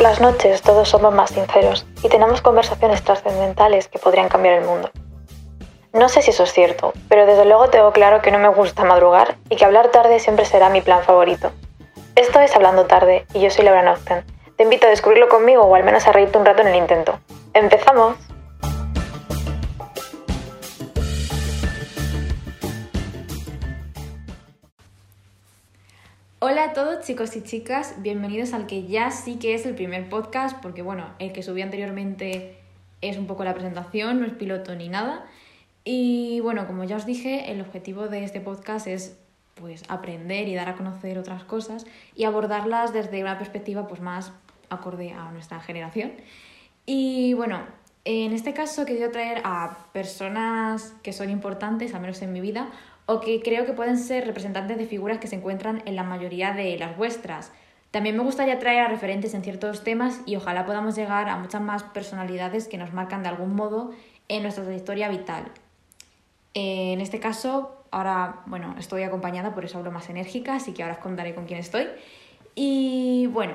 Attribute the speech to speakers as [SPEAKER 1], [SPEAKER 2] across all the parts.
[SPEAKER 1] Las noches todos somos más sinceros y tenemos conversaciones trascendentales que podrían cambiar el mundo. No sé si eso es cierto, pero desde luego tengo claro que no me gusta madrugar y que hablar tarde siempre será mi plan favorito. Esto es Hablando Tarde y yo soy Laura Nocten. Te invito a descubrirlo conmigo o al menos a reírte un rato en el intento. ¡Empezamos!
[SPEAKER 2] Hola a todos chicos y chicas, bienvenidos al que ya sí que es el primer podcast, porque bueno, el que subí anteriormente es un poco la presentación, no es piloto ni nada. Y bueno, como ya os dije, el objetivo de este podcast es pues aprender y dar a conocer otras cosas y abordarlas desde una perspectiva pues más acorde a nuestra generación. Y bueno, en este caso he querido traer a personas que son importantes, al menos en mi vida, o que creo que pueden ser representantes de figuras que se encuentran en la mayoría de las vuestras. También me gustaría traer a referentes en ciertos temas y ojalá podamos llegar a muchas más personalidades que nos marcan de algún modo en nuestra trayectoria vital. Eh, en este caso, ahora, bueno, estoy acompañada, por eso hablo más enérgica, así que ahora os contaré con quién estoy. Y bueno,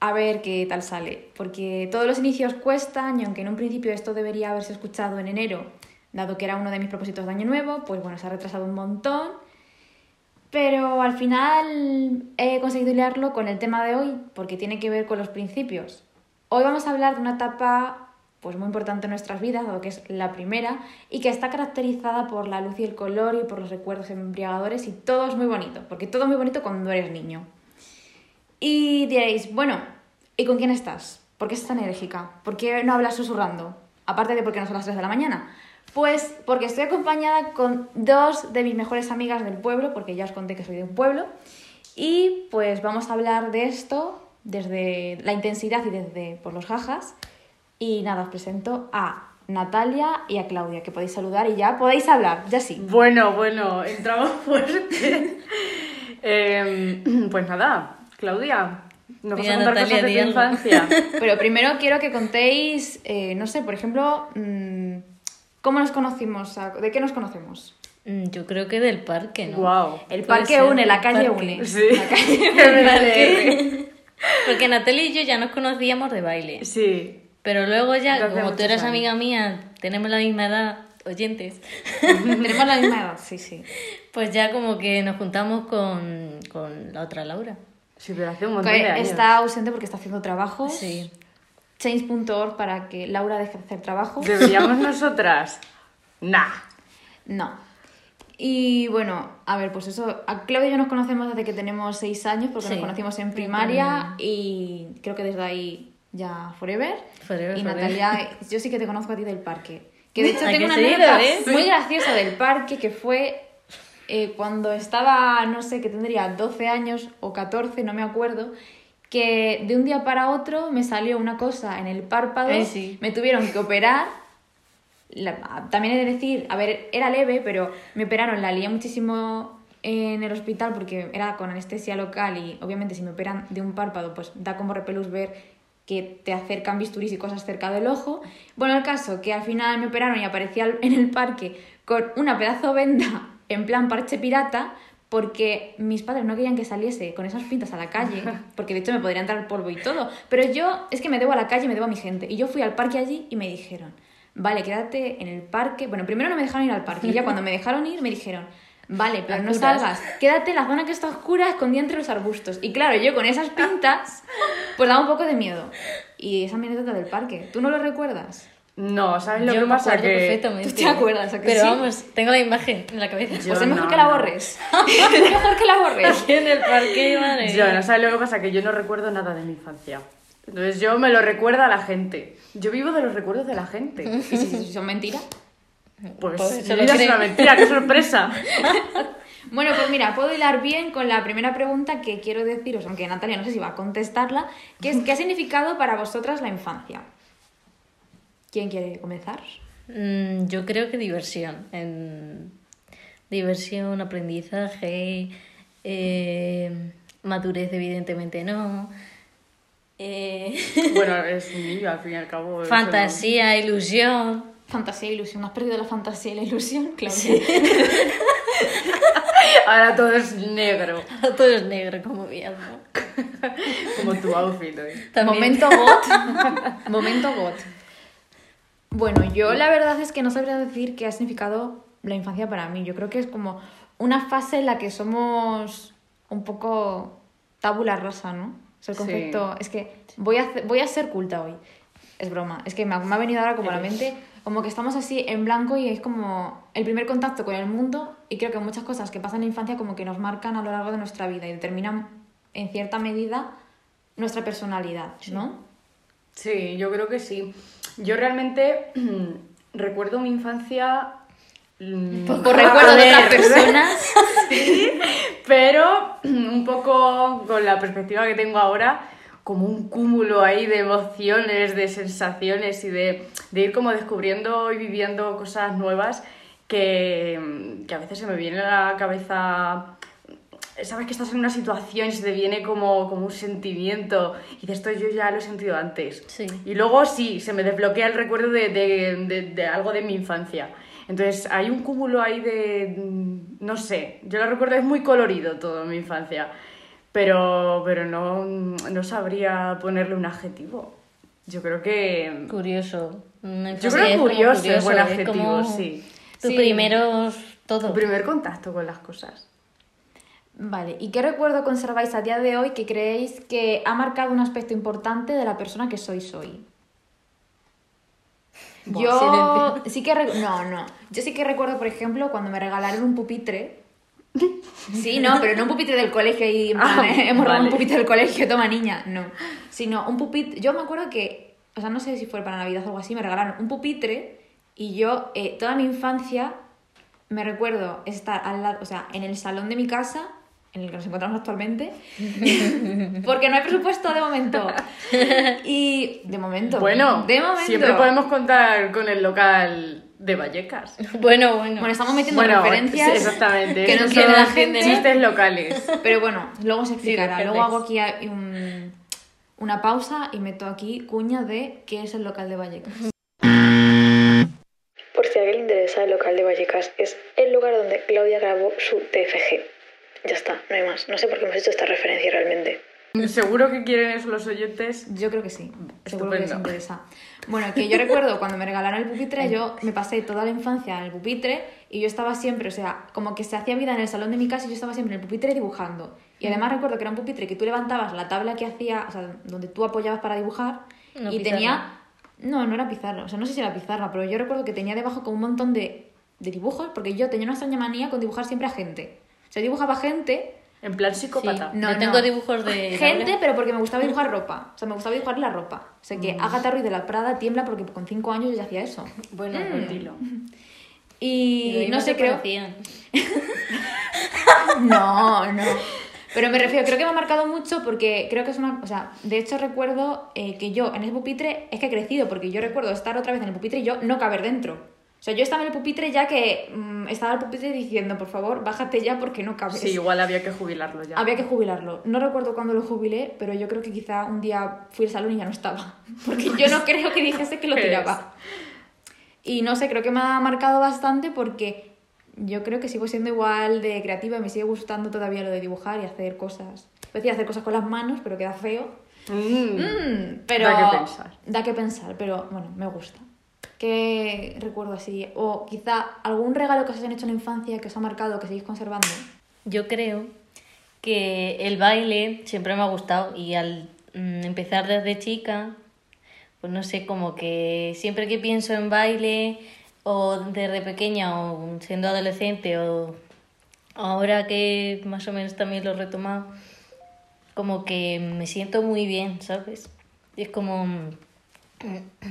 [SPEAKER 2] a ver qué tal sale, porque todos los inicios cuestan y aunque en un principio esto debería haberse escuchado en enero, dado que era uno de mis propósitos de año nuevo, pues bueno, se ha retrasado un montón. Pero al final he conseguido hilarlo con el tema de hoy, porque tiene que ver con los principios. Hoy vamos a hablar de una etapa pues muy importante en nuestras vidas, dado que es la primera, y que está caracterizada por la luz y el color y por los recuerdos embriagadores, y todo es muy bonito, porque todo es muy bonito cuando eres niño. Y diréis, bueno, ¿y con quién estás? ¿Por qué estás tan enérgica? ¿Por qué no hablas susurrando? Aparte de porque no son las 3 de la mañana. Pues porque estoy acompañada con dos de mis mejores amigas del pueblo, porque ya os conté que soy de un pueblo, y pues vamos a hablar de esto desde la intensidad y desde por los jajas. Y nada, os presento a Natalia y a Claudia, que podéis saludar y ya podéis hablar, ya sí.
[SPEAKER 3] Bueno, bueno, entramos fuerte. Em, pues nada, Claudia, nos vas a contar cosas de tu infancia.
[SPEAKER 2] Pero primero quiero que contéis, eh, no sé, por ejemplo, mmm, ¿Cómo nos conocimos? ¿De qué nos conocemos?
[SPEAKER 4] Mm, yo creo que del parque, ¿no?
[SPEAKER 3] Wow.
[SPEAKER 2] El parque une, la calle une.
[SPEAKER 3] Sí.
[SPEAKER 2] La calle
[SPEAKER 4] Porque Natalia y yo ya nos conocíamos de baile.
[SPEAKER 3] Sí.
[SPEAKER 4] Pero luego ya, como tú eras amiga mía, tenemos la misma edad, oyentes.
[SPEAKER 2] tenemos la misma edad, sí, sí.
[SPEAKER 4] Pues ya como que nos juntamos con, con la otra Laura.
[SPEAKER 3] Sí, pero hace un montón de años.
[SPEAKER 2] Está ausente porque está haciendo trabajo.
[SPEAKER 4] Sí
[SPEAKER 2] change.org para que Laura deje de hacer trabajo.
[SPEAKER 3] ¿Deberíamos nosotras? Nah.
[SPEAKER 2] No. Y bueno, a ver, pues eso, a Claudia y yo nos conocemos desde que tenemos seis años, porque nos conocimos en primaria y creo que desde ahí ya forever.
[SPEAKER 4] forever
[SPEAKER 2] y
[SPEAKER 4] forever.
[SPEAKER 2] Natalia, yo sí que te conozco a ti del parque. Que de hecho tengo una anécdota muy graciosa del parque que fue eh, cuando estaba, no sé, que tendría 12 años o 14, no me acuerdo, que de un día para otro me salió una cosa en el párpado,
[SPEAKER 4] eh,
[SPEAKER 2] me tuvieron que operar. también he de decir, a ver, era leve, pero me operaron, la lié muchísimo en el hospital porque era con anestesia local y obviamente si me operan de un párpado, pues da como repelús ver que te acercan bisturis y cosas cerca del ojo. Bueno, el caso que al final me operaron y aparecía en el parque con una pedazo venda en plan parche pirata, porque mis padres no querían que saliese con esas pintas a la calle, porque de hecho me podrían dar polvo y todo, pero yo es que me debo a la calle, me debo a mi gente, y yo fui al parque allí y me dijeron, vale, quédate en el parque, bueno, primero no me dejaron ir al parque, y ya cuando me dejaron ir me dijeron, vale, pero no salgas, quédate en la zona que está oscura, escondida entre los arbustos, y claro, yo con esas pintas, pues daba un poco de miedo, y esa anécdota del parque, ¿tú no lo recuerdas?
[SPEAKER 3] No, ¿sabes lo
[SPEAKER 4] yo
[SPEAKER 3] que pasa? Que...
[SPEAKER 4] Perfectamente.
[SPEAKER 2] ¿Tú te acuerdas? ¿a que
[SPEAKER 4] Pero
[SPEAKER 2] sí?
[SPEAKER 4] vamos, tengo la imagen en la cabeza.
[SPEAKER 2] Yo pues es mejor no, que la borres. es mejor que la borres.
[SPEAKER 4] Aquí en el parque, madre.
[SPEAKER 3] Yo, no sabes lo que pasa, que yo no recuerdo nada de mi infancia. Entonces yo me lo recuerda a la gente. Yo vivo de los recuerdos de la gente.
[SPEAKER 2] ¿Y si son mentiras?
[SPEAKER 3] Pues, pues mi vida es una mentira, qué sorpresa.
[SPEAKER 2] Bueno, pues mira, puedo hilar bien con la primera pregunta que quiero deciros, aunque Natalia no sé si va a contestarla, que es ¿qué ha significado para vosotras la infancia? ¿Quién quiere comenzar?
[SPEAKER 4] Mm, yo creo que diversión. En... Diversión, aprendizaje, eh... madurez evidentemente no. Eh...
[SPEAKER 3] Bueno, es un niño al fin y al cabo.
[SPEAKER 4] Fantasía, no... ilusión.
[SPEAKER 2] Fantasía e ilusión. ¿Has perdido la fantasía y la ilusión? Claro.
[SPEAKER 3] Sí. Ahora todo es negro.
[SPEAKER 4] Ahora todo es negro, como mi alma.
[SPEAKER 3] como tu outfit hoy.
[SPEAKER 2] Momento got. Momento got. Bueno, yo la verdad es que no sabría decir qué ha significado la infancia para mí. Yo creo que es como una fase en la que somos un poco tabula rasa, ¿no? Es el concepto. Es que voy a, voy a ser culta hoy. Es broma. Es que me ha, me ha venido ahora como a la mente como que estamos así en blanco y es como el primer contacto con el mundo y creo que muchas cosas que pasan en la infancia como que nos marcan a lo largo de nuestra vida y determinan en cierta medida nuestra personalidad, ¿no?
[SPEAKER 3] Sí, yo creo que sí. Yo realmente recuerdo mi infancia
[SPEAKER 2] mm, por recuerdo de otras personas.
[SPEAKER 3] sí, pero un poco con la perspectiva que tengo ahora, como un cúmulo ahí de emociones, de sensaciones y de, ir como descubriendo y viviendo cosas nuevas que, a veces se me viene a la cabeza sabes que estás en una situación y se te viene como, como un sentimiento y de esto yo ya lo he sentido antes. Y luego sí, se me desbloquea el recuerdo de, de, de, algo de mi infancia. Entonces hay un cúmulo ahí de, no sé, yo lo recuerdo, es muy colorido todo mi infancia pero, pero no, no sabría ponerle un adjetivo. Yo creo que...
[SPEAKER 4] Curioso.
[SPEAKER 3] Yo creo que curioso, es buen adjetivo, sí.
[SPEAKER 4] Tus primeros... Todo.
[SPEAKER 3] Tu primer contacto con las cosas.
[SPEAKER 2] Vale, ¿y qué recuerdo conserváis a día de hoy que creéis que ha marcado un aspecto importante de la persona que sois hoy? Yo sí que... No, no. Yo sí que recuerdo, por ejemplo, cuando me regalaron un pupitre Sí, no, pero no un pupitre del colegio y ah, hemos robado un pupitre del colegio, toma niña, no. Sino un pupitre. Yo me acuerdo que, o sea, no sé si fue para Navidad o algo así, me regalaron un pupitre y yo eh, toda mi infancia me recuerdo estar al lado, o sea, en el salón de mi casa, en el que nos encontramos actualmente, porque no hay presupuesto de momento. Y de momento.
[SPEAKER 3] Bueno, de momento. Siempre podemos contar con el local de Vallecas.
[SPEAKER 4] Bueno, bueno.
[SPEAKER 2] Bueno, estamos metiendo referencias
[SPEAKER 3] exactamente.
[SPEAKER 2] que no quiere la gente.
[SPEAKER 3] Chistes locales.
[SPEAKER 2] Pero bueno, luego se explicará. luego hago aquí un, una pausa y meto aquí cuña de qué es el local de Vallecas. Por si a alguien le interesa, el local de Vallecas es el lugar donde Claudia grabó su TFG. Ya está, no hay más. No sé por qué hemos hecho esta referencia realmente.
[SPEAKER 3] ¿Seguro que quieren eso los oyentes?
[SPEAKER 2] Yo creo que sí. Seguro que les interesa. Bueno, que yo recuerdo cuando me regalaron el pupitre, yo me pasé toda la infancia en el pupitre y yo estaba siempre, o sea, como que se hacía vida en el salón de mi casa y yo estaba siempre en el pupitre dibujando. Y además recuerdo que era un pupitre que tú levantabas la tabla que hacía, o sea, donde tú apoyabas para dibujar y tenía... No, no era pizarra, o sea, no sé si era pizarra, pero yo recuerdo que tenía debajo como un montón de, de dibujos porque yo tenía una extraña manía con dibujar siempre a gente. Sea, dibujaba gente
[SPEAKER 3] en plan psicópata.
[SPEAKER 4] No, tengo dibujos de.
[SPEAKER 2] Gente, pero porque me gustaba dibujar ropa. O sea, me gustaba dibujar la ropa. O sea, que mm. Agatha Ruiz de la Prada tiembla porque con cinco años yo ya hacía eso.
[SPEAKER 3] Bueno, mm.
[SPEAKER 2] Y, no sé, creo. no, no. Pero me refiero, creo que me ha marcado mucho porque creo que es una. O sea, de hecho recuerdo eh, que yo en ese pupitre es que he crecido, porque yo recuerdo estar otra vez en el pupitre y yo no caber dentro. O sea, yo estaba en el pupitre ya que mm, estaba el pupitre diciendo, por favor, bájate ya porque no cabes.
[SPEAKER 3] Sí, igual había que jubilarlo ya.
[SPEAKER 2] Había que jubilarlo. No recuerdo cuándo lo jubilé, pero yo creo que quizá un día fui al salón y ya no estaba. Porque yo no creo que dijese que lo tiraba. Y no sé, creo que me ha marcado bastante porque yo creo que sigo siendo igual de creativa me sigue gustando todavía lo de dibujar y hacer cosas. Decía hacer cosas con las manos, pero queda feo.
[SPEAKER 3] Mm. Mm, pero da que pensar.
[SPEAKER 2] Da que pensar, pero bueno, me gusta. ¿Qué recuerdo así? O quizá algún regalo que os hayan hecho en la infancia que os ha marcado, que seguís conservando.
[SPEAKER 4] Yo creo que el baile siempre me ha gustado y al mm, empezar desde chica, pues no sé, como que siempre que pienso en baile o desde pequeña o siendo adolescente o ahora que más o menos también lo he retomado, como que me siento muy bien, ¿sabes? Es como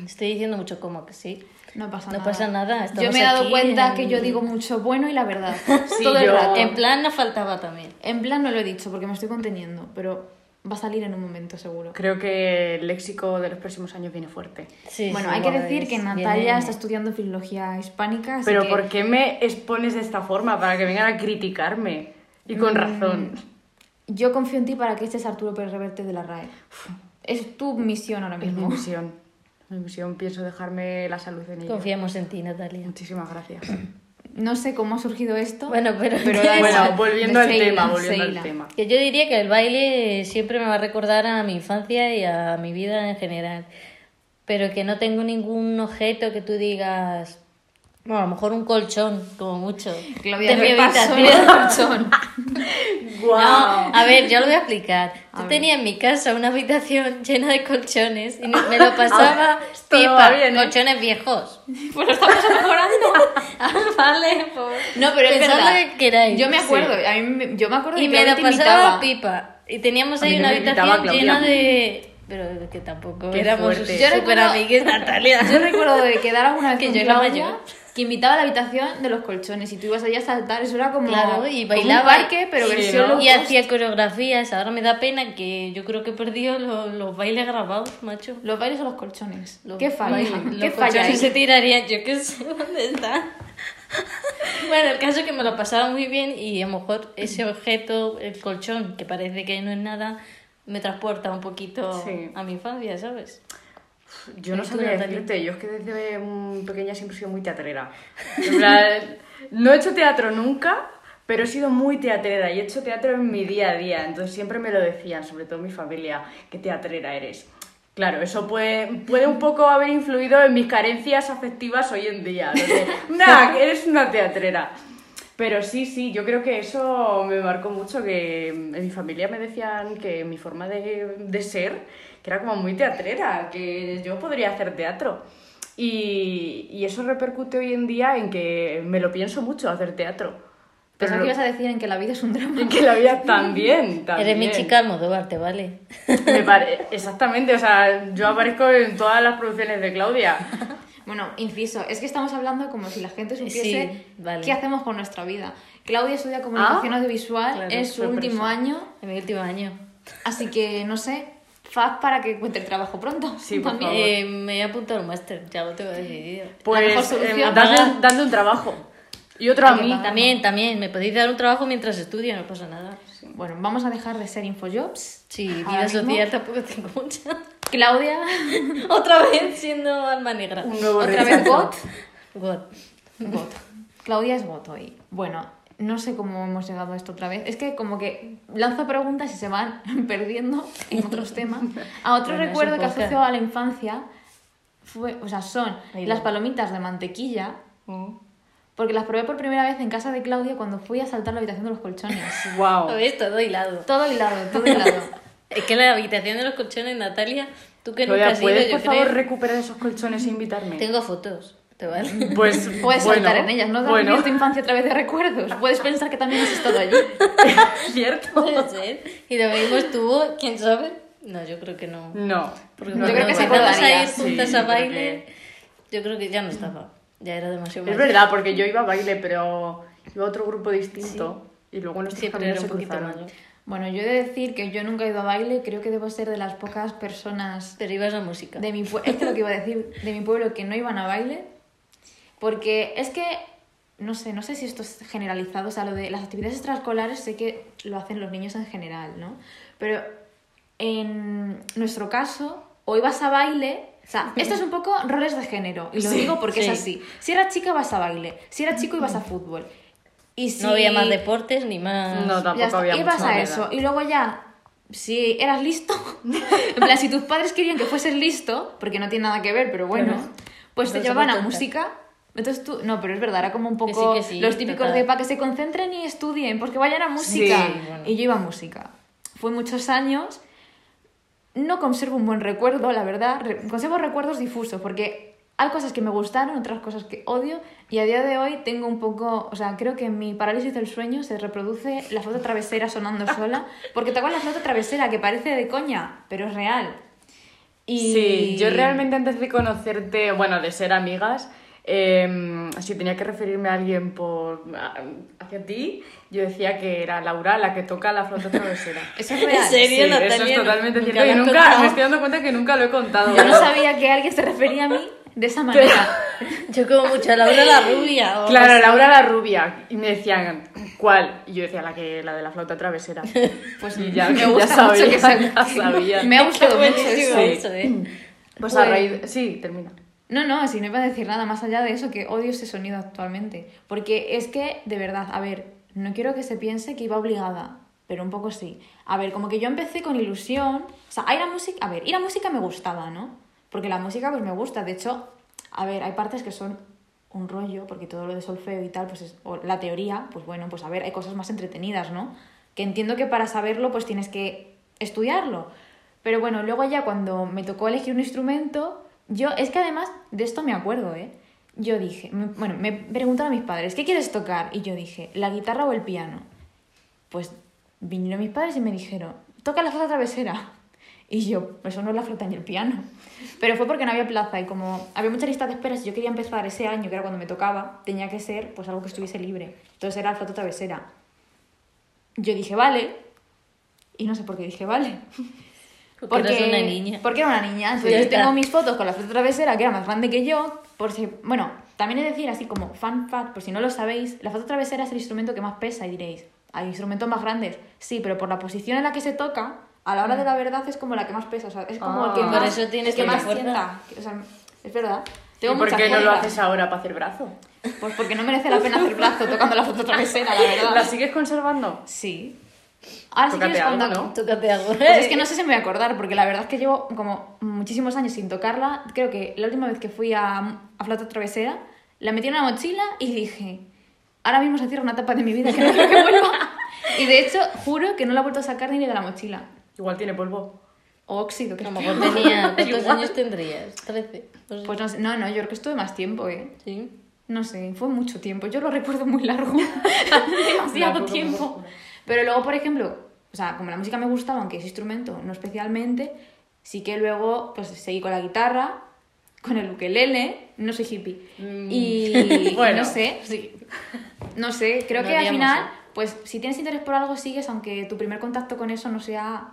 [SPEAKER 4] Estoy diciendo mucho como que sí.
[SPEAKER 2] No pasa
[SPEAKER 4] no
[SPEAKER 2] nada.
[SPEAKER 4] Pasa nada.
[SPEAKER 2] yo me he dado cuenta que yo digo mucho bueno y la verdad.
[SPEAKER 4] Sí, Todo el rato. En plan no faltaba también.
[SPEAKER 2] En plan no lo he dicho porque me estoy conteniendo, pero va a salir en un momento seguro.
[SPEAKER 3] Creo que el léxico de los próximos años viene fuerte.
[SPEAKER 2] Sí, bueno, hay que decir que Natalia está estudiando filología hispánica.
[SPEAKER 3] pero ¿por qué me expones de esta forma? Para que vengan a criticarme. Y con mm, razón.
[SPEAKER 2] Yo confío en ti para que estés Arturo Pérez Reverte de la RAE. Es tu misión ahora mismo.
[SPEAKER 3] Es mi misión. Mi misión, pienso dejarme la salud en ella.
[SPEAKER 4] Confiamos en ti, Natalia.
[SPEAKER 3] Muchísimas gracias.
[SPEAKER 2] no sé cómo ha surgido esto.
[SPEAKER 4] Bueno, pero,
[SPEAKER 3] Bueno, volviendo al tema, volviendo al tema.
[SPEAKER 4] que yo diría que el baile siempre me va a recordar a mi infancia y a mi vida en general. Pero que no tengo ningún objeto que tú digas. Bueno, a lo mejor un colchón, como mucho.
[SPEAKER 2] Claudia,
[SPEAKER 4] de mi habitación.
[SPEAKER 2] colchón.
[SPEAKER 3] Guau.
[SPEAKER 4] No, a ver, yo lo voy a explicar.
[SPEAKER 2] A
[SPEAKER 4] Yo
[SPEAKER 2] ver.
[SPEAKER 4] tenía en mi casa una habitación llena de colchones y me lo pasaba pipa,
[SPEAKER 3] bien, ¿eh?
[SPEAKER 4] colchones viejos.
[SPEAKER 2] Pues lo estamos mejorando.
[SPEAKER 4] Ah, vale, pues.
[SPEAKER 2] No, pero es verdad.
[SPEAKER 4] lo que queráis.
[SPEAKER 2] Yo me
[SPEAKER 3] Sí.
[SPEAKER 2] acuerdo, a mí yo me acuerdo
[SPEAKER 4] Y
[SPEAKER 2] de que
[SPEAKER 4] me
[SPEAKER 2] gente
[SPEAKER 4] pasaba pipa. Y teníamos ahí una habitación llena de. Pero que tampoco
[SPEAKER 3] Qué
[SPEAKER 4] éramos
[SPEAKER 2] recuerdo-
[SPEAKER 4] amigues, Natalia.
[SPEAKER 2] Yo recuerdo de quedar alguna vez
[SPEAKER 4] Que yo era mayor.
[SPEAKER 2] Que invitaba a la habitación de los colchones y tú ibas allí a saltar, eso era como,
[SPEAKER 4] Claro, y
[SPEAKER 2] como
[SPEAKER 4] bailaba.
[SPEAKER 2] un parque, pero
[SPEAKER 3] Sí,
[SPEAKER 2] versión
[SPEAKER 3] ¿no?
[SPEAKER 2] low
[SPEAKER 4] Y hacía coreografías. Ahora me da pena que yo creo que he perdido los, los bailes grabados, macho.
[SPEAKER 2] Los bailes o los colchones.
[SPEAKER 4] Los
[SPEAKER 2] ¿Qué falla?
[SPEAKER 4] bailes.
[SPEAKER 2] ¿Qué
[SPEAKER 4] Los
[SPEAKER 2] falla
[SPEAKER 4] se tirarían, yo qué sé dónde están. bueno, el caso es que me lo pasaba muy bien y a lo mejor ese objeto, el colchón, que parece que no es nada, me transporta un poquito
[SPEAKER 3] Sí.
[SPEAKER 4] a mi infancia, ¿sabes?
[SPEAKER 3] Yo no
[SPEAKER 4] ¿Y tú,
[SPEAKER 3] sabría decirte, yo es que desde mm, pequeña siempre he sido muy teatrera. En plan, no he hecho teatro nunca, pero he sido muy teatrera y he hecho teatro en mi día a día, entonces siempre me lo decían, sobre todo mi familia, qué teatrera eres. Claro, eso puede, puede un poco haber influido en mis carencias afectivas hoy en día. ¿no? Nah, que eres una teatrera. Pero sí, sí, yo creo que eso me marcó mucho, que en mi familia me decían que mi forma de, de ser, que era como muy teatrera, que yo podría hacer teatro. Y, y eso repercute hoy en día en que me lo pienso mucho hacer teatro.
[SPEAKER 2] Pensaba que ibas a decir en que la vida es un drama.
[SPEAKER 3] en que la vida también, también.
[SPEAKER 4] Eres mi chica Almodóvar, ¿te vale?
[SPEAKER 3] Me pare- Exactamente, o sea, yo aparezco en todas las producciones de Claudia.
[SPEAKER 2] Bueno, inciso, es que estamos hablando como si la gente supiese
[SPEAKER 4] Sí, vale.
[SPEAKER 2] qué hacemos con nuestra vida. Claudia estudia comunicación
[SPEAKER 3] Ah,
[SPEAKER 2] audiovisual,
[SPEAKER 4] claro,
[SPEAKER 2] es su último año,
[SPEAKER 4] En mi último año.
[SPEAKER 2] así que no sé, faz para que encuentre trabajo pronto.
[SPEAKER 3] Sí, por favor.
[SPEAKER 4] Eh, me he apuntado al máster, ya lo tengo decidido.
[SPEAKER 3] Pues
[SPEAKER 2] mejor solución.
[SPEAKER 3] eh, dando, dando un trabajo. Y otro a mí.
[SPEAKER 4] También, también, me podéis dar un trabajo mientras estudio, no pasa nada.
[SPEAKER 2] Bueno, vamos a dejar de ser Infojobs.
[SPEAKER 4] Sí, vida social tampoco tengo mucha.
[SPEAKER 2] Claudia,
[SPEAKER 4] Otra vez siendo alma negra.
[SPEAKER 3] Un nuevo
[SPEAKER 2] otra vez
[SPEAKER 3] rechazo.
[SPEAKER 2] bot.
[SPEAKER 4] God.
[SPEAKER 2] Bot. Claudia es bot hoy. Bueno, no sé cómo hemos llegado a esto otra vez. Es que como que lanzo preguntas y se van perdiendo en otros temas. A otro
[SPEAKER 4] Bueno,
[SPEAKER 2] recuerdo que asocio a la infancia fue, o sea, son las palomitas de mantequilla,
[SPEAKER 4] Mm.
[SPEAKER 2] porque las probé por primera vez en casa de Claudia cuando fui a saltar la habitación de los colchones.
[SPEAKER 3] Wow.
[SPEAKER 4] Lo ves todo hilado.
[SPEAKER 2] Todo hilado, todo hilado.
[SPEAKER 4] Es que la habitación de los colchones, Natalia, tú que nunca
[SPEAKER 3] Claudia,
[SPEAKER 4] has ido,
[SPEAKER 3] ¿puedes
[SPEAKER 4] yo
[SPEAKER 3] por favor recuperar esos colchones e invitarme?
[SPEAKER 4] Tengo fotos, ¿te vale?
[SPEAKER 3] Pues
[SPEAKER 2] Puedes
[SPEAKER 3] bueno,
[SPEAKER 2] saltar en ellas, no
[SPEAKER 3] bueno,
[SPEAKER 2] tu infancia a través de recuerdos. Puedes pensar que también has estado allí.
[SPEAKER 3] ¿cierto?
[SPEAKER 4] Puede ser. Y lo mismo estuvo, ¿quién sabe? No, yo creo que no.
[SPEAKER 3] No.
[SPEAKER 4] Porque
[SPEAKER 2] Yo creo que se
[SPEAKER 4] empezamos a
[SPEAKER 2] acordaría.
[SPEAKER 4] ir juntas
[SPEAKER 3] Sí,
[SPEAKER 4] a baile, yo creo que ya no estaba. Ya era demasiado
[SPEAKER 3] Es
[SPEAKER 4] mayor.
[SPEAKER 3] verdad, porque yo iba a baile, pero iba a otro grupo distinto y luego
[SPEAKER 4] era un
[SPEAKER 3] se
[SPEAKER 4] poquito mayor.
[SPEAKER 2] Bueno, yo he de decir que yo nunca he ido a baile, creo que debo ser de las pocas personas
[SPEAKER 4] Pero ibas a música.
[SPEAKER 2] de mi pueblo, es lo que iba a decir, de mi pueblo que no iban a baile, porque es que, no sé, no sé si esto es generalizado, o sea, lo de las actividades extraescolares sé que lo hacen los niños en general, ¿no? Pero en nuestro caso, o ibas a baile, o sea, esto es un poco roles de género, y lo
[SPEAKER 3] Sí,
[SPEAKER 2] digo porque
[SPEAKER 4] sí.
[SPEAKER 2] es así. Si eras chica, vas a baile, si eras chico, ibas a fútbol. Y si...
[SPEAKER 4] No había más deportes ni más.
[SPEAKER 3] No, tampoco había
[SPEAKER 2] ibas a eso y luego ya si eras listo en plan si tus padres querían que fueses listo porque no tiene nada que ver pero bueno
[SPEAKER 3] Claro.
[SPEAKER 2] pues te llevaban a música entonces tú no pero es verdad era como un
[SPEAKER 4] Que
[SPEAKER 2] poco
[SPEAKER 4] sí, que sí,
[SPEAKER 2] los típicos
[SPEAKER 4] total.
[SPEAKER 2] de para que se concentren y estudien porque vayan a música
[SPEAKER 3] Sí,
[SPEAKER 4] bueno.
[SPEAKER 2] y yo iba a música fue muchos años no conservo un buen recuerdo la verdad conservo recuerdos difusos porque hay cosas que me gustaron, otras cosas que odio y a día de hoy tengo un poco, o sea, creo que en mi parálisis del sueño se reproduce la flauta travesera sonando sola, porque te acuerdas la flauta travesera que parece de coña, pero es real. Y...
[SPEAKER 3] Sí, yo realmente antes de conocerte, bueno, de ser amigas, eh, si tenía que referirme a alguien por a- hacia ti, yo decía que era Laura la que toca la flauta travesera.
[SPEAKER 2] Eso es real.
[SPEAKER 4] ¿En serio,
[SPEAKER 3] Sí,
[SPEAKER 4] Natalia?
[SPEAKER 3] eso es totalmente
[SPEAKER 4] Nunca
[SPEAKER 3] cierto. Y nunca,
[SPEAKER 4] contado.
[SPEAKER 3] me estoy dando cuenta que nunca lo he contado.
[SPEAKER 2] Yo no sabía que alguien se refería a mí de esa manera.
[SPEAKER 4] Yo como mucho Laura la rubia. o
[SPEAKER 3] Claro,
[SPEAKER 4] así.
[SPEAKER 3] Laura la rubia. Y me decían, ¿cuál? Y yo decía la que la de la flauta travesera.
[SPEAKER 2] Pues
[SPEAKER 3] Y ya-
[SPEAKER 2] me
[SPEAKER 3] ya sabía,
[SPEAKER 2] mucho que
[SPEAKER 3] ya
[SPEAKER 2] se...
[SPEAKER 3] sabía.
[SPEAKER 2] Me ha gustado mucho eso.
[SPEAKER 4] ¿eh?
[SPEAKER 3] Pues
[SPEAKER 2] Pues-
[SPEAKER 3] a raíz... Sí, termina.
[SPEAKER 2] No, no, si no iba a decir nada más allá de eso, que odio ese sonido actualmente. Porque es que, de verdad, a ver, no quiero que se piense que iba obligada, pero un poco sí. A ver, como que yo empecé con ilusión. O sea, ir a música. A ver, ir a música me gustaba, ¿no? Porque la música, pues me gusta. De hecho, a ver, hay partes que son un rollo, porque todo lo de solfeo y tal, pues es. O la teoría, pues bueno, pues a ver, hay cosas más entretenidas, ¿no? Que entiendo que para saberlo, pues tienes que estudiarlo. Pero bueno, luego ya cuando me tocó elegir un instrumento, yo, es que además de esto me acuerdo, ¿eh? Yo dije, me- bueno, me preguntaron a mis padres, ¿qué quieres tocar? Y yo dije, ¿la guitarra o el piano? Pues vinieron mis padres y me dijeron, toca la flauta travesera. Y yo, eso no es la flauta ni el piano. Pero fue porque no había plaza y como había mucha lista de esperas y yo quería empezar ese año, que era cuando me tocaba, tenía que ser pues algo que estuviese libre. Entonces era la flauta travesera. Yo dije, vale. Y no sé por qué dije, vale.
[SPEAKER 4] Porque eres una niña.
[SPEAKER 2] Porque era una niña. Entonces yo tengo mis fotos con la flauta travesera, que era más grande que yo. Por si, bueno, también he de decir, así como fan fact, por si no lo sabéis, la flauta travesera es el instrumento que más pesa y diréis, hay instrumentos más grandes. Sí, pero por la posición en la que se toca, a la hora de la verdad es como la que más pesa. O sea, es como el que más,
[SPEAKER 4] Por eso tienes
[SPEAKER 2] que más sienta. O sea, es verdad.
[SPEAKER 3] ¿Y
[SPEAKER 2] Tengo
[SPEAKER 3] por
[SPEAKER 2] mucha
[SPEAKER 3] qué no lo haces ahora para hacer brazo?
[SPEAKER 2] Pues porque no merece la pena hacer brazo tocando la flauta travesera, la verdad.
[SPEAKER 3] ¿La sigues conservando?
[SPEAKER 2] Sí. Ahora sí
[SPEAKER 3] Tócate
[SPEAKER 2] quieres
[SPEAKER 3] algo,
[SPEAKER 2] cuando-
[SPEAKER 3] ¿no?
[SPEAKER 4] Tócate algo.
[SPEAKER 2] Pues es que no sé si me voy a acordar, porque la verdad es que llevo como muchísimos años sin tocarla. Creo que la última vez que fui a, a Flauta Travesera, la metí en una mochila y dije, ahora mismo se cierra una etapa de mi vida que no quiero que vuelva. Y de hecho, juro que no la he vuelto a sacar ni de la mochila.
[SPEAKER 3] Igual tiene polvo.
[SPEAKER 2] O óxido, que es
[SPEAKER 4] mejor tenía. ¿Cuántos años tendrías? ¿13? No sé.
[SPEAKER 2] Pues no, sé, no, no, yo creo que estuve más tiempo, ¿eh?
[SPEAKER 4] Sí.
[SPEAKER 2] No sé, fue mucho tiempo. Yo lo recuerdo muy largo. Demasiado tiempo. Pero luego, por ejemplo, o sea, como la música me gustaba, aunque ese instrumento no especialmente, sí que luego pues seguí con la guitarra, con el ukelele, no soy hippie. Y
[SPEAKER 3] Mm. Bueno,
[SPEAKER 2] no sé,
[SPEAKER 4] Sí.
[SPEAKER 2] no sé, creo
[SPEAKER 4] No
[SPEAKER 2] que al final, pues si tienes interés por algo sigues, aunque tu primer contacto con eso no sea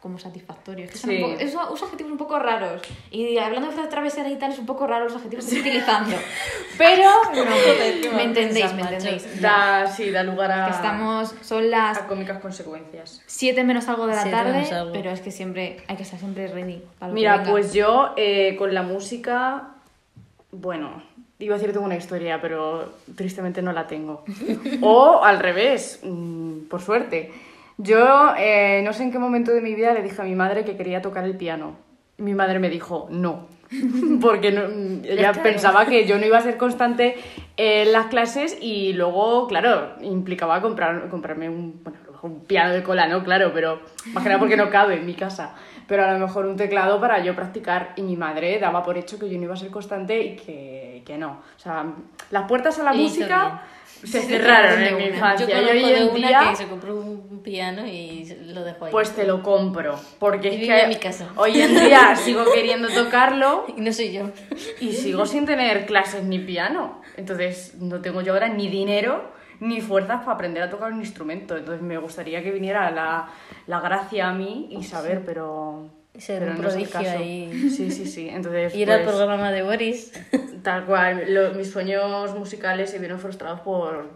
[SPEAKER 2] como satisfactorio. Es que son
[SPEAKER 3] Sí.
[SPEAKER 2] un poco- es- adjetivos un poco raros. Y hablando de frase travesera y tal, es un poco raro los adjetivos que estoy utilizando. Pero,
[SPEAKER 4] qué
[SPEAKER 2] me entendéis, me entendéis.
[SPEAKER 3] Da, sí, da lugar a,
[SPEAKER 2] Que estamos, son las
[SPEAKER 3] a cómicas consecuencias.
[SPEAKER 2] 7 menos algo de la
[SPEAKER 4] Siete
[SPEAKER 2] tarde,
[SPEAKER 4] menos algo.
[SPEAKER 2] pero es que siempre hay que estar siempre ready. para
[SPEAKER 3] Mira, pues yo eh, con la música, bueno, iba a decir tengo una historia, pero tristemente no la tengo. O al revés, mm, por suerte. Yo eh, no sé en qué momento de mi vida le dije a mi madre que quería tocar el piano. Mi madre me dijo no, porque no- ella
[SPEAKER 4] Claro.
[SPEAKER 3] pensaba que yo no iba a ser constante en las clases y luego, claro, implicaba comprar, comprarme un, bueno, un piano de cola, ¿no? Claro, pero más que nada porque no cabe en mi casa. Pero a lo mejor un teclado para yo practicar y mi madre daba por hecho que yo no iba a ser constante y que, que no. O sea, las puertas a la música se cerraron en mi infancia.
[SPEAKER 4] Yo
[SPEAKER 3] y hoy
[SPEAKER 4] de
[SPEAKER 3] en
[SPEAKER 4] una
[SPEAKER 3] día...
[SPEAKER 4] que se compró un piano y lo dejó ahí.
[SPEAKER 3] Pues te lo compro, porque
[SPEAKER 4] Y
[SPEAKER 3] es que
[SPEAKER 4] en mi casa.
[SPEAKER 3] hoy en día sigo queriendo tocarlo
[SPEAKER 4] Y no soy yo.
[SPEAKER 3] y sigo sin tener clases ni piano. Entonces no tengo yo ahora ni dinero ni fuerzas para aprender a tocar un instrumento. Entonces me gustaría que viniera la, la gracia a mí y saber, pero...
[SPEAKER 4] Ser un
[SPEAKER 3] no es
[SPEAKER 4] prodigio
[SPEAKER 3] caso.
[SPEAKER 4] ahí.
[SPEAKER 3] Sí, sí, sí. Entonces,
[SPEAKER 4] Ir al
[SPEAKER 3] pues,
[SPEAKER 4] programa de Boris.
[SPEAKER 3] tal cual, lo- mis sueños musicales se vieron frustrados por,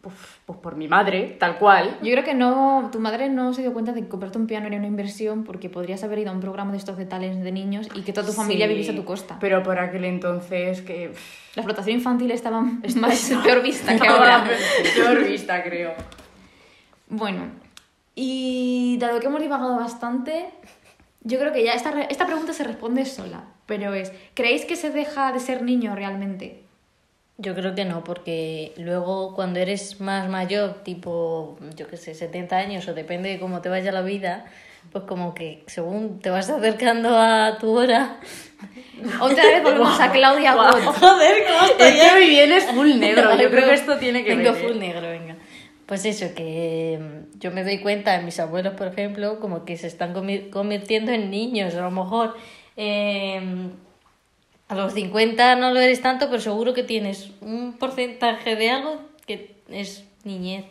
[SPEAKER 3] pues, pues por mi madre, tal cual.
[SPEAKER 2] Yo creo que no, tu madre no se dio cuenta de que comprarte un piano era una inversión porque podrías haber ido a un programa de estos de talents de niños y que toda tu familia
[SPEAKER 3] Sí,
[SPEAKER 2] viviese a tu costa.
[SPEAKER 3] Pero por aquel entonces que...
[SPEAKER 2] La explotación infantil estaba más peor vista que
[SPEAKER 3] Ahora,
[SPEAKER 2] ahora.
[SPEAKER 3] peor vista, creo.
[SPEAKER 2] Bueno, y dado que hemos divagado bastante, yo creo que ya esta, re- esta pregunta se responde sola, pero es, ¿creéis que se deja de ser niño realmente?
[SPEAKER 4] Yo creo que no, porque luego cuando eres más mayor, tipo, yo qué sé, 70 años o depende de cómo te vaya la vida, pues como que según te vas acercando a tu hora...
[SPEAKER 2] Otra vez volvemos a Claudia. Gott.
[SPEAKER 4] Joder, ¿cómo
[SPEAKER 3] Es que hoy vienes full negro. Yo creo que esto tiene que
[SPEAKER 4] Vengo
[SPEAKER 3] ver.
[SPEAKER 4] full negro, venga. Pues eso, que mm, yo me doy cuenta en mis abuelos, por ejemplo, como que se están convi- convirtiendo en niños. A lo mejor eh, a los 50 no lo eres tanto, pero seguro que tienes un porcentaje de algo que es niñez.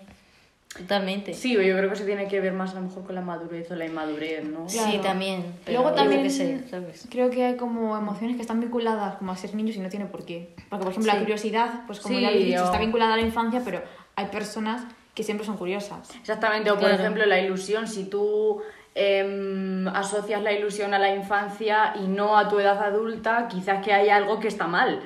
[SPEAKER 4] Totalmente.
[SPEAKER 3] Sí, yo creo que se tiene que ver más a lo mejor con la madurez o la inmadurez, ¿no?
[SPEAKER 4] Sí, también. pero
[SPEAKER 2] Luego también
[SPEAKER 4] qué sé, ¿sabes?
[SPEAKER 2] creo que hay como emociones que están vinculadas como a ser niños y no tiene por qué. Porque, por ejemplo, la curiosidad, pues como
[SPEAKER 3] Sí,
[SPEAKER 2] ya habéis dicho, está vinculada a la infancia, pero hay personas que siempre son curiosas.
[SPEAKER 3] Exactamente, o por
[SPEAKER 4] Claro.
[SPEAKER 3] ejemplo la ilusión, si tú em, asocias la ilusión a la infancia y no a tu edad adulta, quizás que hay algo que está mal.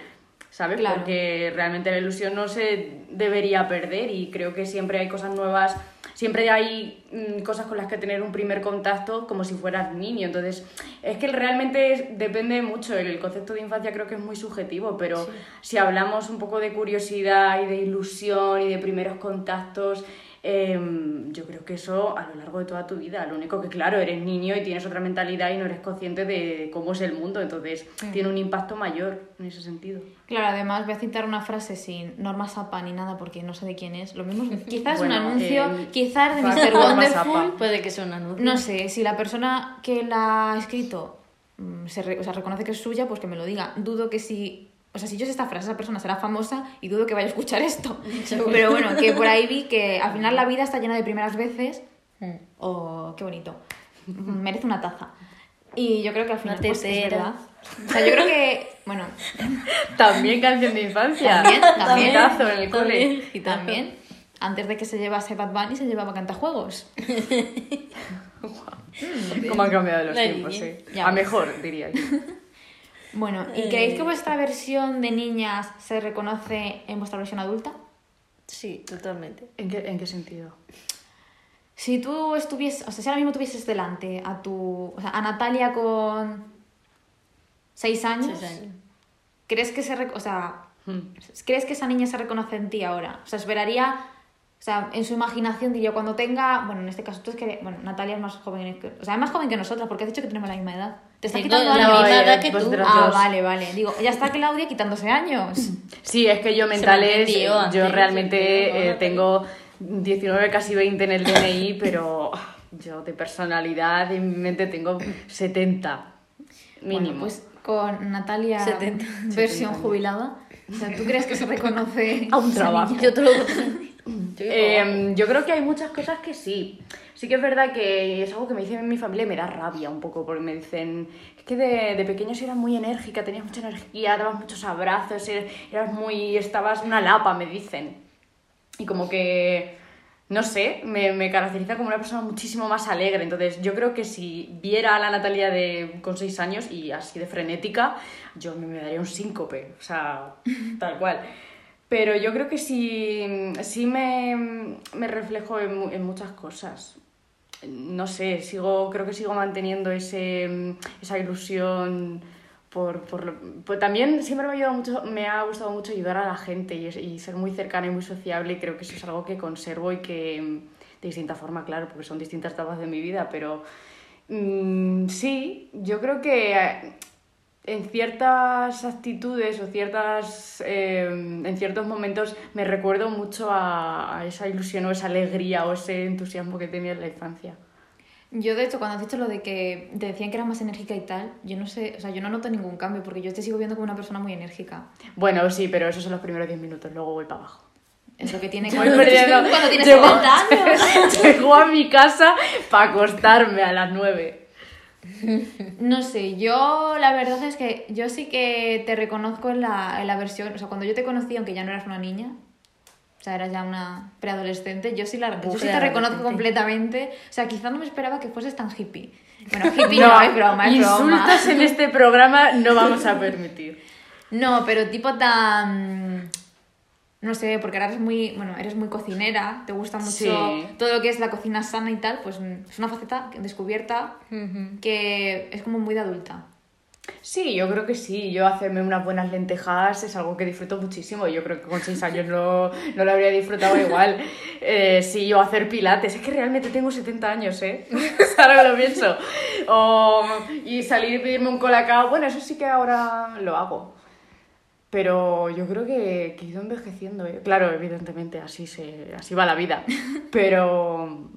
[SPEAKER 3] ¿Sabes?
[SPEAKER 2] Claro.
[SPEAKER 3] Porque realmente la ilusión no se debería perder y creo que siempre hay cosas nuevas, siempre hay mm, cosas con las que tener un primer contacto como si fueras niño. Entonces, es que realmente es- depende mucho. El concepto de infancia creo que es muy subjetivo, pero si hablamos un poco de curiosidad y de ilusión y de primeros contactos, em, yo creo que eso a lo largo de toda tu vida. Lo único que, claro, eres niño y tienes otra mentalidad y no eres consciente de cómo es el mundo, entonces tiene un impacto mayor en ese sentido.
[SPEAKER 2] Claro, además voy a citar una frase sin Norma Sapa ni nada porque no sé de quién es. Lo mismo, quizás es un
[SPEAKER 3] Bueno,
[SPEAKER 2] anuncio,
[SPEAKER 3] eh,
[SPEAKER 2] quizás de Mr. Wonderful.
[SPEAKER 4] Puede que sea un anuncio.
[SPEAKER 2] No sé, si la persona que la ha escrito mm, se re- o sea, reconoce que es suya, pues que me lo diga. Dudo que si... O sea, si yo sé esta frase, esa persona será famosa y dudo que vaya a escuchar esto. Pero bueno, que por ahí vi que al final la vida está llena de primeras veces.
[SPEAKER 4] Mm.
[SPEAKER 2] Oh, qué bonito. Merece una taza. Y yo creo que al final
[SPEAKER 4] Una
[SPEAKER 2] pues, es verdad. O sea, yo creo que... Bueno,
[SPEAKER 3] También canción de infancia.
[SPEAKER 2] También, también.
[SPEAKER 3] Hitazo en el cole.
[SPEAKER 2] Y también, antes de que se llevase Bad Bunny, se llevaba cantajuegos.
[SPEAKER 3] Cómo han cambiado los
[SPEAKER 4] La
[SPEAKER 3] tiempos, sí.
[SPEAKER 2] Ya
[SPEAKER 3] A
[SPEAKER 2] ves.
[SPEAKER 3] mejor, diría yo.
[SPEAKER 2] Bueno, ¿y creéis que vuestra versión de niñas se reconoce en vuestra versión adulta?
[SPEAKER 4] Sí, totalmente.
[SPEAKER 3] ¿En qué, en qué sentido?
[SPEAKER 2] Si tú estuvieses, o sea, si ahora mismo tuvieses delante a tu, o sea, a Natalia con seis años,
[SPEAKER 4] Seis años.
[SPEAKER 2] ¿crees que se, o sea,
[SPEAKER 3] Hmm.
[SPEAKER 2] crees que esa niña se reconoce en ti ahora? O sea, esperaría, o sea, en su imaginación diría cuando tenga, bueno, en este caso tú es que, bueno, Natalia es más joven que, o sea, es más joven que nosotras porque has dicho que tenemos la misma edad. Te está
[SPEAKER 4] Tengo
[SPEAKER 2] quitando
[SPEAKER 4] la
[SPEAKER 2] años.
[SPEAKER 4] misma
[SPEAKER 3] eh,
[SPEAKER 4] edad que tú.
[SPEAKER 2] Ah,
[SPEAKER 3] dos.
[SPEAKER 2] vale, vale. Digo, ya está Claudia quitándose años.
[SPEAKER 3] Sí, es que yo mentales,
[SPEAKER 4] entendió
[SPEAKER 3] yo
[SPEAKER 4] antes,
[SPEAKER 3] realmente eh, tengo 19, casi 20 en el DNI, pero ah, yo de personalidad en mi mente tengo 70 mínimo.
[SPEAKER 2] Bueno, pues con Natalia
[SPEAKER 4] 70.
[SPEAKER 2] versión jubilada. O sea, ¿tú crees que se reconoce
[SPEAKER 3] A un trabajo.
[SPEAKER 4] Yo te lo
[SPEAKER 3] Eh, yo creo que hay muchas cosas que sí. Sí que es verdad que es algo que me dicen en mi familia y me da rabia un poco, porque me dicen, es que de, de pequeños eras muy enérgica, tenías mucha energía, dabas muchos abrazos, er- eras muy, estabas una lapa, me dicen. Y como que, no sé, me, me caracteriza como una persona muchísimo más alegre. Entonces yo creo que si viera a la Natalia de, con 6 años y así de frenética, yo me daría un síncope, o sea, tal cual. Pero yo creo que sí, sí me, me reflejo en, en muchas cosas. No sé, sigo, creo que sigo manteniendo ese, esa ilusión por, por lo- pues también siempre me ha, ayudado mucho, me ha gustado mucho ayudar a la gente y, ser muy cercana y muy sociable y creo que eso es algo que conservo y que de distinta forma, claro, porque son distintas etapas de mi vida, pero mm, sí, yo creo que en ciertas actitudes o ciertas eh, en ciertos momentos me recuerdo mucho a, a esa ilusión o esa alegría o ese entusiasmo que tenía en la infancia.
[SPEAKER 2] Yo, de hecho, cuando has dicho lo de que te decían que era más enérgica y tal, yo no sé, o sea, yo no noto ningún cambio porque yo te sigo viendo como una persona muy enérgica.
[SPEAKER 3] Bueno, sí, pero esos son los primeros 10 minutos, luego voy para abajo.
[SPEAKER 2] Es lo que tiene cuando,
[SPEAKER 3] perdiendo.
[SPEAKER 2] cuando tienes
[SPEAKER 3] Llego-
[SPEAKER 2] 70 años.
[SPEAKER 3] Llego a mi casa para acostarme a las 9.
[SPEAKER 2] No sé, yo la verdad es que yo sí que te reconozco en la, en la versión, o sea, cuando yo te conocí, aunque ya no eras una niña, o sea, eras ya una preadolescente, yo sí, la, yo sí te reconozco completamente. O sea, quizá no me esperaba que fueses tan hippie. Bueno, hippie no, es broma, es broma.
[SPEAKER 3] insultos en este programa no vamos a permitir.
[SPEAKER 2] No, pero tipo tan... No sé, porque ahora eres muy, bueno, eres muy cocinera, te gusta mucho
[SPEAKER 3] Sí.
[SPEAKER 2] todo lo que es la cocina sana y tal, pues es una faceta descubierta que es como muy de adulta.
[SPEAKER 3] Sí, yo creo que sí. Yo hacerme unas buenas lentejas es algo que disfruto muchísimo. Yo creo que con seis años no, no lo habría disfrutado igual. Eh, sí, yo hacer pilates. Es que realmente tengo 70 años, ¿eh? ahora que lo pienso. O, y salir y pedirme un colacao. Bueno, eso sí que ahora lo hago. Pero yo creo que, que he ido envejeciendo. ¿eh? Claro, evidentemente, así, se, así va la vida. Pero...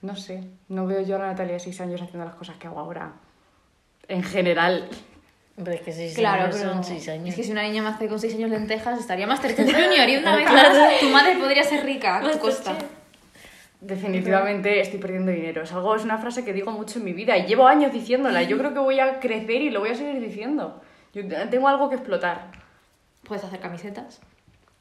[SPEAKER 3] No sé, no veo yo a la Natalia de 6 años haciendo las cosas que hago ahora. En general.
[SPEAKER 4] Es que seis
[SPEAKER 2] Claro,
[SPEAKER 4] años
[SPEAKER 2] pero
[SPEAKER 4] son seis años.
[SPEAKER 2] es que si una niña me hace con 6 años lentejas, estaría Masterchef Junior y una vez más tu madre podría ser rica a tu costa.
[SPEAKER 3] Definitivamente estoy perdiendo dinero. Es algo, es una frase que digo mucho en mi vida y llevo años diciéndola. Yo creo que voy a crecer y lo voy a seguir diciendo. Yo tengo algo que explotar.
[SPEAKER 2] Puedes hacer camisetas.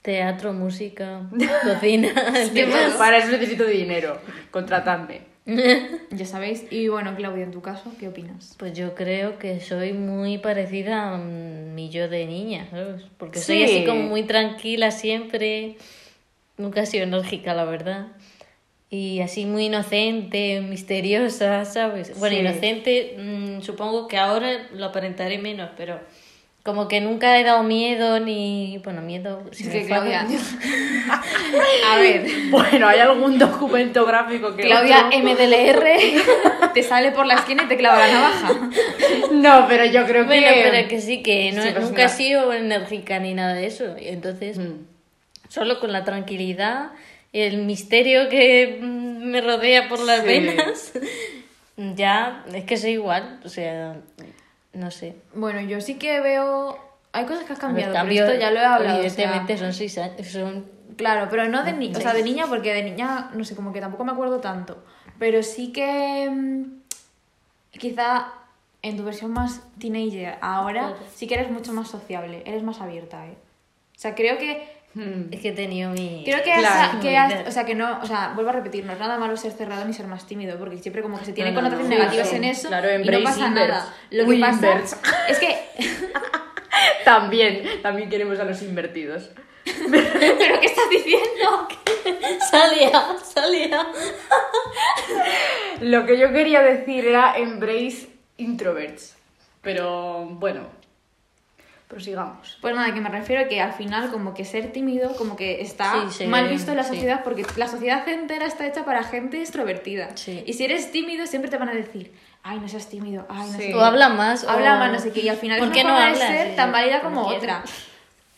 [SPEAKER 4] Teatro, música, cocina. ¿Qué más?
[SPEAKER 3] Para eso necesito dinero. Contratadme.
[SPEAKER 2] ya sabéis. Y bueno, Claudia, en tu caso, ¿qué opinas?
[SPEAKER 4] Pues yo creo que soy muy parecida a mi yo de niña, ¿sabes? Porque soy
[SPEAKER 3] Sí.
[SPEAKER 4] así como muy tranquila siempre. Nunca he sido enérgica, la verdad. Y así muy inocente, misteriosa, ¿sabes? Bueno,
[SPEAKER 3] Sí.
[SPEAKER 4] inocente, mm, supongo que ahora lo aparentaré menos, pero como que nunca he dado miedo ni. Bueno, miedo. Si
[SPEAKER 2] Es que Claudia. A ver,
[SPEAKER 3] Bueno, hay algún documento gráfico que
[SPEAKER 2] Claudia
[SPEAKER 3] otro?
[SPEAKER 2] MDLR te sale por la esquina y te clava la navaja.
[SPEAKER 3] No, pero yo creo que...
[SPEAKER 4] Bueno, pero que sí, que no,
[SPEAKER 3] Sí, pues
[SPEAKER 4] nunca he sido enérgica ni nada de eso. Y entonces,
[SPEAKER 3] Mm.
[SPEAKER 4] solo con la tranquilidad y el misterio que mm, me rodea por las
[SPEAKER 3] Sí.
[SPEAKER 4] venas, ya es que soy igual. O sea, no sé.
[SPEAKER 2] Bueno, yo sí que veo. Hay cosas que has cambiado, pero
[SPEAKER 4] cambios,
[SPEAKER 2] esto ya lo he hablado. o sea,
[SPEAKER 4] Evidentemente son seis años. Son...
[SPEAKER 2] Claro, pero no de niña, o sea, de niña porque de niña, no sé, como que tampoco me acuerdo tanto. Pero sí que mm, quizá en tu versión más teenager ahora sí que eres mucho más sociable, eres más abierta, ¿eh? O sea, creo que
[SPEAKER 3] Mm.
[SPEAKER 4] Es que he tenido mi...
[SPEAKER 2] creo que, has-
[SPEAKER 3] Claro.
[SPEAKER 2] que has- o sea, que no, o sea, vuelvo a repetir, no es nada malo ser cerrado ni ser más tímido, porque siempre como que se tienen
[SPEAKER 3] No, no,
[SPEAKER 2] connotaciones
[SPEAKER 3] no.
[SPEAKER 2] negativas
[SPEAKER 3] Sí,
[SPEAKER 2] en eso
[SPEAKER 3] claro,
[SPEAKER 2] y no
[SPEAKER 3] embrace
[SPEAKER 2] pasa
[SPEAKER 3] inverse.
[SPEAKER 2] nada. Lo
[SPEAKER 3] Uy,
[SPEAKER 2] que pasa
[SPEAKER 3] inverse.
[SPEAKER 2] es que
[SPEAKER 3] También, también queremos a los invertidos.
[SPEAKER 2] ¿Pero qué estás diciendo?
[SPEAKER 4] Salía, salía.
[SPEAKER 3] Lo que yo quería decir era embrace introverts. Pero bueno, prosigamos.
[SPEAKER 2] Pues nada, que me refiero que al final como que ser tímido como que está
[SPEAKER 4] Sí, sí,
[SPEAKER 2] mal visto en la
[SPEAKER 4] sí.
[SPEAKER 2] sociedad porque la sociedad entera está hecha para gente extrovertida.
[SPEAKER 4] Sí.
[SPEAKER 2] Y si eres tímido siempre te van a decir, ay, no seas tímido, ay, no
[SPEAKER 3] Sí.
[SPEAKER 2] sé
[SPEAKER 4] O habla más. o-
[SPEAKER 2] Habla más, no sé qué. Y al final
[SPEAKER 4] ¿Por
[SPEAKER 2] es
[SPEAKER 4] qué
[SPEAKER 2] una
[SPEAKER 4] no
[SPEAKER 2] forma de
[SPEAKER 4] hablas?
[SPEAKER 2] ser
[SPEAKER 4] Sí,
[SPEAKER 2] tan válida
[SPEAKER 4] como
[SPEAKER 2] otra.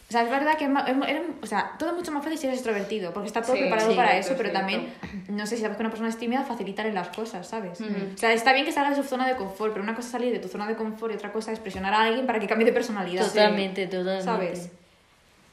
[SPEAKER 2] O sea, es verdad que eres- o sea, todo es mucho más fácil si eres extrovertido, porque está todo
[SPEAKER 3] Sí,
[SPEAKER 2] preparado
[SPEAKER 4] sí,
[SPEAKER 2] para eso, pero también, no sé, si sabes que una persona es tímida, facilitarle las cosas, ¿sabes? O sea, está bien que salgas de su zona de confort, pero una cosa es salir de tu zona de confort y otra cosa es presionar a alguien para que cambie de personalidad.
[SPEAKER 4] Totalmente, totalmente.
[SPEAKER 2] ¿Sabes?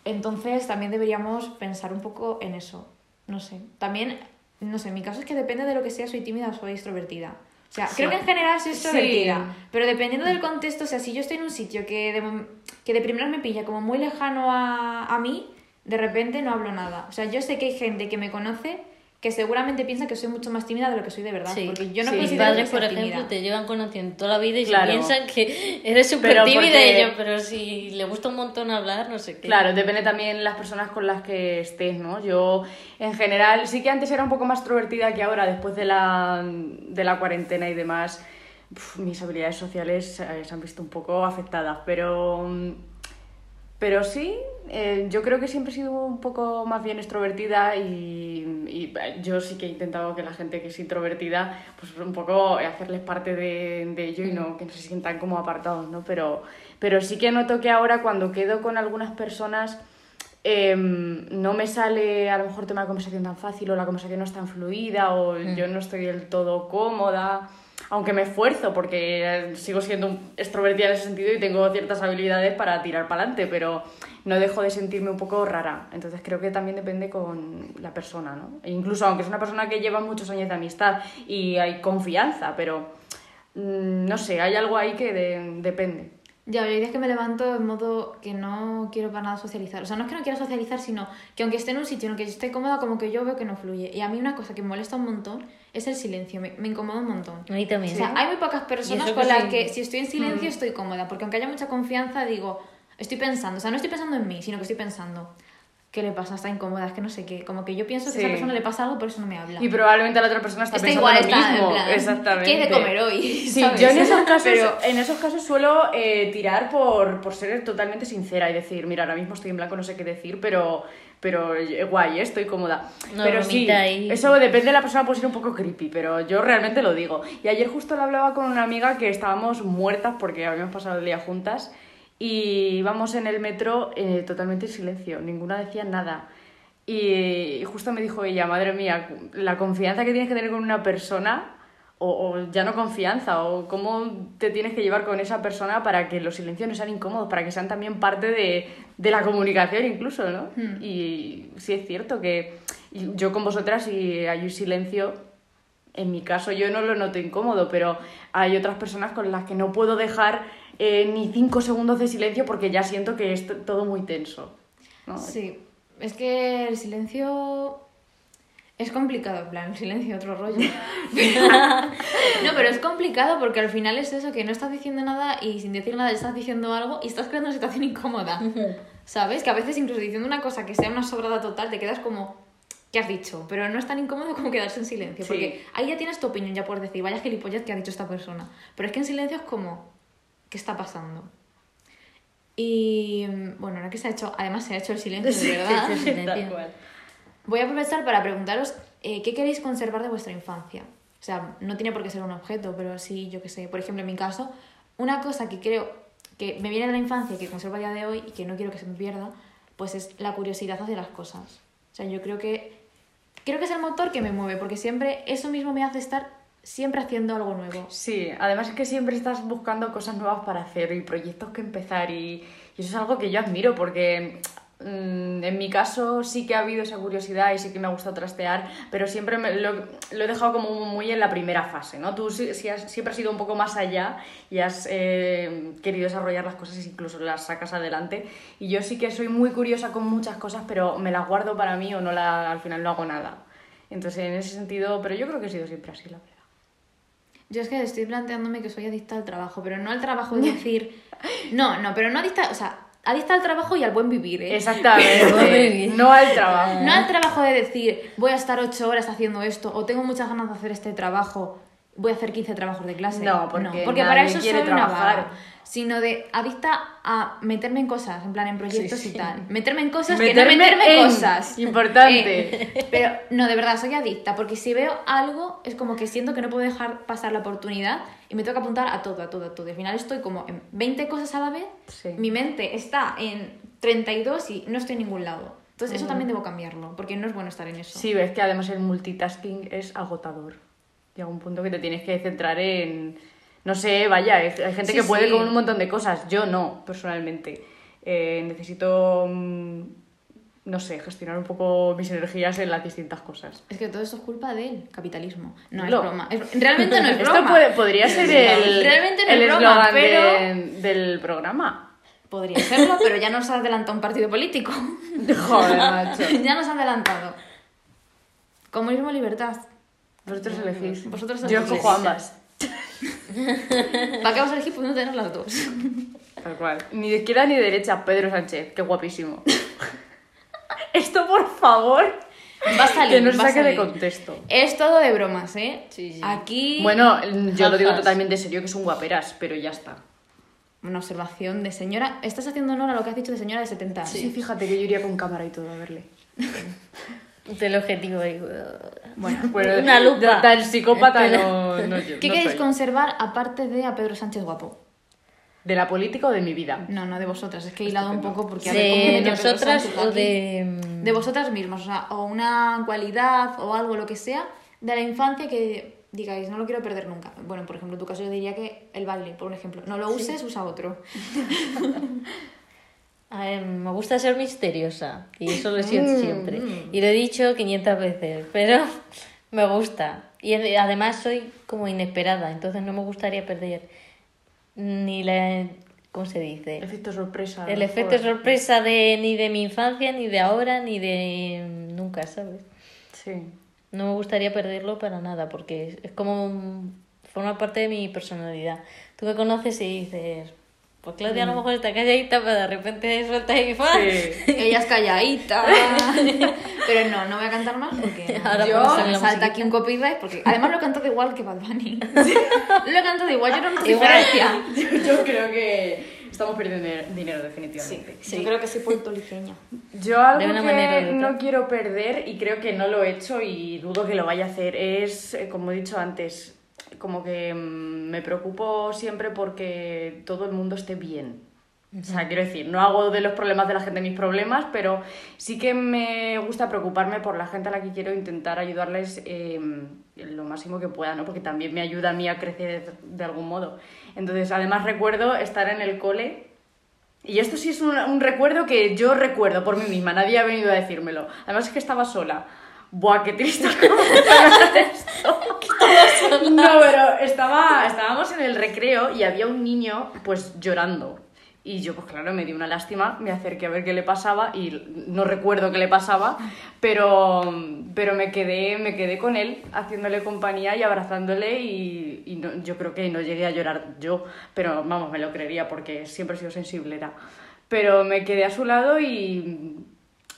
[SPEAKER 2] Entonces también deberíamos pensar un poco en eso. No sé. También, no sé, mi caso es que depende de lo que sea, soy tímida o soy extrovertida. O sea, creo que en general soy extrovertida.
[SPEAKER 3] Sí.
[SPEAKER 2] Pero dependiendo del contexto, o sea, si yo estoy en un sitio que de, que de primeras me pilla como muy lejano a, a mí, de repente no hablo nada. O sea, yo sé que hay gente que me conoce que seguramente piensa que soy mucho más tímida de lo que soy de verdad.
[SPEAKER 4] Sí.
[SPEAKER 2] Porque yo no
[SPEAKER 3] Sí.
[SPEAKER 2] Considero
[SPEAKER 4] padres,
[SPEAKER 2] que
[SPEAKER 4] por ejemplo,
[SPEAKER 2] tímida.
[SPEAKER 4] te llevan conociendo toda la vida y
[SPEAKER 3] Claro.
[SPEAKER 4] piensan que eres súper tímida
[SPEAKER 3] porque-
[SPEAKER 4] yo, pero si le gusta un montón hablar, no sé qué.
[SPEAKER 3] Claro, depende también las personas con las que estés, ¿no? Yo, en general, sí que antes era un poco más extrovertida que ahora, después de la, de la cuarentena y demás. Uf, mis habilidades sociales eh, se han visto un poco afectadas, pero, mm, pero sí, eh, yo creo que siempre he sido un poco más bien extrovertida y, y, eh, yo sí que he intentado que la gente que es introvertida, pues un poco hacerles parte de, de ello y no que no se sientan como apartados, ¿no? Pero, pero sí que noto que ahora cuando quedo con algunas personas em, no me sale a lo mejor tema de conversación tan fácil o la conversación no es tan fluida o yo no estoy del todo cómoda, aunque me esfuerzo porque eh, sigo siendo extrovertida en ese sentido y tengo ciertas habilidades para tirar para adelante, pero no dejo de sentirme un poco rara. Entonces creo que también depende con la persona, ¿no? E incluso aunque es una persona que lleva muchos años de amistad y hay confianza, pero mm, no sé, hay algo ahí que de- depende.
[SPEAKER 2] Ya, hay días que me levanto en modo que no quiero para nada socializar. O sea, no es que no quiera socializar, sino que aunque esté en un sitio en el que yo esté cómoda, como que yo veo que no fluye. Y a mí una cosa que me molesta un montón es el silencio, me, me incomoda un montón.
[SPEAKER 4] A mí también.
[SPEAKER 2] O sea, hay muy pocas personas con
[SPEAKER 4] que
[SPEAKER 2] las
[SPEAKER 4] sí.
[SPEAKER 2] que si estoy en
[SPEAKER 3] Mm.
[SPEAKER 2] silencio estoy cómoda, porque aunque haya mucha confianza, digo, estoy pensando, o sea, no estoy pensando en mí, sino que estoy pensando, ¿qué le pasa? Está incómoda, es que no sé qué. Como que yo pienso que a esa
[SPEAKER 3] Sí.
[SPEAKER 2] persona le pasa algo, por eso no me habla.
[SPEAKER 3] Y probablemente la otra persona está,
[SPEAKER 2] Está
[SPEAKER 3] pensando
[SPEAKER 2] igual,
[SPEAKER 3] lo
[SPEAKER 2] está
[SPEAKER 3] mismo.
[SPEAKER 2] en plan,
[SPEAKER 3] Exactamente.
[SPEAKER 2] ¿qué hay de comer hoy?
[SPEAKER 3] Sí,
[SPEAKER 2] ¿Sabes?
[SPEAKER 3] yo en esos casos,
[SPEAKER 2] Pero-
[SPEAKER 3] en esos casos suelo eh, tirar por, por ser totalmente sincera y decir, mira, ahora mismo estoy en blanco, no sé qué decir, pero, pero eh, guay, eh, estoy cómoda.
[SPEAKER 4] Una
[SPEAKER 3] pero sí,
[SPEAKER 4] ahí.
[SPEAKER 3] eso depende de la persona, puede ser un poco creepy, pero yo realmente lo digo. Y ayer justo lo hablaba con una amiga que estábamos muertas porque habíamos pasado el día juntas y íbamos en el metro eh, totalmente en silencio, ninguna decía nada. Y justo me dijo ella, madre mía, la confianza que tienes que tener con una persona, o, o ya no confianza, o cómo te tienes que llevar con esa persona para que los silencios no sean incómodos, para que sean también parte de, de la comunicación incluso, ¿no?
[SPEAKER 2] Hmm.
[SPEAKER 3] Y sí es cierto que yo con vosotras si hay un silencio, en mi caso yo no lo noto incómodo, pero hay otras personas con las que no puedo dejar eh, ni cinco segundos de silencio porque ya siento que es todo muy tenso. ¿no?
[SPEAKER 2] Sí, es que el silencio Es complicado, en plan, silencio, otro rollo. no, pero es complicado porque al final es eso, que no estás diciendo nada y sin decir nada estás diciendo algo y estás creando una situación incómoda. ¿Sabes? Que a veces incluso diciendo una cosa que sea una sobrada total te quedas como, ¿qué has dicho? Pero no es tan incómodo como quedarse en silencio.
[SPEAKER 3] Sí.
[SPEAKER 2] Porque ahí ya tienes tu opinión, ya puedes decir, vaya gilipollas que ha dicho esta persona. Pero es que en silencio es como, ¿qué está pasando? Y mm, bueno, ahora que se ha hecho, además se ha hecho el silencio, de verdad.
[SPEAKER 4] sí, sí.
[SPEAKER 3] Tal cual.
[SPEAKER 2] Voy a aprovechar para preguntaros eh, qué queréis conservar de vuestra infancia. O sea, no tiene por qué ser un objeto, pero sí, yo qué sé. Por ejemplo, en mi caso, una cosa que creo que me viene de la infancia y que conservo a día de hoy y que no quiero que se me pierda, pues es la curiosidad hacia las cosas. O sea, yo creo que creo que es el motor que me mueve, porque siempre eso mismo me hace estar siempre haciendo algo nuevo.
[SPEAKER 3] Sí, además es que siempre estás buscando cosas nuevas para hacer y proyectos que empezar y, y eso es algo que yo admiro porque mm, en mi caso sí que ha habido esa curiosidad y sí que me ha gustado trastear, pero siempre me- lo, lo he dejado como muy en la primera fase, ¿no? Tú has- siempre has ido un poco más allá y has eh, querido desarrollar las cosas e incluso las sacas adelante y yo sí que soy muy curiosa con muchas cosas, pero me las guardo para mí o no la, al final no hago nada. Entonces, en ese sentido, pero yo creo que he sido siempre así, la verdad.
[SPEAKER 2] Yo es que estoy planteándome que soy adicta al trabajo, pero no al trabajo de decir. No, no, pero no adicta, o sea, adicta al trabajo y al buen vivir, ¿eh?
[SPEAKER 3] Exactamente, no al trabajo.
[SPEAKER 2] No al trabajo de decir, voy a estar ocho horas haciendo esto, o tengo muchas ganas de hacer este trabajo, voy a hacer 15 trabajos de clase.
[SPEAKER 3] No, porque
[SPEAKER 2] porque para eso soy una
[SPEAKER 3] trabajar.
[SPEAKER 2] vaga. Sino de adicta a meterme en cosas, en plan en proyectos
[SPEAKER 3] Sí,
[SPEAKER 2] y
[SPEAKER 3] sí.
[SPEAKER 2] tal. Meterme en cosas
[SPEAKER 3] Meterme
[SPEAKER 2] que no meterme
[SPEAKER 3] en,
[SPEAKER 2] cosas.
[SPEAKER 3] importante.
[SPEAKER 2] Eh, pero no, de verdad, soy adicta, porque si veo algo, es como que siento que no puedo dejar pasar la oportunidad y me tengo que apuntar a todo, a todo, a todo. Y al final estoy como en 20 cosas a la vez,
[SPEAKER 3] Sí.
[SPEAKER 2] mi mente está en 32 y no estoy en ningún lado. Entonces eso también debo cambiarlo, porque no es bueno estar en eso.
[SPEAKER 3] Sí, ves que además el multitasking es agotador. Llega un punto que te tienes que centrar en... No sé, vaya, hay, hay gente
[SPEAKER 2] Sí,
[SPEAKER 3] que puede
[SPEAKER 2] sí.
[SPEAKER 3] con un montón de cosas. Yo no, personalmente. Eh, necesito, mm, no sé, gestionar un poco mis energías en las distintas cosas.
[SPEAKER 2] Es que todo eso es culpa del capitalismo. No, es
[SPEAKER 3] No.
[SPEAKER 2] broma. Es- realmente no es
[SPEAKER 3] Esto
[SPEAKER 2] broma.
[SPEAKER 3] puede- podría ser el
[SPEAKER 2] Realmente no
[SPEAKER 3] el
[SPEAKER 2] es broma, pero...
[SPEAKER 3] de- del programa.
[SPEAKER 2] Podría serlo, pero ya nos ha adelantado un partido político.
[SPEAKER 3] Joder, macho.
[SPEAKER 2] ya nos ha adelantado. Comunismo libertad.
[SPEAKER 3] Vosotros elegís.
[SPEAKER 2] Vosotros
[SPEAKER 3] Yo
[SPEAKER 2] elegís.
[SPEAKER 3] escojo ambas.
[SPEAKER 2] ¿Para qué vas a elegir? Pues no tener las dos.
[SPEAKER 3] Tal cual. Ni de izquierda ni de derecha, Pedro Sánchez. Qué guapísimo. Esto, por favor,
[SPEAKER 2] Va a salir.
[SPEAKER 3] que no se saque de contexto.
[SPEAKER 2] Es todo de bromas, ¿eh?
[SPEAKER 4] Sí, sí.
[SPEAKER 2] Aquí.
[SPEAKER 3] Bueno, yo lo digo totalmente serio, que son guaperas, pero ya está.
[SPEAKER 2] Una observación de señora. Estás haciendo honor a lo que has dicho de señora de 70 años.
[SPEAKER 3] Sí, fíjate que yo iría con cámara y todo a verle.
[SPEAKER 4] Del objetivo.
[SPEAKER 2] Bueno.
[SPEAKER 3] Bueno,
[SPEAKER 4] Una lupa.
[SPEAKER 3] Tan psicópata no, no yo.
[SPEAKER 2] ¿Qué
[SPEAKER 3] no
[SPEAKER 2] queréis
[SPEAKER 3] soy.
[SPEAKER 2] conservar aparte de a Pedro Sánchez guapo?
[SPEAKER 3] ¿De la política o de mi vida?
[SPEAKER 2] No, no, de vosotras. Es que he hilado un poco porque
[SPEAKER 4] ¿De nosotras o de.?
[SPEAKER 2] De vosotras mismas, o sea, o una cualidad o algo, lo que sea, de la infancia que digáis, no lo quiero perder nunca. Bueno, por ejemplo, en tu caso yo diría que el baile, por un ejemplo. No lo uses, usa otro.
[SPEAKER 4] A ver, me gusta ser misteriosa y eso lo he sido
[SPEAKER 2] Mm.
[SPEAKER 4] siempre. Y lo he dicho 500 veces, pero me gusta. Y ade- además soy como inesperada, entonces no me gustaría perder ni la... ¿Cómo se dice?
[SPEAKER 3] Efecto sorpresa.
[SPEAKER 4] El efecto
[SPEAKER 3] mejor.
[SPEAKER 4] sorpresa de ni de mi infancia, ni de ahora, ni de nunca, ¿sabes?
[SPEAKER 3] Sí.
[SPEAKER 4] No me gustaría perderlo para nada, porque es, como forma parte de mi personalidad. Tú me conoces y dices, pues Claudia a lo mejor está calladita, pero de repente suelta ahí ¡fua!
[SPEAKER 3] Sí.
[SPEAKER 2] Ella es calladita. Pero no, no voy a cantar más porque.
[SPEAKER 4] Ahora
[SPEAKER 2] yo me salta
[SPEAKER 4] musiquita.
[SPEAKER 2] aquí un copyright porque además lo he cantado igual que Bad Bunny. Lo he cantado igual, yo no noto diferencia.
[SPEAKER 3] Yo, yo creo que estamos perdiendo dinero- definitivamente.
[SPEAKER 2] Yo creo que soy puertorriqueña.
[SPEAKER 3] Yo algo
[SPEAKER 4] De una
[SPEAKER 3] que no quiero perder y creo que no lo he hecho y dudo que lo vaya a hacer es, eh, como he dicho antes, como que mm, me preocupo siempre porque todo el mundo esté bien. O sea, quiero decir, no hago de los problemas de la gente mis problemas, pero sí que me gusta preocuparme por la gente a la que quiero intentar ayudarles eh, lo máximo que pueda, ¿no? Porque también me ayuda a mí a crecer de algún modo. Entonces, además recuerdo estar en el cole y esto sí es un, un recuerdo que yo recuerdo por mí misma, nadie ha venido a decírmelo. Además es que estaba sola. Buah, qué triste. No, pero estaba, estábamos en el recreo y había un niño pues llorando. Y yo, pues claro, me di una lástima, me acerqué a ver qué le pasaba y no recuerdo qué le pasaba, pero, pero me, quedé, me quedé con él haciéndole compañía y abrazándole y, y no- yo creo que no llegué a llorar yo, pero vamos, me lo creería porque siempre he sido sensiblera. Pero me quedé a su lado y,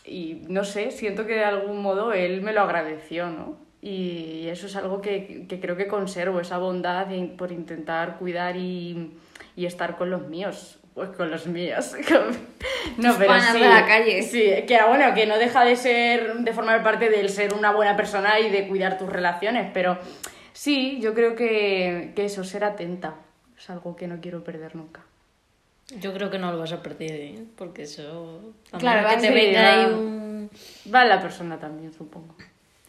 [SPEAKER 3] y no sé, siento que de algún modo él me lo agradeció, ¿no? Y eso es algo que, que creo que conservo, esa bondad de- por intentar cuidar y, y estar con los míos. Pues con los míos. con- No,
[SPEAKER 2] Tus
[SPEAKER 3] sí,
[SPEAKER 2] de la calle.
[SPEAKER 3] Sí, que bueno, que no deja de ser, de formar parte del ser una buena persona y de cuidar tus relaciones, pero sí, yo creo que, que eso, ser atenta, es algo que no quiero perder nunca.
[SPEAKER 4] Yo creo que no lo vas a perder, ¿eh? porque eso.
[SPEAKER 2] Claro,
[SPEAKER 4] que
[SPEAKER 2] a
[SPEAKER 4] te venga ahí
[SPEAKER 3] va.
[SPEAKER 4] un.
[SPEAKER 3] Va la persona también, supongo.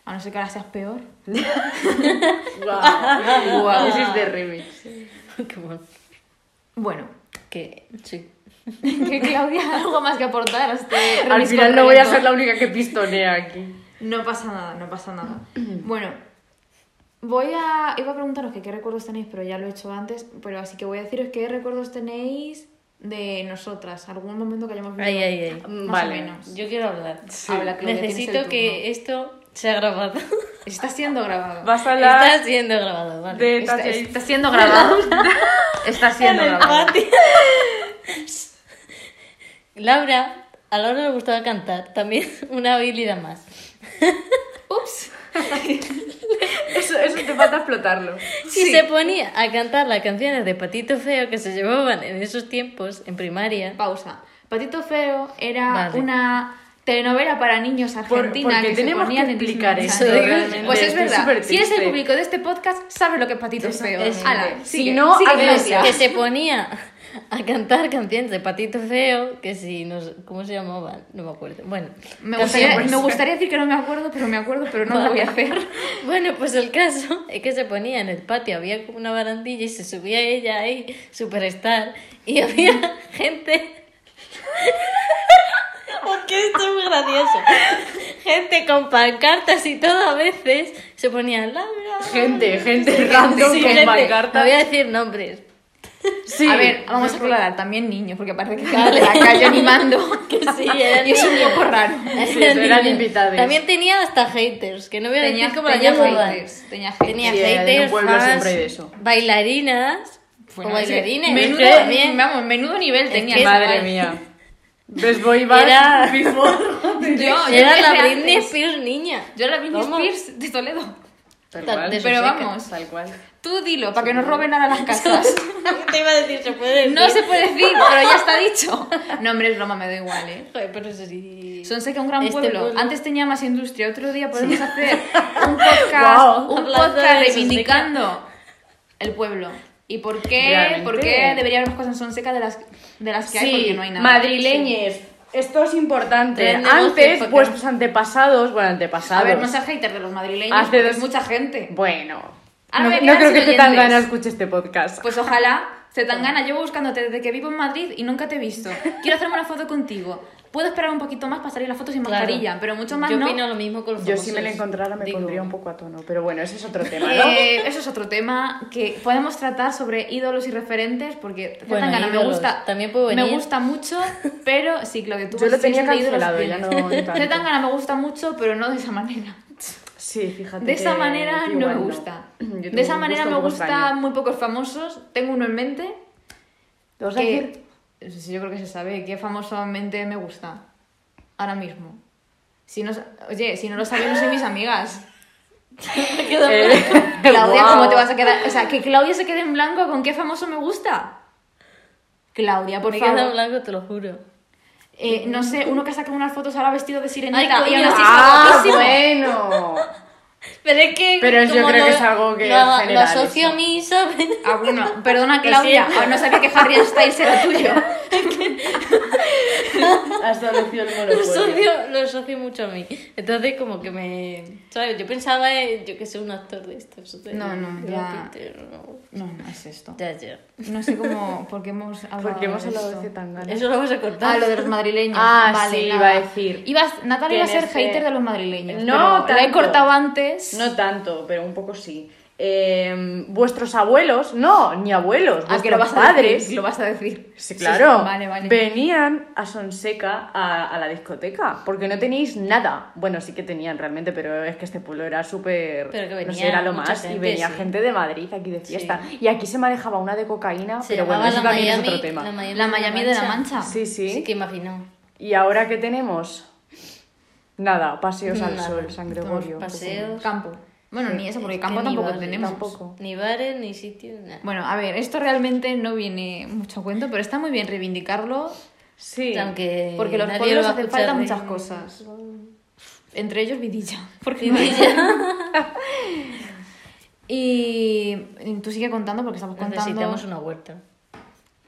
[SPEAKER 2] A no ser que ahora seas peor.
[SPEAKER 3] Guau.
[SPEAKER 2] Guau.
[SPEAKER 3] Ese es de remix.
[SPEAKER 4] Qué bueno.
[SPEAKER 2] Bueno,
[SPEAKER 4] Que sí.
[SPEAKER 2] que Claudia, algo más que aportar a este
[SPEAKER 3] Al final no voy a ser la única que pistonea aquí.
[SPEAKER 2] No pasa nada, no pasa nada. Bueno, voy a. Iba a preguntaros que qué recuerdos tenéis, pero ya lo he hecho antes. Pero así que voy a deciros qué recuerdos tenéis de nosotras. Algún momento que hayamos vivido.
[SPEAKER 4] Ay, ay, ay.
[SPEAKER 2] Más
[SPEAKER 3] Vale.
[SPEAKER 2] o menos.
[SPEAKER 4] Yo quiero hablar.
[SPEAKER 2] Habla, Claudia, tienes el
[SPEAKER 4] Necesito que esto sea grabado.
[SPEAKER 2] Está siendo grabado.
[SPEAKER 3] Vas a hablar
[SPEAKER 4] Está siendo grabado, vale.
[SPEAKER 3] de
[SPEAKER 2] Está, está siendo grabado. está siendo grabado.
[SPEAKER 4] Laura, a Laura le gustaba cantar, también una habilidad más.
[SPEAKER 2] Ups.
[SPEAKER 3] Eso, eso te falta explotarlo.
[SPEAKER 4] Si se ponía a cantar las canciones de Patito Feo que se llevaban en esos tiempos, en primaria,
[SPEAKER 2] Pausa. Patito Feo era
[SPEAKER 4] Vale.
[SPEAKER 2] una telenovela para niños argentina que se
[SPEAKER 3] tenemos
[SPEAKER 2] ponían
[SPEAKER 3] que
[SPEAKER 2] en
[SPEAKER 3] explicar
[SPEAKER 2] Channel.
[SPEAKER 3] eso, realmente.
[SPEAKER 2] Pues es verdad. Si eres el público de este podcast, sabes lo que es Patito Feo.
[SPEAKER 4] es-
[SPEAKER 2] Ala,
[SPEAKER 3] Si
[SPEAKER 2] sigue,
[SPEAKER 3] no,
[SPEAKER 2] Claudia.
[SPEAKER 4] que se ponía a cantar canciones de Patito Feo, que si nos... ¿Cómo se llamaban? No me acuerdo. Bueno,
[SPEAKER 2] Me gustaría, me gustaría decir que no me acuerdo, pero me acuerdo, pero no lo voy a hacer.
[SPEAKER 4] Bueno, pues el caso es que se ponía en el patio, había como una barandilla y se subía ella ahí, superstar, y había gente... Porque esto es muy gracioso. Gente con pancartas y todo a veces se ponía Laura.
[SPEAKER 3] Gente, gente random
[SPEAKER 4] Sí,
[SPEAKER 3] con
[SPEAKER 4] gente.
[SPEAKER 3] pancartas.
[SPEAKER 4] No voy a decir nombres.
[SPEAKER 3] Sí.
[SPEAKER 2] A ver, vamos a aclarar, también niños, porque parece que gente de la calle animando.
[SPEAKER 4] Que sí, eran
[SPEAKER 2] Y es un poco raro.
[SPEAKER 3] Sí, eran invitados.
[SPEAKER 4] También tenía hasta haters, que no voy a
[SPEAKER 2] Tenía,
[SPEAKER 4] decir cómo la
[SPEAKER 2] tenía
[SPEAKER 4] llamaban.
[SPEAKER 2] haters. Tenía haters.
[SPEAKER 4] Tenía
[SPEAKER 3] Sí,
[SPEAKER 4] haters,
[SPEAKER 3] pueblo
[SPEAKER 4] fans,
[SPEAKER 3] siempre hay de eso.
[SPEAKER 4] bailarinas
[SPEAKER 2] Bueno,
[SPEAKER 4] o bailarines.
[SPEAKER 2] Menudo,
[SPEAKER 4] es también.
[SPEAKER 2] vamos, menudo nivel tenía.
[SPEAKER 4] que-
[SPEAKER 3] Madre mía. Boy Band
[SPEAKER 4] Era-
[SPEAKER 3] before.
[SPEAKER 2] Yo, yo
[SPEAKER 4] Era la Britney. Spears niña.
[SPEAKER 2] Yo era la Britney. Spears de Toledo.
[SPEAKER 3] Tal cual.
[SPEAKER 2] Pero vamos,
[SPEAKER 3] Tal cual.
[SPEAKER 2] tú dilo, para que no roben nada las casas.
[SPEAKER 4] Te iba a decir, se puede decir.
[SPEAKER 2] No se puede decir, pero ya está dicho. No, hombre, es broma, me da igual, ¿eh?
[SPEAKER 4] Joder, pero eso sí.
[SPEAKER 2] Son sé que un gran
[SPEAKER 4] Este
[SPEAKER 2] pueblo.
[SPEAKER 4] pueblo.
[SPEAKER 2] Antes tenía más industria. Otro día podemos hacer un podcast, un podcast
[SPEAKER 4] de
[SPEAKER 2] reivindicando el pueblo. ¿Y por qué,
[SPEAKER 3] Realmente.
[SPEAKER 2] por qué debería haber más cosas en Sonseca de las, de las que hay? Porque no hay nada.
[SPEAKER 3] madrileñes. Esto es importante. Antes,
[SPEAKER 4] porque-
[SPEAKER 3] vuestros antepasados, bueno,
[SPEAKER 2] A
[SPEAKER 3] antepasados.
[SPEAKER 2] ver, no seas hater de los madrileños,
[SPEAKER 3] Hace
[SPEAKER 2] porque
[SPEAKER 3] dos-
[SPEAKER 2] es mucha gente.
[SPEAKER 3] Bueno.
[SPEAKER 2] Ahora
[SPEAKER 3] no
[SPEAKER 2] me
[SPEAKER 3] no creo que
[SPEAKER 2] sin
[SPEAKER 3] te tan
[SPEAKER 2] oyentes.
[SPEAKER 3] gana escuche este podcast.
[SPEAKER 2] Pues ojalá, se tan gana. Llevo buscándote desde que vivo en Madrid y nunca te he visto. Quiero hacerme una foto contigo. Puedo esperar un poquito más para salir la foto sin
[SPEAKER 4] Claro.
[SPEAKER 2] mascarilla, pero mucho más
[SPEAKER 4] Yo
[SPEAKER 2] no.
[SPEAKER 4] opino lo mismo con los
[SPEAKER 3] Yo si me la encontrara me
[SPEAKER 4] Digo,
[SPEAKER 3] pondría un poco a tono. Pero bueno, ese es otro tema, ¿no?
[SPEAKER 2] Eh, eso es otro tema que podemos tratar sobre ídolos y referentes porque
[SPEAKER 4] Bueno,
[SPEAKER 2] Zetangana me gusta
[SPEAKER 4] También puedo
[SPEAKER 2] me
[SPEAKER 4] venir.
[SPEAKER 2] gusta mucho pero sí Claudia tú
[SPEAKER 3] Yo lo
[SPEAKER 2] a
[SPEAKER 3] tenía cancelado, ya no tanto.
[SPEAKER 2] Zetangana me gusta mucho pero no de esa manera
[SPEAKER 3] Sí, fíjate.
[SPEAKER 2] de esa
[SPEAKER 3] que-
[SPEAKER 2] manera
[SPEAKER 3] que
[SPEAKER 2] no me gusta
[SPEAKER 3] Yo tengo
[SPEAKER 2] de esa manera me gustan muy pocos famosos tengo uno en mente
[SPEAKER 3] ¿Te vas a
[SPEAKER 2] que
[SPEAKER 3] decir?
[SPEAKER 2] Sí, yo creo que se sabe qué famosamente me gusta ahora mismo si no oye si no lo sabéis no sois mis amigas
[SPEAKER 3] Eh,
[SPEAKER 2] Claudia. ¿cómo te vas a quedar? O sea, que Claudia se quede en blanco con qué famoso me gusta. Claudia, por
[SPEAKER 4] Me queda en
[SPEAKER 2] favor.
[SPEAKER 4] blanco, te lo juro.
[SPEAKER 2] Eh, no sé, uno que ha sacado unas fotos ahora vestido de sirenita
[SPEAKER 4] Ay,
[SPEAKER 2] y aún así
[SPEAKER 3] Ah,
[SPEAKER 2] está guapísimo.
[SPEAKER 3] bueno.
[SPEAKER 4] Pero es que.
[SPEAKER 3] Pero yo creo
[SPEAKER 4] lo-
[SPEAKER 3] que es algo que
[SPEAKER 4] lo,
[SPEAKER 3] es
[SPEAKER 4] lo asocio
[SPEAKER 3] eso.
[SPEAKER 4] a mí, ¿sabes?
[SPEAKER 2] Ah, bueno, perdona Claudia, ah, no sabía que Harry Styles era tuyo.
[SPEAKER 3] Has establecido el
[SPEAKER 4] Lo
[SPEAKER 3] monopolio.
[SPEAKER 4] asocio, lo asocio mucho a mí. Entonces, como que me. ¿Sabes? Yo pensaba, en, yo que sé, un actor de estos. de-
[SPEAKER 2] No, no,
[SPEAKER 4] de
[SPEAKER 2] ya.
[SPEAKER 4] Peter, no.
[SPEAKER 2] No, no es esto.
[SPEAKER 4] Ya, ya.
[SPEAKER 2] No sé cómo, por qué hemos hablado
[SPEAKER 3] Porque hemos
[SPEAKER 2] de
[SPEAKER 3] hablado de
[SPEAKER 2] esto.
[SPEAKER 3] Zetangana.
[SPEAKER 4] Eso lo vas a cortar.
[SPEAKER 2] Ah, lo de los madrileños.
[SPEAKER 3] Ah,
[SPEAKER 2] vale,
[SPEAKER 3] sí,
[SPEAKER 2] nada.
[SPEAKER 3] iba a decir.
[SPEAKER 2] Ibas- Natalia iba a ser hater de los madrileños.
[SPEAKER 3] No
[SPEAKER 2] pero la he
[SPEAKER 3] tanto.
[SPEAKER 2] cortado antes.
[SPEAKER 3] No tanto, pero un poco sí. Eh, vuestros abuelos, no, ni abuelos,
[SPEAKER 2] ¿A qué lo
[SPEAKER 3] vuestros
[SPEAKER 2] a
[SPEAKER 3] padres,
[SPEAKER 2] decir? Lo vas a decir.
[SPEAKER 3] Sí, claro.
[SPEAKER 2] Vale, vale.
[SPEAKER 3] Venían a Sonseca a, a la discoteca porque no tenéis nada. Bueno, sí que tenían realmente, pero es que este pueblo era súper. No sé, era lo más. y venía
[SPEAKER 4] sí.
[SPEAKER 3] gente de Madrid aquí de fiesta. Y aquí se manejaba una de cocaína,
[SPEAKER 4] Se
[SPEAKER 3] pero bueno, eso también
[SPEAKER 4] Miami,
[SPEAKER 3] es otro tema.
[SPEAKER 4] La Miami,
[SPEAKER 2] La Miami de la Mancha.
[SPEAKER 3] Sí, sí.
[SPEAKER 4] Sí que imagino.
[SPEAKER 3] Y ahora que tenemos. Nada, paseos al sol, San Gregorio.
[SPEAKER 4] Paseos.
[SPEAKER 2] Campo. Bueno, ni eso, porque
[SPEAKER 4] Es
[SPEAKER 2] campo tampoco tenemos.
[SPEAKER 3] tampoco.
[SPEAKER 4] Ni bares, ni sitios, nada.
[SPEAKER 2] Bueno, a ver, esto realmente no viene mucho a cuento, pero está muy bien reivindicarlo
[SPEAKER 3] Sí.
[SPEAKER 4] Aunque
[SPEAKER 2] porque los pueblos
[SPEAKER 4] lo
[SPEAKER 2] hacen falta
[SPEAKER 4] de-
[SPEAKER 2] muchas cosas. Entre ellos Vidilla. Porque y tú sigue contando porque estamos contando.
[SPEAKER 4] Necesitamos una huerta.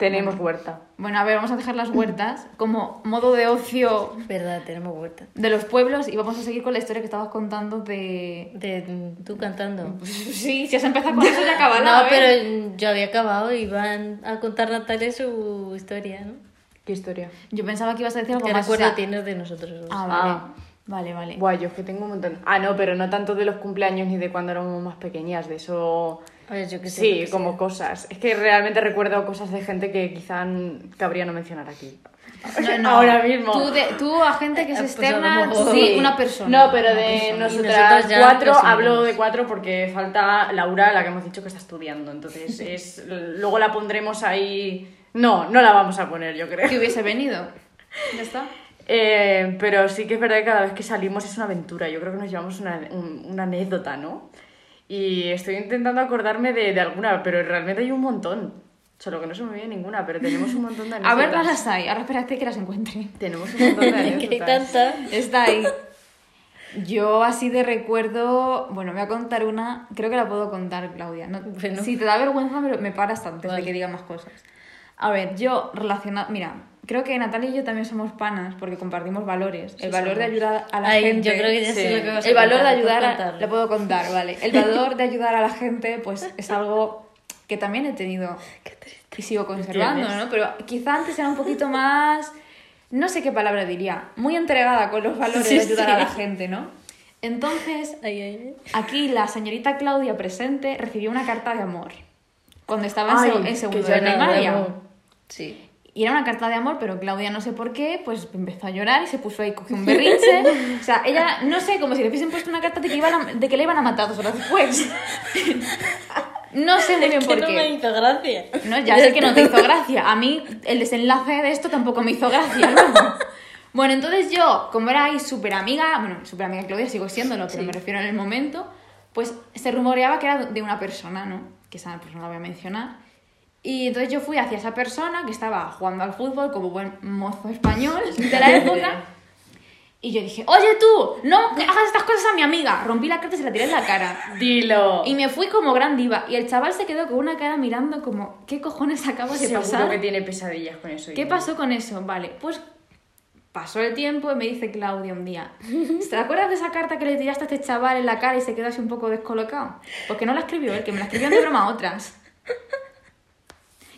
[SPEAKER 3] Tenemos huerta.
[SPEAKER 2] Bueno, a ver, vamos a dejar las huertas como modo de ocio
[SPEAKER 4] Verdad, tenemos huerta.
[SPEAKER 2] de los pueblos y vamos a seguir con la historia que estabas contando de.
[SPEAKER 4] De tú cantando.
[SPEAKER 2] Sí, si has empezado con eso ya acabado.
[SPEAKER 4] No, pero yo había acabado y van a contar Natalia su historia, ¿no?
[SPEAKER 3] ¿Qué historia?
[SPEAKER 2] Yo pensaba que ibas a decir algo
[SPEAKER 4] ¿Qué
[SPEAKER 2] más. o
[SPEAKER 4] recuerdo
[SPEAKER 2] sea-
[SPEAKER 4] tienes de nosotros dos?
[SPEAKER 2] Ah, vale.
[SPEAKER 3] Ah.
[SPEAKER 2] Vale, vale.
[SPEAKER 3] Buah, yo es que tengo un montón. Ah, no, pero no tanto de los cumpleaños ni de cuando éramos más pequeñas, de eso.
[SPEAKER 4] A ver, yo qué sé.
[SPEAKER 3] Sí,
[SPEAKER 4] que
[SPEAKER 3] como
[SPEAKER 4] sea.
[SPEAKER 3] cosas. Es que realmente recuerdo cosas de gente que quizá cabría no mencionar aquí.
[SPEAKER 2] No, no.
[SPEAKER 3] Ahora mismo.
[SPEAKER 2] Tú, de- tú a gente que es
[SPEAKER 4] Pues
[SPEAKER 2] externa,
[SPEAKER 4] mejor-
[SPEAKER 2] sí, una persona.
[SPEAKER 3] No, pero
[SPEAKER 2] Una
[SPEAKER 3] de
[SPEAKER 2] persona.
[SPEAKER 3] nosotras cuatro, hablo de cuatro porque falta Laura, la que hemos dicho que está estudiando. Entonces, es luego la pondremos ahí. No, no la vamos a poner, yo creo.
[SPEAKER 2] Que hubiese venido. Ya está.
[SPEAKER 3] Eh, pero sí que es verdad que cada vez que salimos es una aventura. Yo creo que nos llevamos una, un- una anécdota, ¿no? Y estoy intentando acordarme de, de alguna, pero realmente hay un montón. Solo que no se me viene ninguna, pero tenemos un montón de
[SPEAKER 2] A
[SPEAKER 3] anécdotas.
[SPEAKER 2] ver, las hay. Ahora espérate que las encuentre.
[SPEAKER 3] Tenemos un montón de
[SPEAKER 4] Que hay
[SPEAKER 3] anécdotas.
[SPEAKER 4] tanta.
[SPEAKER 2] Está ahí. Yo así de recuerdo, bueno, voy a contar una, creo que la puedo contar, Claudia. No-
[SPEAKER 4] Bueno.
[SPEAKER 2] Si te da vergüenza, me, me paras antes
[SPEAKER 4] Vale.
[SPEAKER 2] de que diga más cosas. A ver, yo relacionado, mira, creo que Natalia y yo también somos panas porque compartimos valores. El valor de ayudar a la
[SPEAKER 4] Ay,
[SPEAKER 2] gente.
[SPEAKER 4] yo creo que ya
[SPEAKER 3] Sí.
[SPEAKER 4] sé lo que vas a
[SPEAKER 2] El valor de
[SPEAKER 4] contar,
[SPEAKER 2] ayudar,
[SPEAKER 4] puedes
[SPEAKER 2] a, le puedo contar, vale. El valor de ayudar a la gente, pues es algo que también he tenido y sigo conservando? ¿no? Pero quizá antes era un poquito más, no sé qué palabra diría, muy entregada con los valores
[SPEAKER 4] Sí,
[SPEAKER 2] de ayudar
[SPEAKER 4] sí.
[SPEAKER 2] a la gente, ¿no? Entonces,
[SPEAKER 4] Ay, ay, ay.
[SPEAKER 2] aquí la señorita Claudia presente recibió una carta de amor cuando estaba en,
[SPEAKER 3] Ay,
[SPEAKER 2] seg- en segundo de primaria.
[SPEAKER 4] Sí.
[SPEAKER 2] Y era una carta de amor, pero Claudia no sé por qué, pues empezó a llorar y se puso ahí, cogió un berrinche. O sea, ella, no sé, como si le hubiesen puesto una carta de que, iban a- de que le iban a matar dos horas después. No sé muy bien
[SPEAKER 4] Es
[SPEAKER 2] por
[SPEAKER 4] que no
[SPEAKER 2] qué.
[SPEAKER 4] me hizo gracia.
[SPEAKER 2] No, ya sé que no te hizo gracia. A mí el desenlace de esto tampoco me hizo gracia. ¿no? Bueno, entonces yo, como era ahí súper amiga, bueno, súper amiga de Claudia, sigo siéndolo, pero me refiero en el momento, pues se rumoreaba que era de una persona, ¿no? Que esa persona la voy a mencionar. Y entonces yo fui hacia esa persona que estaba jugando al fútbol como buen mozo español de la época. Y yo dije, oye tú, no que hagas estas cosas a mi amiga. Rompí la carta y se la tiré en la cara.
[SPEAKER 3] Dilo.
[SPEAKER 2] Y me fui como gran diva. Y el chaval se quedó con una cara mirando como, ¿qué cojones acaba de
[SPEAKER 3] Seguro
[SPEAKER 2] pasar?
[SPEAKER 3] que tiene pesadillas con eso.
[SPEAKER 2] ¿Qué pasó con eso? Vale, pues pasó el tiempo y me dice Claudia un día, ¿te acuerdas de esa carta que le tiraste a este chaval en la cara y se quedó así un poco descolocado? Porque no la escribió él, que me la escribían de broma otras.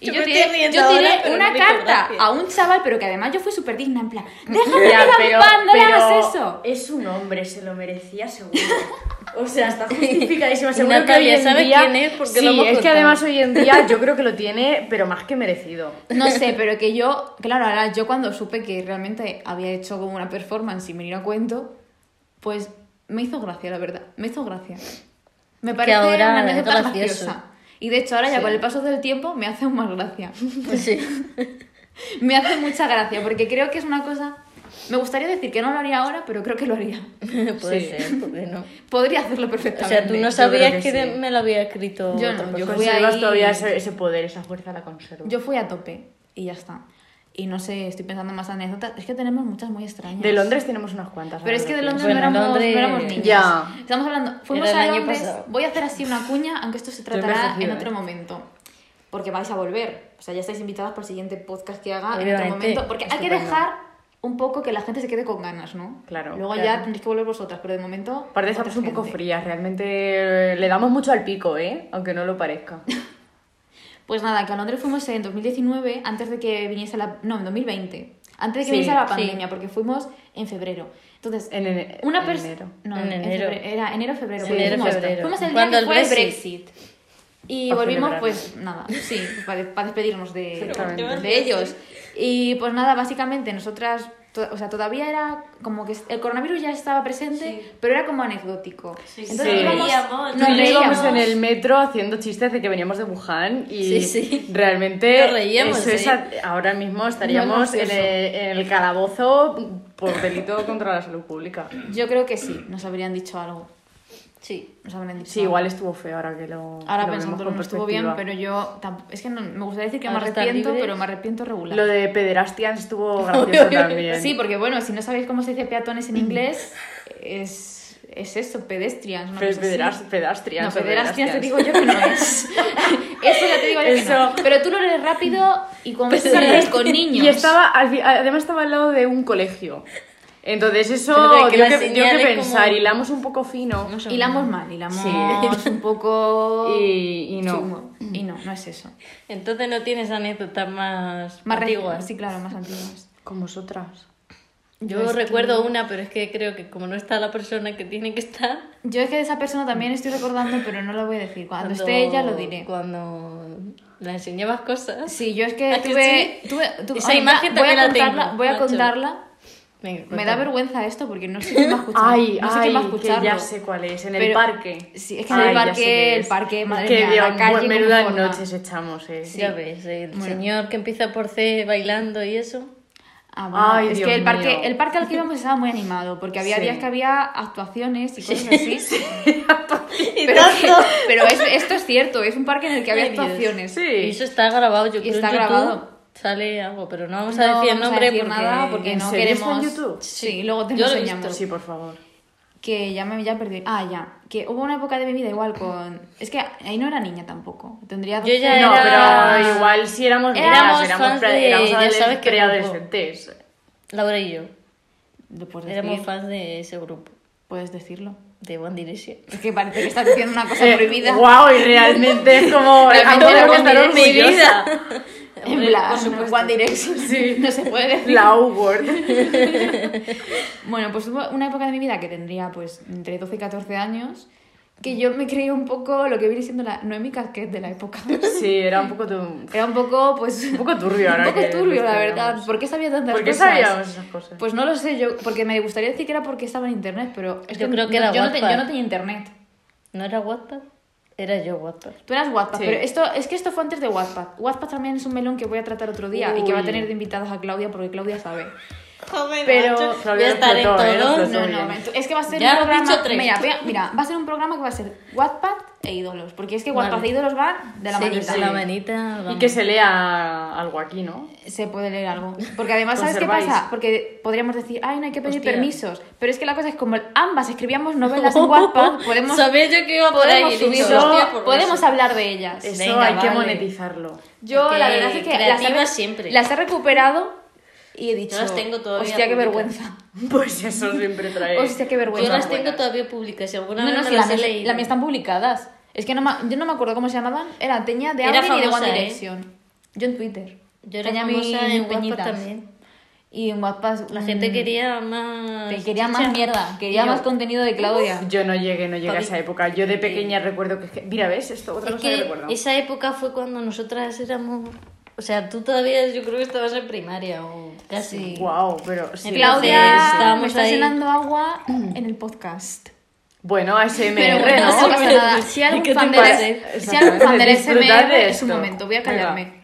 [SPEAKER 2] Y
[SPEAKER 4] Yo
[SPEAKER 2] tiré, yo tiré
[SPEAKER 4] ahora, pero
[SPEAKER 2] una
[SPEAKER 4] no
[SPEAKER 2] carta a un chaval, pero que además yo fui súper digna, en plan, déjame
[SPEAKER 3] Ya,
[SPEAKER 2] que
[SPEAKER 3] pero,
[SPEAKER 2] la pan, no le hagas
[SPEAKER 3] pero
[SPEAKER 2] eso.
[SPEAKER 3] es un hombre, se lo merecía seguro. O sea, está justificadísima. Seguro
[SPEAKER 4] Natalia,
[SPEAKER 3] que hoy en
[SPEAKER 4] ¿sabes
[SPEAKER 3] día...
[SPEAKER 4] quién es? Porque
[SPEAKER 3] sí,
[SPEAKER 4] lo hemos
[SPEAKER 3] es que además hoy en día yo creo que lo tiene, pero más que merecido.
[SPEAKER 2] No sé, pero que yo, claro, ahora yo cuando supe que realmente había hecho como una performance sin venir a cuento, pues me hizo gracia, la verdad. Me hizo gracia. Me parece
[SPEAKER 4] ahora
[SPEAKER 2] una
[SPEAKER 4] es
[SPEAKER 2] graciosa. Y de hecho ahora ya
[SPEAKER 4] Sí.
[SPEAKER 2] con el paso del tiempo me hace aún más gracia.
[SPEAKER 4] Sí.
[SPEAKER 2] me hace mucha gracia porque creo que es una cosa... Me gustaría decir que no lo haría ahora, pero creo que lo haría.
[SPEAKER 4] Puede
[SPEAKER 3] Sí.
[SPEAKER 4] ser, ¿por qué no?
[SPEAKER 2] Podría hacerlo
[SPEAKER 4] O
[SPEAKER 2] perfectamente.
[SPEAKER 4] sea, tú no sabías que,
[SPEAKER 3] que sí.
[SPEAKER 4] me lo había escrito
[SPEAKER 2] Yo
[SPEAKER 4] otra
[SPEAKER 2] no, yo fui ahí-
[SPEAKER 3] todavía ese, ese poder, esa fuerza la conservo.
[SPEAKER 2] Yo fui a tope y ya está. Y no sé, estoy pensando en más anécdotas. Es que tenemos muchas muy extrañas.
[SPEAKER 3] De Londres tenemos unas cuantas.
[SPEAKER 2] Pero es que de Londres
[SPEAKER 3] que
[SPEAKER 2] no,
[SPEAKER 4] Bueno,
[SPEAKER 2] éramos,
[SPEAKER 4] Londres-
[SPEAKER 2] no éramos niñas.
[SPEAKER 3] Ya.
[SPEAKER 2] Estamos hablando, fuimos a Londres.
[SPEAKER 4] pasado.
[SPEAKER 2] Voy a hacer así una cuña, aunque esto se tratará en otro
[SPEAKER 3] ¿eh?
[SPEAKER 2] momento. Porque vais a volver. O sea, ya estáis invitadas para el siguiente podcast que haga en otro
[SPEAKER 4] Obviamente.
[SPEAKER 2] momento. Porque hay que dejar un poco que la gente se quede con ganas, ¿no?
[SPEAKER 3] Claro,
[SPEAKER 2] Luego
[SPEAKER 3] claro.
[SPEAKER 2] ya tendréis que volver vosotras, pero de momento.
[SPEAKER 3] Aparte estamos un poco frías, realmente eh, le damos mucho al pico, ¿eh? Aunque no lo parezca.
[SPEAKER 2] Pues nada, que a Londres fuimos en 2019, antes de que viniese la. No, en 2020. antes de que
[SPEAKER 3] Sí,
[SPEAKER 2] viniese la
[SPEAKER 4] sí.
[SPEAKER 2] pandemia, porque fuimos en febrero. Entonces,
[SPEAKER 3] En, ene-
[SPEAKER 2] una
[SPEAKER 3] en enero.
[SPEAKER 2] No,
[SPEAKER 4] En
[SPEAKER 2] en
[SPEAKER 4] enero.
[SPEAKER 2] febrero. Era enero, febrero.
[SPEAKER 4] Sí,
[SPEAKER 2] porque
[SPEAKER 4] enero,
[SPEAKER 2] fuimos,
[SPEAKER 4] febrero.
[SPEAKER 2] fuimos el día que
[SPEAKER 4] el
[SPEAKER 2] fue el
[SPEAKER 4] Brexit.
[SPEAKER 2] Brexit. Y
[SPEAKER 3] A
[SPEAKER 2] volvimos, pues nada, sí, para, para despedirnos de, de ellos. Y pues nada, básicamente nosotras, o sea, todavía era como que el coronavirus ya estaba presente,
[SPEAKER 4] Sí.
[SPEAKER 2] pero era como anecdótico.
[SPEAKER 4] Sí,
[SPEAKER 2] Entonces
[SPEAKER 3] sí.
[SPEAKER 2] íbamos,
[SPEAKER 4] Reíamos,
[SPEAKER 2] nos
[SPEAKER 3] yo íbamos
[SPEAKER 2] reíamos.
[SPEAKER 3] en el metro haciendo chistes de que veníamos de Wuhan y
[SPEAKER 4] Sí, sí.
[SPEAKER 3] realmente
[SPEAKER 4] Nos reíamos,
[SPEAKER 3] eso es
[SPEAKER 4] ¿eh?
[SPEAKER 3] a- ahora mismo estaríamos
[SPEAKER 2] No es
[SPEAKER 3] en,
[SPEAKER 2] gracioso.
[SPEAKER 3] el, en el calabozo por delito contra la salud pública.
[SPEAKER 2] Yo creo que sí, nos habrían dicho algo.
[SPEAKER 4] Sí.
[SPEAKER 2] Nos dicho
[SPEAKER 3] Sí, igual estuvo feo ahora que lo
[SPEAKER 2] Ahora
[SPEAKER 3] que
[SPEAKER 2] pensándolo
[SPEAKER 3] con
[SPEAKER 2] no estuvo bien, pero yo es que no, me gustaría decir que
[SPEAKER 4] Ahora
[SPEAKER 2] me arrepiento, pero me arrepiento regular.
[SPEAKER 3] Lo de pederastian estuvo gracioso también.
[SPEAKER 2] Sí, porque bueno, si no sabéis cómo se dice peatones en inglés, es, es eso, pedestrians. una
[SPEAKER 3] Pe-
[SPEAKER 2] cosa así.
[SPEAKER 3] pederas- pedestrians
[SPEAKER 2] No, pederastia te digo yo que no es. Eso ya te digo yo que
[SPEAKER 3] Eso.
[SPEAKER 2] no. Pero tú lo lees rápido y revés con niños.
[SPEAKER 3] Y estaba, al fi- además estaba al lado de un colegio. Entonces eso
[SPEAKER 4] que la
[SPEAKER 3] que,
[SPEAKER 4] señal
[SPEAKER 3] que pensar,
[SPEAKER 4] como-
[SPEAKER 3] hilamos un poco fino
[SPEAKER 2] Hilamos mal, hilamos
[SPEAKER 3] Sí.
[SPEAKER 2] un poco...
[SPEAKER 3] y, y no.
[SPEAKER 2] chungo. Y no, no es eso.
[SPEAKER 4] Entonces no tienes anécdotas más,
[SPEAKER 2] Más
[SPEAKER 4] antiguas.
[SPEAKER 2] Sí, claro, más antiguas.
[SPEAKER 3] Con vosotras.
[SPEAKER 4] Yo
[SPEAKER 2] Yo es
[SPEAKER 4] recuerdo una, pero es que creo que como no está la persona que tiene que estar.
[SPEAKER 2] Yo es que de esa persona también estoy recordando, pero no lo voy a decir. Cuando, esté ella lo diré.
[SPEAKER 4] Cuando la enseñabas cosas.
[SPEAKER 2] Sí, yo es que
[SPEAKER 4] ¿A que
[SPEAKER 2] tuve...
[SPEAKER 4] sí?
[SPEAKER 2] tuve, tu-
[SPEAKER 4] Esa imagen
[SPEAKER 2] voy a
[SPEAKER 4] también la
[SPEAKER 2] contarla,
[SPEAKER 4] tengo,
[SPEAKER 2] Voy a
[SPEAKER 4] macho.
[SPEAKER 2] contarla.
[SPEAKER 4] Venga,
[SPEAKER 2] Me da vergüenza esto porque no sé quién va a escucharlo.
[SPEAKER 3] Ay,
[SPEAKER 2] no sé
[SPEAKER 3] ay,
[SPEAKER 2] quién va a
[SPEAKER 3] que
[SPEAKER 2] escucharlo.
[SPEAKER 3] ya sé cuál es, en el
[SPEAKER 2] Pero-
[SPEAKER 3] parque.
[SPEAKER 2] Sí, es que en
[SPEAKER 3] Ay,
[SPEAKER 2] el parque, el parque, madre
[SPEAKER 3] que
[SPEAKER 2] mía,
[SPEAKER 3] dio
[SPEAKER 2] la calle forma.
[SPEAKER 3] noches echamos, eh.
[SPEAKER 4] Ya ves, el
[SPEAKER 2] Bueno.
[SPEAKER 4] señor que empieza por C bailando y eso.
[SPEAKER 2] Ah, bueno,
[SPEAKER 3] Ay,
[SPEAKER 2] es
[SPEAKER 3] Dios
[SPEAKER 2] que el parque,
[SPEAKER 3] mío.
[SPEAKER 2] el parque al que íbamos estaba muy animado, porque había
[SPEAKER 3] Sí.
[SPEAKER 2] días que había actuaciones y cosas así.
[SPEAKER 4] Y
[SPEAKER 2] Pero, pero es- esto es cierto, es un parque en el que había
[SPEAKER 4] Dios.
[SPEAKER 2] actuaciones.
[SPEAKER 4] Y
[SPEAKER 3] Sí.
[SPEAKER 4] eso está grabado, yo
[SPEAKER 2] Y
[SPEAKER 4] creo
[SPEAKER 2] está
[SPEAKER 4] en YouTube
[SPEAKER 2] grabado.
[SPEAKER 4] Sale algo, pero no vamos a
[SPEAKER 2] No
[SPEAKER 4] decir el
[SPEAKER 2] a
[SPEAKER 4] nombre
[SPEAKER 2] decir
[SPEAKER 4] porque...
[SPEAKER 2] nada porque
[SPEAKER 3] ¿En
[SPEAKER 2] no
[SPEAKER 3] serio está en
[SPEAKER 2] queremos.
[SPEAKER 3] YouTube?
[SPEAKER 2] Sí, luego te
[SPEAKER 4] Yo
[SPEAKER 2] lo enseñamos.
[SPEAKER 3] Sí, por favor.
[SPEAKER 2] Que ya me ya perdí. Ah, ya. Que hubo una época de mi vida igual con. Es que ahí no era niña tampoco. Tendría
[SPEAKER 4] Yo
[SPEAKER 2] 12
[SPEAKER 4] ya
[SPEAKER 3] No,
[SPEAKER 4] era-
[SPEAKER 3] pero igual si éramos
[SPEAKER 4] Éramos
[SPEAKER 3] niñas, éramos,
[SPEAKER 4] fans
[SPEAKER 3] pre-
[SPEAKER 4] de-
[SPEAKER 3] éramos
[SPEAKER 4] ya sabes qué
[SPEAKER 3] preadolescentes.
[SPEAKER 4] Laura y yo
[SPEAKER 2] Lo puedes
[SPEAKER 4] éramos
[SPEAKER 2] decir.
[SPEAKER 4] fans de ese grupo,
[SPEAKER 2] Puedes decirlo.
[SPEAKER 4] de One Direction.
[SPEAKER 2] Es que parece que estás diciendo una cosa
[SPEAKER 3] Eh,
[SPEAKER 2] prohibida.
[SPEAKER 3] Wow, y realmente es como
[SPEAKER 2] Realmente
[SPEAKER 3] de
[SPEAKER 2] era
[SPEAKER 3] lo que estar orgullosa.
[SPEAKER 2] En plan,
[SPEAKER 4] por supuesto.
[SPEAKER 2] One Direction. Sí. No se puede decir.
[SPEAKER 3] La U-word.
[SPEAKER 2] Bueno, pues hubo una época de mi vida que tendría pues entre 12 y 14 años que yo me creía un poco lo que viene siendo la Noemi Casquet de la época.
[SPEAKER 3] Sí, era un poco tu...
[SPEAKER 2] Era un poco, pues...
[SPEAKER 3] Un poco turbio ahora
[SPEAKER 2] Un poco turbio, la verdad. ¿Por qué sabía tantas
[SPEAKER 3] ¿Por qué
[SPEAKER 2] cosas?
[SPEAKER 3] sabíamos esas cosas?
[SPEAKER 2] Pues no lo sé, yo porque me gustaría decir que era porque estaba en internet, pero es
[SPEAKER 4] Yo
[SPEAKER 2] que
[SPEAKER 4] creo que
[SPEAKER 2] no-
[SPEAKER 4] era
[SPEAKER 2] yo, no te- yo no tenía internet.
[SPEAKER 4] ¿No era Wattpad? Era yo Wattpad.
[SPEAKER 2] Tú eras Wattpad,
[SPEAKER 3] Sí.
[SPEAKER 2] pero esto es que esto fue antes de Wattpad. Wattpad también es un melón que voy a tratar otro día y que va a tener de invitadas a Claudia porque Claudia sabe.
[SPEAKER 4] Joder,
[SPEAKER 2] Pero-
[SPEAKER 4] macho, voy
[SPEAKER 3] Claudia
[SPEAKER 4] a
[SPEAKER 3] lo
[SPEAKER 4] estar en
[SPEAKER 3] explotó, ¿eh? Lo
[SPEAKER 4] todo.
[SPEAKER 3] explotó.
[SPEAKER 2] No,
[SPEAKER 3] bien.
[SPEAKER 2] no, es que va a ser
[SPEAKER 4] Ya
[SPEAKER 2] un programa.
[SPEAKER 4] dicho tres.
[SPEAKER 2] Mira, mira, va a ser un programa que va a ser Wattpad e ídolos, porque es que Wattpad
[SPEAKER 4] Vale.
[SPEAKER 2] e ídolos van de la
[SPEAKER 4] Sí,
[SPEAKER 2] manita.
[SPEAKER 4] de la manita.
[SPEAKER 3] Y que se lea algo aquí, ¿no?
[SPEAKER 2] Se puede leer algo. Porque además, ¿sabes qué pasa? Porque podríamos decir, ay, no hay que pedir
[SPEAKER 4] Hostia.
[SPEAKER 2] permisos. Pero es que la cosa es como ambas escribíamos novelas en Wattpad, podemos,
[SPEAKER 4] Sabía yo que iba por ahí.
[SPEAKER 2] podemos
[SPEAKER 4] dicho,
[SPEAKER 2] subirlo,
[SPEAKER 4] hostia, por
[SPEAKER 2] podemos
[SPEAKER 4] eso.
[SPEAKER 2] hablar de ellas.
[SPEAKER 3] Eso
[SPEAKER 4] Venga,
[SPEAKER 3] hay que
[SPEAKER 4] vale.
[SPEAKER 3] monetizarlo.
[SPEAKER 2] Yo,
[SPEAKER 4] Porque
[SPEAKER 2] la verdad es que las he,
[SPEAKER 4] siempre.
[SPEAKER 2] las he recuperado y he dicho,
[SPEAKER 4] Yo las tengo todavía
[SPEAKER 2] hostia, qué
[SPEAKER 4] públicas.
[SPEAKER 2] vergüenza.
[SPEAKER 3] Pues eso siempre trae...
[SPEAKER 2] Hostia, qué vergüenza.
[SPEAKER 4] Yo las
[SPEAKER 3] buenas.
[SPEAKER 4] tengo todavía públicas. Si alguna
[SPEAKER 2] No,
[SPEAKER 4] vez
[SPEAKER 2] no, sí,
[SPEAKER 4] las he
[SPEAKER 2] mías
[SPEAKER 4] leído.
[SPEAKER 2] las mías están publicadas. Es que no me, yo no me acuerdo cómo se llamaban. Era Teña de
[SPEAKER 4] Era
[SPEAKER 2] Auden y de One
[SPEAKER 4] ¿eh?
[SPEAKER 2] Direction. Yo en Twitter.
[SPEAKER 4] Yo era
[SPEAKER 2] Tenía
[SPEAKER 4] famosa en
[SPEAKER 2] peñitas.
[SPEAKER 4] también.
[SPEAKER 2] Y en Wattpad...
[SPEAKER 4] La
[SPEAKER 2] mm,
[SPEAKER 4] gente quería más...
[SPEAKER 2] te quería
[SPEAKER 4] chicha.
[SPEAKER 2] más mierda. Quería
[SPEAKER 4] Yo-
[SPEAKER 2] más contenido de Claudia.
[SPEAKER 3] Yo no llegué, no llegué a esa época. Yo de pequeña recuerdo que... Mira, ¿ves? Esto otra
[SPEAKER 4] Es
[SPEAKER 3] cosa que,
[SPEAKER 4] que
[SPEAKER 3] recuerdo.
[SPEAKER 4] esa época fue cuando nosotras éramos... O sea, tú todavía yo creo que estabas en primaria o casi.
[SPEAKER 2] Sí.
[SPEAKER 3] Wow, pero sí.
[SPEAKER 2] Claudia, me
[SPEAKER 4] estábamos
[SPEAKER 2] está
[SPEAKER 4] ahí.
[SPEAKER 2] llenando agua en el podcast.
[SPEAKER 3] Bueno, ASMR,
[SPEAKER 2] Pero bueno,
[SPEAKER 3] ¿no?
[SPEAKER 2] no pasa nada. Si
[SPEAKER 4] ¿Qué
[SPEAKER 2] algún
[SPEAKER 4] te
[SPEAKER 2] fan del, si algún fan del
[SPEAKER 3] Disfrutad
[SPEAKER 2] SMR,
[SPEAKER 3] de
[SPEAKER 2] es un momento, voy a callarme.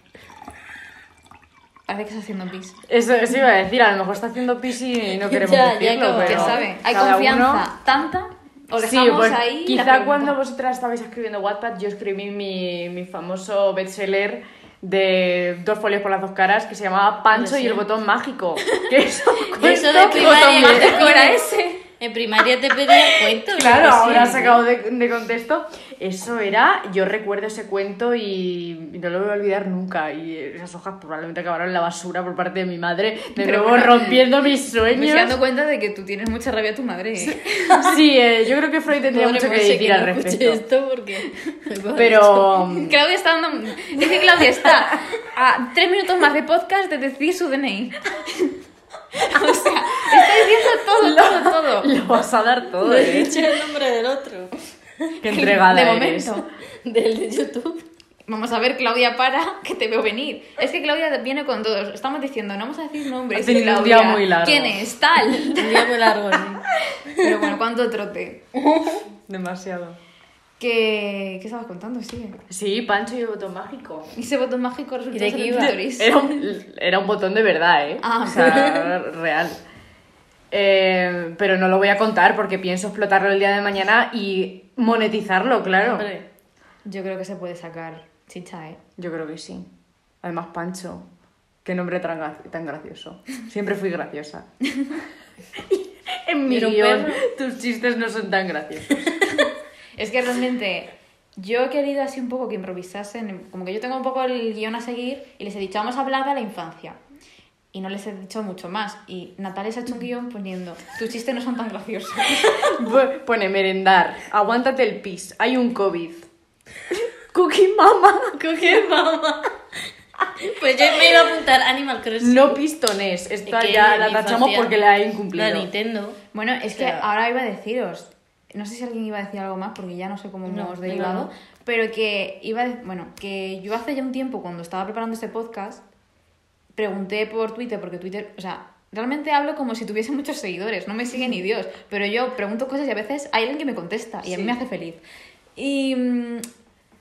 [SPEAKER 2] Parece que está haciendo pis.
[SPEAKER 3] Eso, eso iba a decir, a lo mejor está haciendo pis y no queremos
[SPEAKER 4] Ya, ya
[SPEAKER 3] decirlo,
[SPEAKER 4] acabamos.
[SPEAKER 2] ¿Quién
[SPEAKER 3] pero
[SPEAKER 2] sabe? Hay confianza
[SPEAKER 3] uno-
[SPEAKER 2] tanta. Os
[SPEAKER 3] Sí,
[SPEAKER 2] dejamos
[SPEAKER 3] pues,
[SPEAKER 2] ahí.
[SPEAKER 3] quizá cuando vosotras estabais escribiendo Wattpad, yo escribí mi, mi famoso bestseller de dos folios por las dos caras que se llamaba Pancho
[SPEAKER 4] Pues
[SPEAKER 3] y el botón mágico. Que es un
[SPEAKER 4] Y eso de primaria
[SPEAKER 3] mágico.
[SPEAKER 4] era ese. En primaria te pedían cuentos.
[SPEAKER 3] Claro,
[SPEAKER 4] ¿no?
[SPEAKER 3] ahora sacado de, de contexto. Eso era, yo recuerdo ese cuento y, no lo voy a olvidar nunca. Y esas hojas probablemente acabaron en la basura por parte de mi madre, de
[SPEAKER 2] Pero
[SPEAKER 3] nuevo
[SPEAKER 2] bueno,
[SPEAKER 3] rompiendo mis
[SPEAKER 2] Me estoy
[SPEAKER 3] sueños.
[SPEAKER 2] dando cuenta de que tú tienes mucha rabia a tu madre. ¿eh?
[SPEAKER 3] Sí, eh, yo creo que Freud tendría
[SPEAKER 4] Pobre
[SPEAKER 3] mucho que
[SPEAKER 4] Monse,
[SPEAKER 3] decir
[SPEAKER 4] no
[SPEAKER 3] al
[SPEAKER 4] escuche
[SPEAKER 3] respecto.
[SPEAKER 4] esto porque...
[SPEAKER 3] Pero mm,
[SPEAKER 2] Claudia está dando. Es que Claudia está a tres minutos más de podcast de decir su DNI. O sea, estáis viendo todo, lo, todo, todo.
[SPEAKER 3] Lo vas a dar todo,
[SPEAKER 4] no he
[SPEAKER 3] eh.
[SPEAKER 4] dicho el nombre del otro.
[SPEAKER 3] Qué entregada
[SPEAKER 2] De
[SPEAKER 3] eres.
[SPEAKER 2] momento.
[SPEAKER 4] Del de YouTube.
[SPEAKER 2] Vamos a ver, Claudia, para, que te veo venir. Es que Claudia viene con todos. Estamos diciendo, no vamos a decir nombres.
[SPEAKER 3] Ha Claudia, un día muy largo.
[SPEAKER 2] ¿Quién es? Tal.
[SPEAKER 4] Un día muy largo, sí.
[SPEAKER 2] Pero bueno, ¿cuánto trote?
[SPEAKER 3] Demasiado.
[SPEAKER 2] ¿Qué, ¿Qué estabas contando? Sigue.
[SPEAKER 3] Sí, Pancho y el botón mágico.
[SPEAKER 2] Y ese botón mágico resultó
[SPEAKER 4] ¿Y de
[SPEAKER 2] ser
[SPEAKER 4] qué
[SPEAKER 2] el
[SPEAKER 4] iba?
[SPEAKER 2] clítoris.
[SPEAKER 3] Era un, era un botón de verdad, ¿eh?
[SPEAKER 2] Ah.
[SPEAKER 3] O sea, real. Eh, pero no lo voy a contar porque pienso explotarlo el día de mañana y monetizarlo, claro.
[SPEAKER 2] Yo creo que se puede sacar chicha, ¿eh?
[SPEAKER 3] Yo creo que sí. Además, Pancho, qué nombre tan, tan gracioso. Siempre fui graciosa. en mi
[SPEAKER 4] guion,
[SPEAKER 3] tus chistes no son tan graciosos.
[SPEAKER 2] Es que realmente yo he querido así un poco que improvisasen, como que yo tengo un poco el guion a seguir y les he dicho, vamos a hablar de la infancia. Y no les he dicho mucho más. Y Natalia se ha hecho un guion poniendo, tus chistes no son tan graciosos.
[SPEAKER 3] Pone merendar, aguántate el pis, hay un COVID. Cookie Mama,
[SPEAKER 4] Cookie Mama. Pues yo me iba a apuntar Animal Crossing.
[SPEAKER 3] no pistones. Esta
[SPEAKER 4] Es que
[SPEAKER 3] ya la tachamos porque la he
[SPEAKER 4] La
[SPEAKER 3] incumplido.
[SPEAKER 4] Nintendo.
[SPEAKER 2] Bueno, es
[SPEAKER 4] O
[SPEAKER 2] que ahora iba a deciros, no sé si alguien iba a decir algo más porque ya no sé cómo
[SPEAKER 4] No,
[SPEAKER 2] hemos derivado,
[SPEAKER 4] no.
[SPEAKER 2] pero que iba de- bueno, que yo hace ya un tiempo cuando estaba preparando este podcast pregunté por Twitter porque Twitter, o sea, realmente hablo como si tuviese muchos seguidores, no me sigue ni Dios, pero yo pregunto cosas y a veces hay alguien que me contesta y a mí
[SPEAKER 3] Sí.
[SPEAKER 2] me hace feliz. Y mm,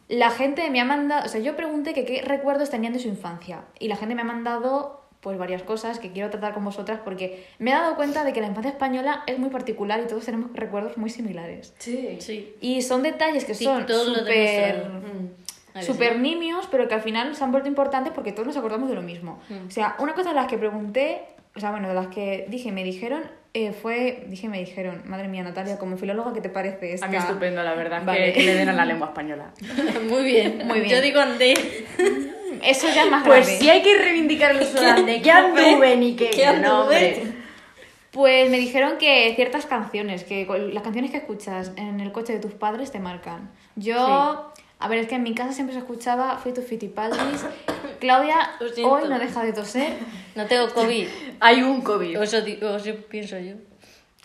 [SPEAKER 2] la gente me ha mandado, o sea, yo pregunté que qué recuerdos tenían de su infancia y la gente me ha mandado pues varias cosas que quiero tratar con vosotras porque me he dado cuenta de que la infancia española es muy particular y todos tenemos recuerdos muy similares.
[SPEAKER 3] Sí.
[SPEAKER 4] Sí.
[SPEAKER 2] Y son detalles que
[SPEAKER 4] Sí,
[SPEAKER 2] son súper
[SPEAKER 4] ver,
[SPEAKER 2] súper
[SPEAKER 4] sí.
[SPEAKER 2] nimios, pero que al final se han vuelto importantes porque todos nos acordamos de lo mismo.
[SPEAKER 4] Mm.
[SPEAKER 2] O sea, una cosa de las que pregunté, o sea, bueno, de las que dije y me dijeron, eh, fue, dije me dijeron, madre mía, Natalia, como filóloga, ¿qué te parece esta?
[SPEAKER 3] A mí estupendo, la verdad,
[SPEAKER 2] Vale.
[SPEAKER 3] que, le den a la lengua española.
[SPEAKER 4] Muy bien.
[SPEAKER 2] Muy bien.
[SPEAKER 4] Yo digo Andé.
[SPEAKER 2] Eso ya es más
[SPEAKER 3] Pues
[SPEAKER 2] grave.
[SPEAKER 3] sí hay que reivindicar el uso de que anduve ni que...
[SPEAKER 4] ¿Qué anduve?
[SPEAKER 2] Pues me dijeron que ciertas canciones, que las canciones que escuchas en el coche de tus padres te marcan. Yo, a ver, es que en mi casa siempre se escuchaba Fito Fitipaldis. Claudia hoy no deja de toser.
[SPEAKER 4] No tengo COVID.
[SPEAKER 3] Hay un COVID.
[SPEAKER 4] Eso, eso pienso yo.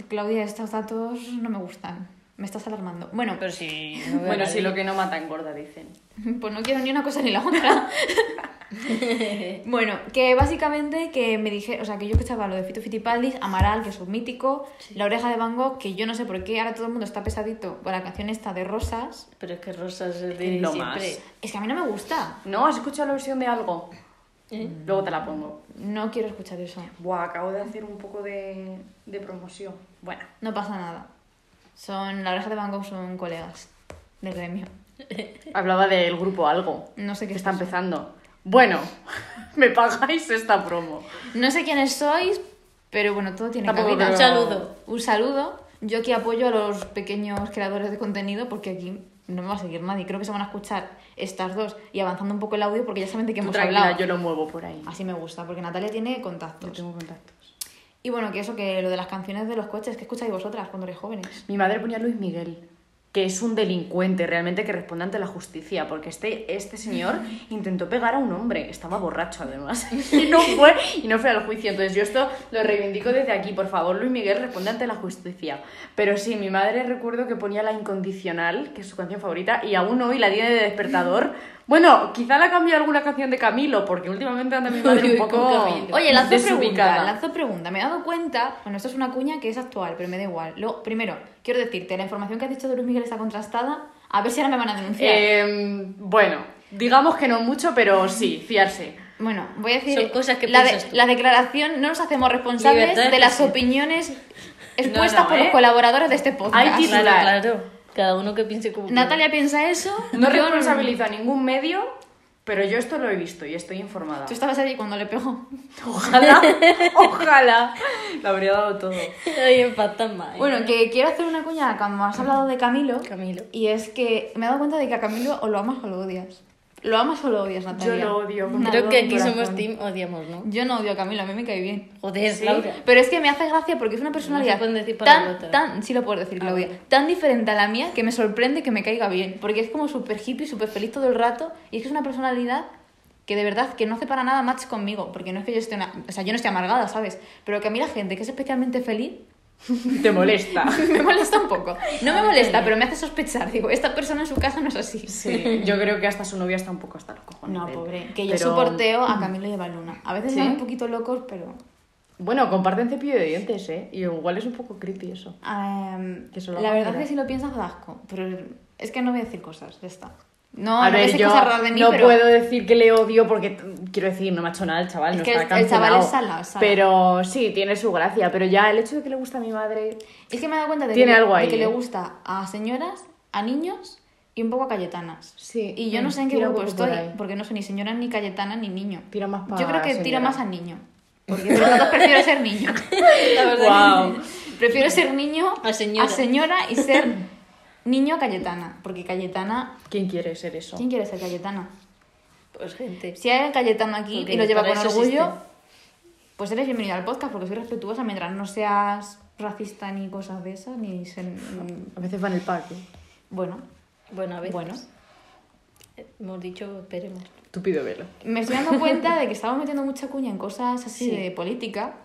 [SPEAKER 2] Claudia, estos datos no me gustan. Me estás alarmando. Bueno,
[SPEAKER 4] Pero si. no
[SPEAKER 3] Bueno, sí, lo que no mata engorda, dicen.
[SPEAKER 2] pues no quiero ni una cosa ni la otra. bueno, que básicamente que me dije, o sea, que yo escuchaba lo de Fito Fitipaldis, Amaral, que es un mítico, La oreja de Van Gogh, que yo no sé por qué ahora todo el mundo está pesadito con la canción esta de Rosas.
[SPEAKER 4] Pero es que Rosas es de
[SPEAKER 3] Lo
[SPEAKER 4] siempre.
[SPEAKER 3] más.
[SPEAKER 2] Es que a mí no me gusta.
[SPEAKER 3] ¿No? ¿Has escuchado la versión de algo?
[SPEAKER 4] ¿Eh?
[SPEAKER 3] Luego te la pongo.
[SPEAKER 2] No quiero escuchar eso.
[SPEAKER 3] Buah, acabo de hacer un poco de, de promoción. Bueno.
[SPEAKER 2] No pasa nada. Son, la oreja de Van Gogh son colegas del gremio.
[SPEAKER 3] Hablaba del grupo algo.
[SPEAKER 2] No sé qué
[SPEAKER 3] está empezando. Bueno, me pagáis esta promo.
[SPEAKER 2] No sé quiénes sois, pero bueno, todo tiene
[SPEAKER 3] Tampoco
[SPEAKER 2] cabida.
[SPEAKER 4] Un saludo.
[SPEAKER 2] Un saludo. Yo aquí apoyo a los pequeños creadores de contenido porque aquí no me va a seguir nadie. Creo que se van a escuchar estas dos y avanzando un poco el audio porque ya saben de qué
[SPEAKER 3] Tú
[SPEAKER 2] hemos
[SPEAKER 3] tranquila,
[SPEAKER 2] hablado.
[SPEAKER 3] yo lo muevo por ahí.
[SPEAKER 2] Así me gusta, porque Natalia tiene
[SPEAKER 3] Yo
[SPEAKER 2] contactos.
[SPEAKER 3] tengo contactos.
[SPEAKER 2] Y bueno, que eso, que lo de las canciones de los coches, ¿qué escucháis vosotras cuando eres jóvenes?
[SPEAKER 3] Mi madre ponía Luis Miguel, que es un delincuente realmente que responde ante la justicia, porque este, este señor intentó pegar a un hombre, estaba borracho además, y no fue, y no fue al juicio. Entonces yo esto lo reivindico desde aquí, por favor, Luis Miguel responde ante la justicia. Pero sí, mi madre recuerdo que ponía La Incondicional, que es su canción favorita, y aún hoy la tiene de despertador. Bueno, quizá la cambió alguna canción de Camilo, porque últimamente anda mi madre un poco.
[SPEAKER 2] Oye, lanzo pregunta, lanzo pregunta. Me he dado cuenta, bueno, esto es una cuña que es actual, pero me da igual. Luego, primero, quiero decirte, la información que has dicho de Luis Miguel está contrastada. A ver si ahora me van a denunciar.
[SPEAKER 3] Em, bueno, digamos que no mucho, pero sí, fiarse.
[SPEAKER 2] Bueno, voy a decir.
[SPEAKER 4] Son cosas que
[SPEAKER 2] la,
[SPEAKER 4] piensas tú.
[SPEAKER 2] la declaración no nos hacemos responsables
[SPEAKER 4] Libertad de
[SPEAKER 2] de las opiniones expuestas
[SPEAKER 3] no,
[SPEAKER 2] por los
[SPEAKER 3] ¿eh?
[SPEAKER 2] colaboradores de este podcast.
[SPEAKER 3] Hay título.
[SPEAKER 4] Claro,
[SPEAKER 3] Titular.
[SPEAKER 4] claro. Cada uno que piense como.
[SPEAKER 2] Natalia piensa eso.
[SPEAKER 3] No responsabilizo a ningún medio, pero yo esto lo he visto y estoy informada.
[SPEAKER 2] Tú estabas allí cuando le pegó.
[SPEAKER 3] Ojalá, ojalá. Le habría dado todo.
[SPEAKER 4] Ay, en fantasma. ¿eh?
[SPEAKER 2] Bueno, que quiero hacer una cuña cuando has hablado de Camilo.
[SPEAKER 4] Camilo.
[SPEAKER 2] Y es que me he dado cuenta de que a Camilo o lo amas o lo odias. ¿Lo amas o lo odias, Natalia?
[SPEAKER 3] Yo lo odio. con
[SPEAKER 4] Creo que aquí
[SPEAKER 3] corazón.
[SPEAKER 4] somos team odiamos, ¿no?
[SPEAKER 2] Yo no odio a Camilo, a mí me cae bien.
[SPEAKER 4] Joder,
[SPEAKER 3] Sí.
[SPEAKER 4] Laura.
[SPEAKER 2] Pero es que me hace gracia porque es una personalidad
[SPEAKER 4] pueden decir
[SPEAKER 2] tan, tan, sí lo puedo decir,
[SPEAKER 4] Ah,
[SPEAKER 2] Claudia,
[SPEAKER 4] bueno.
[SPEAKER 2] tan diferente a la mía que me sorprende que me caiga bien. Porque es como súper hippie, súper feliz todo el rato. Y es que es una personalidad que de verdad que no hace para nada match conmigo. Porque no es que yo esté, una- o sea, yo no esté amargada, ¿sabes? Pero que a mí la gente que es especialmente feliz
[SPEAKER 3] Te molesta.
[SPEAKER 2] me molesta un poco. No me molesta, pero me hace sospechar. Digo, esta persona en su casa no es así.
[SPEAKER 3] Sí, yo creo que hasta su novia está un poco hasta los cojones.
[SPEAKER 2] No, pobre. Que yo
[SPEAKER 3] Pero-
[SPEAKER 2] soporteo a Camilo y a Baluna. A veces
[SPEAKER 3] ¿Sí?
[SPEAKER 2] son un poquito locos, pero...
[SPEAKER 3] Bueno, comparten cepillo de dientes, ¿eh? Y igual es un poco creepy eso.
[SPEAKER 2] Em,
[SPEAKER 3] Que solo
[SPEAKER 2] la verdad
[SPEAKER 3] mirar.
[SPEAKER 2] que si lo piensas da asco, pero es que no voy a decir cosas, ya está. No,
[SPEAKER 3] a
[SPEAKER 2] no
[SPEAKER 3] ver, yo
[SPEAKER 2] de mí,
[SPEAKER 3] no
[SPEAKER 2] pero
[SPEAKER 3] puedo decir que le odio porque, quiero decir, no me ha hecho nada el chaval,
[SPEAKER 2] Es
[SPEAKER 3] no
[SPEAKER 2] que
[SPEAKER 3] está
[SPEAKER 2] el- el chaval es salado, salado.
[SPEAKER 3] Pero sí, tiene su gracia. Pero ya el hecho de que le gusta a mi madre...
[SPEAKER 2] es que me he dado cuenta de,
[SPEAKER 3] Tiene
[SPEAKER 2] que,
[SPEAKER 3] algo
[SPEAKER 2] de que le
[SPEAKER 3] ¿eh?
[SPEAKER 2] gusta a señoras, a niños y un poco a cayetanas.
[SPEAKER 3] Sí.
[SPEAKER 2] Y yo no sé en qué grupo
[SPEAKER 3] por
[SPEAKER 2] estoy, porque no soy ni señora, ni cayetana, ni niño.
[SPEAKER 3] Tira más pa
[SPEAKER 2] Yo creo que tiro más a niño. Porque dos prefiero ser niño.
[SPEAKER 4] La verdad
[SPEAKER 3] Wow.
[SPEAKER 2] Prefiero ser niño
[SPEAKER 4] A señora.
[SPEAKER 2] señora y ser niño Cayetana. Porque Cayetana.
[SPEAKER 3] ¿Quién quiere ser eso?
[SPEAKER 2] ¿Quién quiere ser Cayetana?
[SPEAKER 4] Pues gente.
[SPEAKER 2] Si hay alguien Cayetano aquí
[SPEAKER 4] Porque
[SPEAKER 2] y lo lleva con orgullo,
[SPEAKER 4] existe.
[SPEAKER 2] pues eres bienvenido al podcast porque soy respetuosa mientras no seas racista ni cosas de esas, ni mm,
[SPEAKER 3] A veces va en el. ¿eh?
[SPEAKER 2] Bueno,
[SPEAKER 4] Bueno, a ver.
[SPEAKER 2] bueno.
[SPEAKER 4] Hemos dicho, esperemos.
[SPEAKER 3] Estúpido velo.
[SPEAKER 2] Me estoy dando cuenta de que estamos metiendo mucha cuña en cosas así
[SPEAKER 4] Sí.
[SPEAKER 2] de política.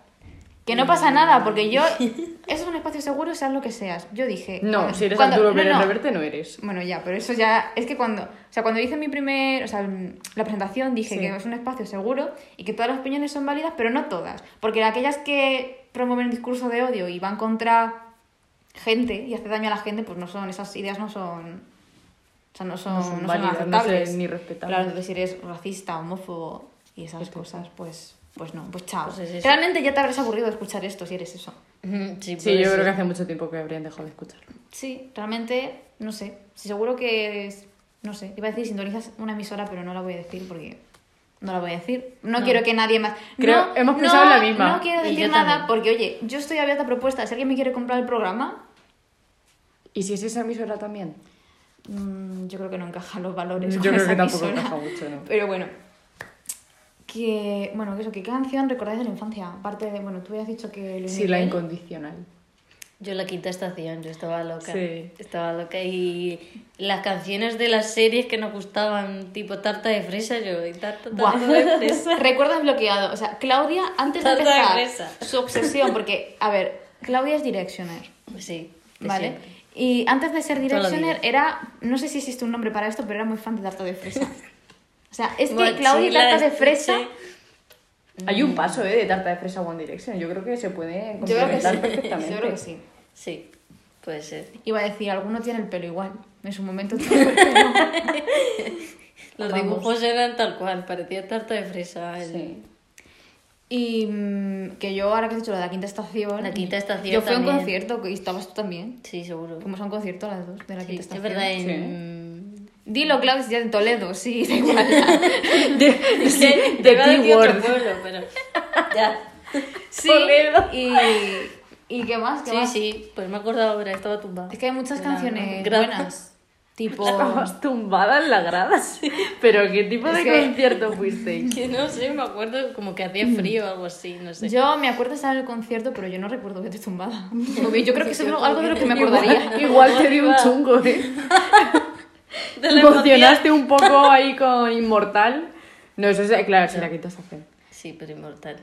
[SPEAKER 2] Que no pasa nada, porque yo. Eso es un espacio seguro, seas lo que seas. Yo dije.
[SPEAKER 3] No,
[SPEAKER 2] cuando-
[SPEAKER 3] si eres
[SPEAKER 2] cuando-
[SPEAKER 3] Arturo
[SPEAKER 2] no,
[SPEAKER 3] Pérez
[SPEAKER 2] no.
[SPEAKER 3] Reverte no eres.
[SPEAKER 2] Bueno, ya, pero eso ya. Es que cuando. O sea, cuando hice mi primer. O sea, la presentación dije
[SPEAKER 3] Sí.
[SPEAKER 2] que es un espacio seguro y que todas las opiniones son válidas, pero no todas. Porque aquellas que promueven el discurso de odio y van contra gente y hace daño a la gente, pues no son. Esas ideas no son. O sea, no son,
[SPEAKER 3] No
[SPEAKER 2] no
[SPEAKER 3] son
[SPEAKER 2] son
[SPEAKER 3] válidas, no
[SPEAKER 2] aceptables.
[SPEAKER 3] sé, ni respetables.
[SPEAKER 2] Claro, entonces si eres racista, homófobo y esas
[SPEAKER 3] Perfecto.
[SPEAKER 2] cosas, pues. Pues no, pues chao.
[SPEAKER 4] Pues es.
[SPEAKER 2] Realmente ya te habrás aburrido de escuchar esto si eres eso.
[SPEAKER 4] Sí,
[SPEAKER 3] Sí, yo
[SPEAKER 4] ser.
[SPEAKER 3] creo que hace mucho tiempo que habrían dejado de escucharlo.
[SPEAKER 2] Sí, realmente, no sé. Sí, seguro que es. No sé, iba a decir sintonizas una emisora, pero no la voy a decir porque. No la voy a decir. No,
[SPEAKER 4] No.
[SPEAKER 2] quiero que nadie más.
[SPEAKER 3] Creo-
[SPEAKER 2] No,
[SPEAKER 3] hemos
[SPEAKER 2] no,
[SPEAKER 3] pensado en la misma.
[SPEAKER 2] No quiero decir nada
[SPEAKER 4] también.
[SPEAKER 2] porque, oye, yo estoy abierta a propuestas. Si alguien me quiere comprar el programa,
[SPEAKER 3] ¿Y si es esa emisora también?
[SPEAKER 2] mm, yo creo que no encajan los valores.
[SPEAKER 3] Yo
[SPEAKER 2] con
[SPEAKER 3] creo
[SPEAKER 2] esa
[SPEAKER 3] que tampoco
[SPEAKER 2] emisora.
[SPEAKER 3] encaja mucho, ¿no?
[SPEAKER 2] Pero bueno. Que. Bueno, que eso, ¿qué canción recordáis de la infancia? Aparte de. Bueno, tú habías dicho que. Luis
[SPEAKER 3] Sí, la
[SPEAKER 2] Miguel.
[SPEAKER 3] incondicional.
[SPEAKER 4] Yo la quinta estación, yo estaba loca.
[SPEAKER 3] Sí.
[SPEAKER 4] Estaba loca. Y las canciones de las series que nos gustaban, tipo tarta de fresa, yo, y tarta, tarta de fresa.
[SPEAKER 2] Recuerdo desbloqueado. O sea, Claudia, antes de
[SPEAKER 4] Tarta de
[SPEAKER 2] empezar
[SPEAKER 4] fresa.
[SPEAKER 2] su obsesión, porque, a ver, Claudia es Directioner,
[SPEAKER 4] Pues sí, de
[SPEAKER 2] ¿vale?
[SPEAKER 4] siempre.
[SPEAKER 2] Y antes de ser
[SPEAKER 4] la
[SPEAKER 2] Directioner era, no sé si existe un nombre para esto, pero era muy fan de tarta de fresa. O sea, es que Claudia y tarta de fresa,
[SPEAKER 3] Hay un paso, ¿eh? De tarta de fresa One Direction. Yo creo que se puede
[SPEAKER 2] yo creo que
[SPEAKER 3] complementar
[SPEAKER 2] sí.
[SPEAKER 3] perfectamente.
[SPEAKER 2] Yo creo que sí.
[SPEAKER 4] Sí, puede ser.
[SPEAKER 2] Iba a decir, alguno tiene el pelo igual. En su momento tuvo el pelo.
[SPEAKER 4] Los
[SPEAKER 2] Vamos.
[SPEAKER 4] dibujos eran tal cual, parecía tarta de fresa. el-
[SPEAKER 3] Sí.
[SPEAKER 2] Y mm, que yo, ahora que has dicho lo de la quinta estación.
[SPEAKER 4] La quinta estación
[SPEAKER 2] Yo fui a un concierto y estabas tú también.
[SPEAKER 4] Sí, seguro.
[SPEAKER 2] Fuimos a un concierto las dos de la
[SPEAKER 4] Sí,
[SPEAKER 2] quinta
[SPEAKER 4] es
[SPEAKER 2] estación.
[SPEAKER 4] verdad, en...
[SPEAKER 2] Dilo, si ya en Toledo, sí, da igual.
[SPEAKER 3] De,
[SPEAKER 4] Te
[SPEAKER 3] de
[SPEAKER 4] decir otro pueblo, pero... Ya.
[SPEAKER 2] Sí,
[SPEAKER 3] Toledo.
[SPEAKER 2] y, y qué más, qué
[SPEAKER 4] Sí,
[SPEAKER 2] más.
[SPEAKER 4] sí, pues me he acordado ahora, estaba tumbada.
[SPEAKER 2] Es que hay muchas canciones buenas. Tipo,
[SPEAKER 3] Estabas tumbada en la grada. Pero ¿qué tipo de
[SPEAKER 2] que-
[SPEAKER 3] concierto fuiste?
[SPEAKER 4] Que no sé, me acuerdo como que hacía frío o algo así, no sé.
[SPEAKER 2] yo me acuerdo de estar en el concierto, pero yo no recuerdo verte tumbada. Yo creo que eso es algo de lo que me acordaría.
[SPEAKER 3] Igual, igual te di un chungo, ¿eh?
[SPEAKER 4] De la
[SPEAKER 3] Emocionaste un poco ahí con Inmortal. No, eso es, claro, sí, la quinta estación.
[SPEAKER 4] Sí, pero inmortal.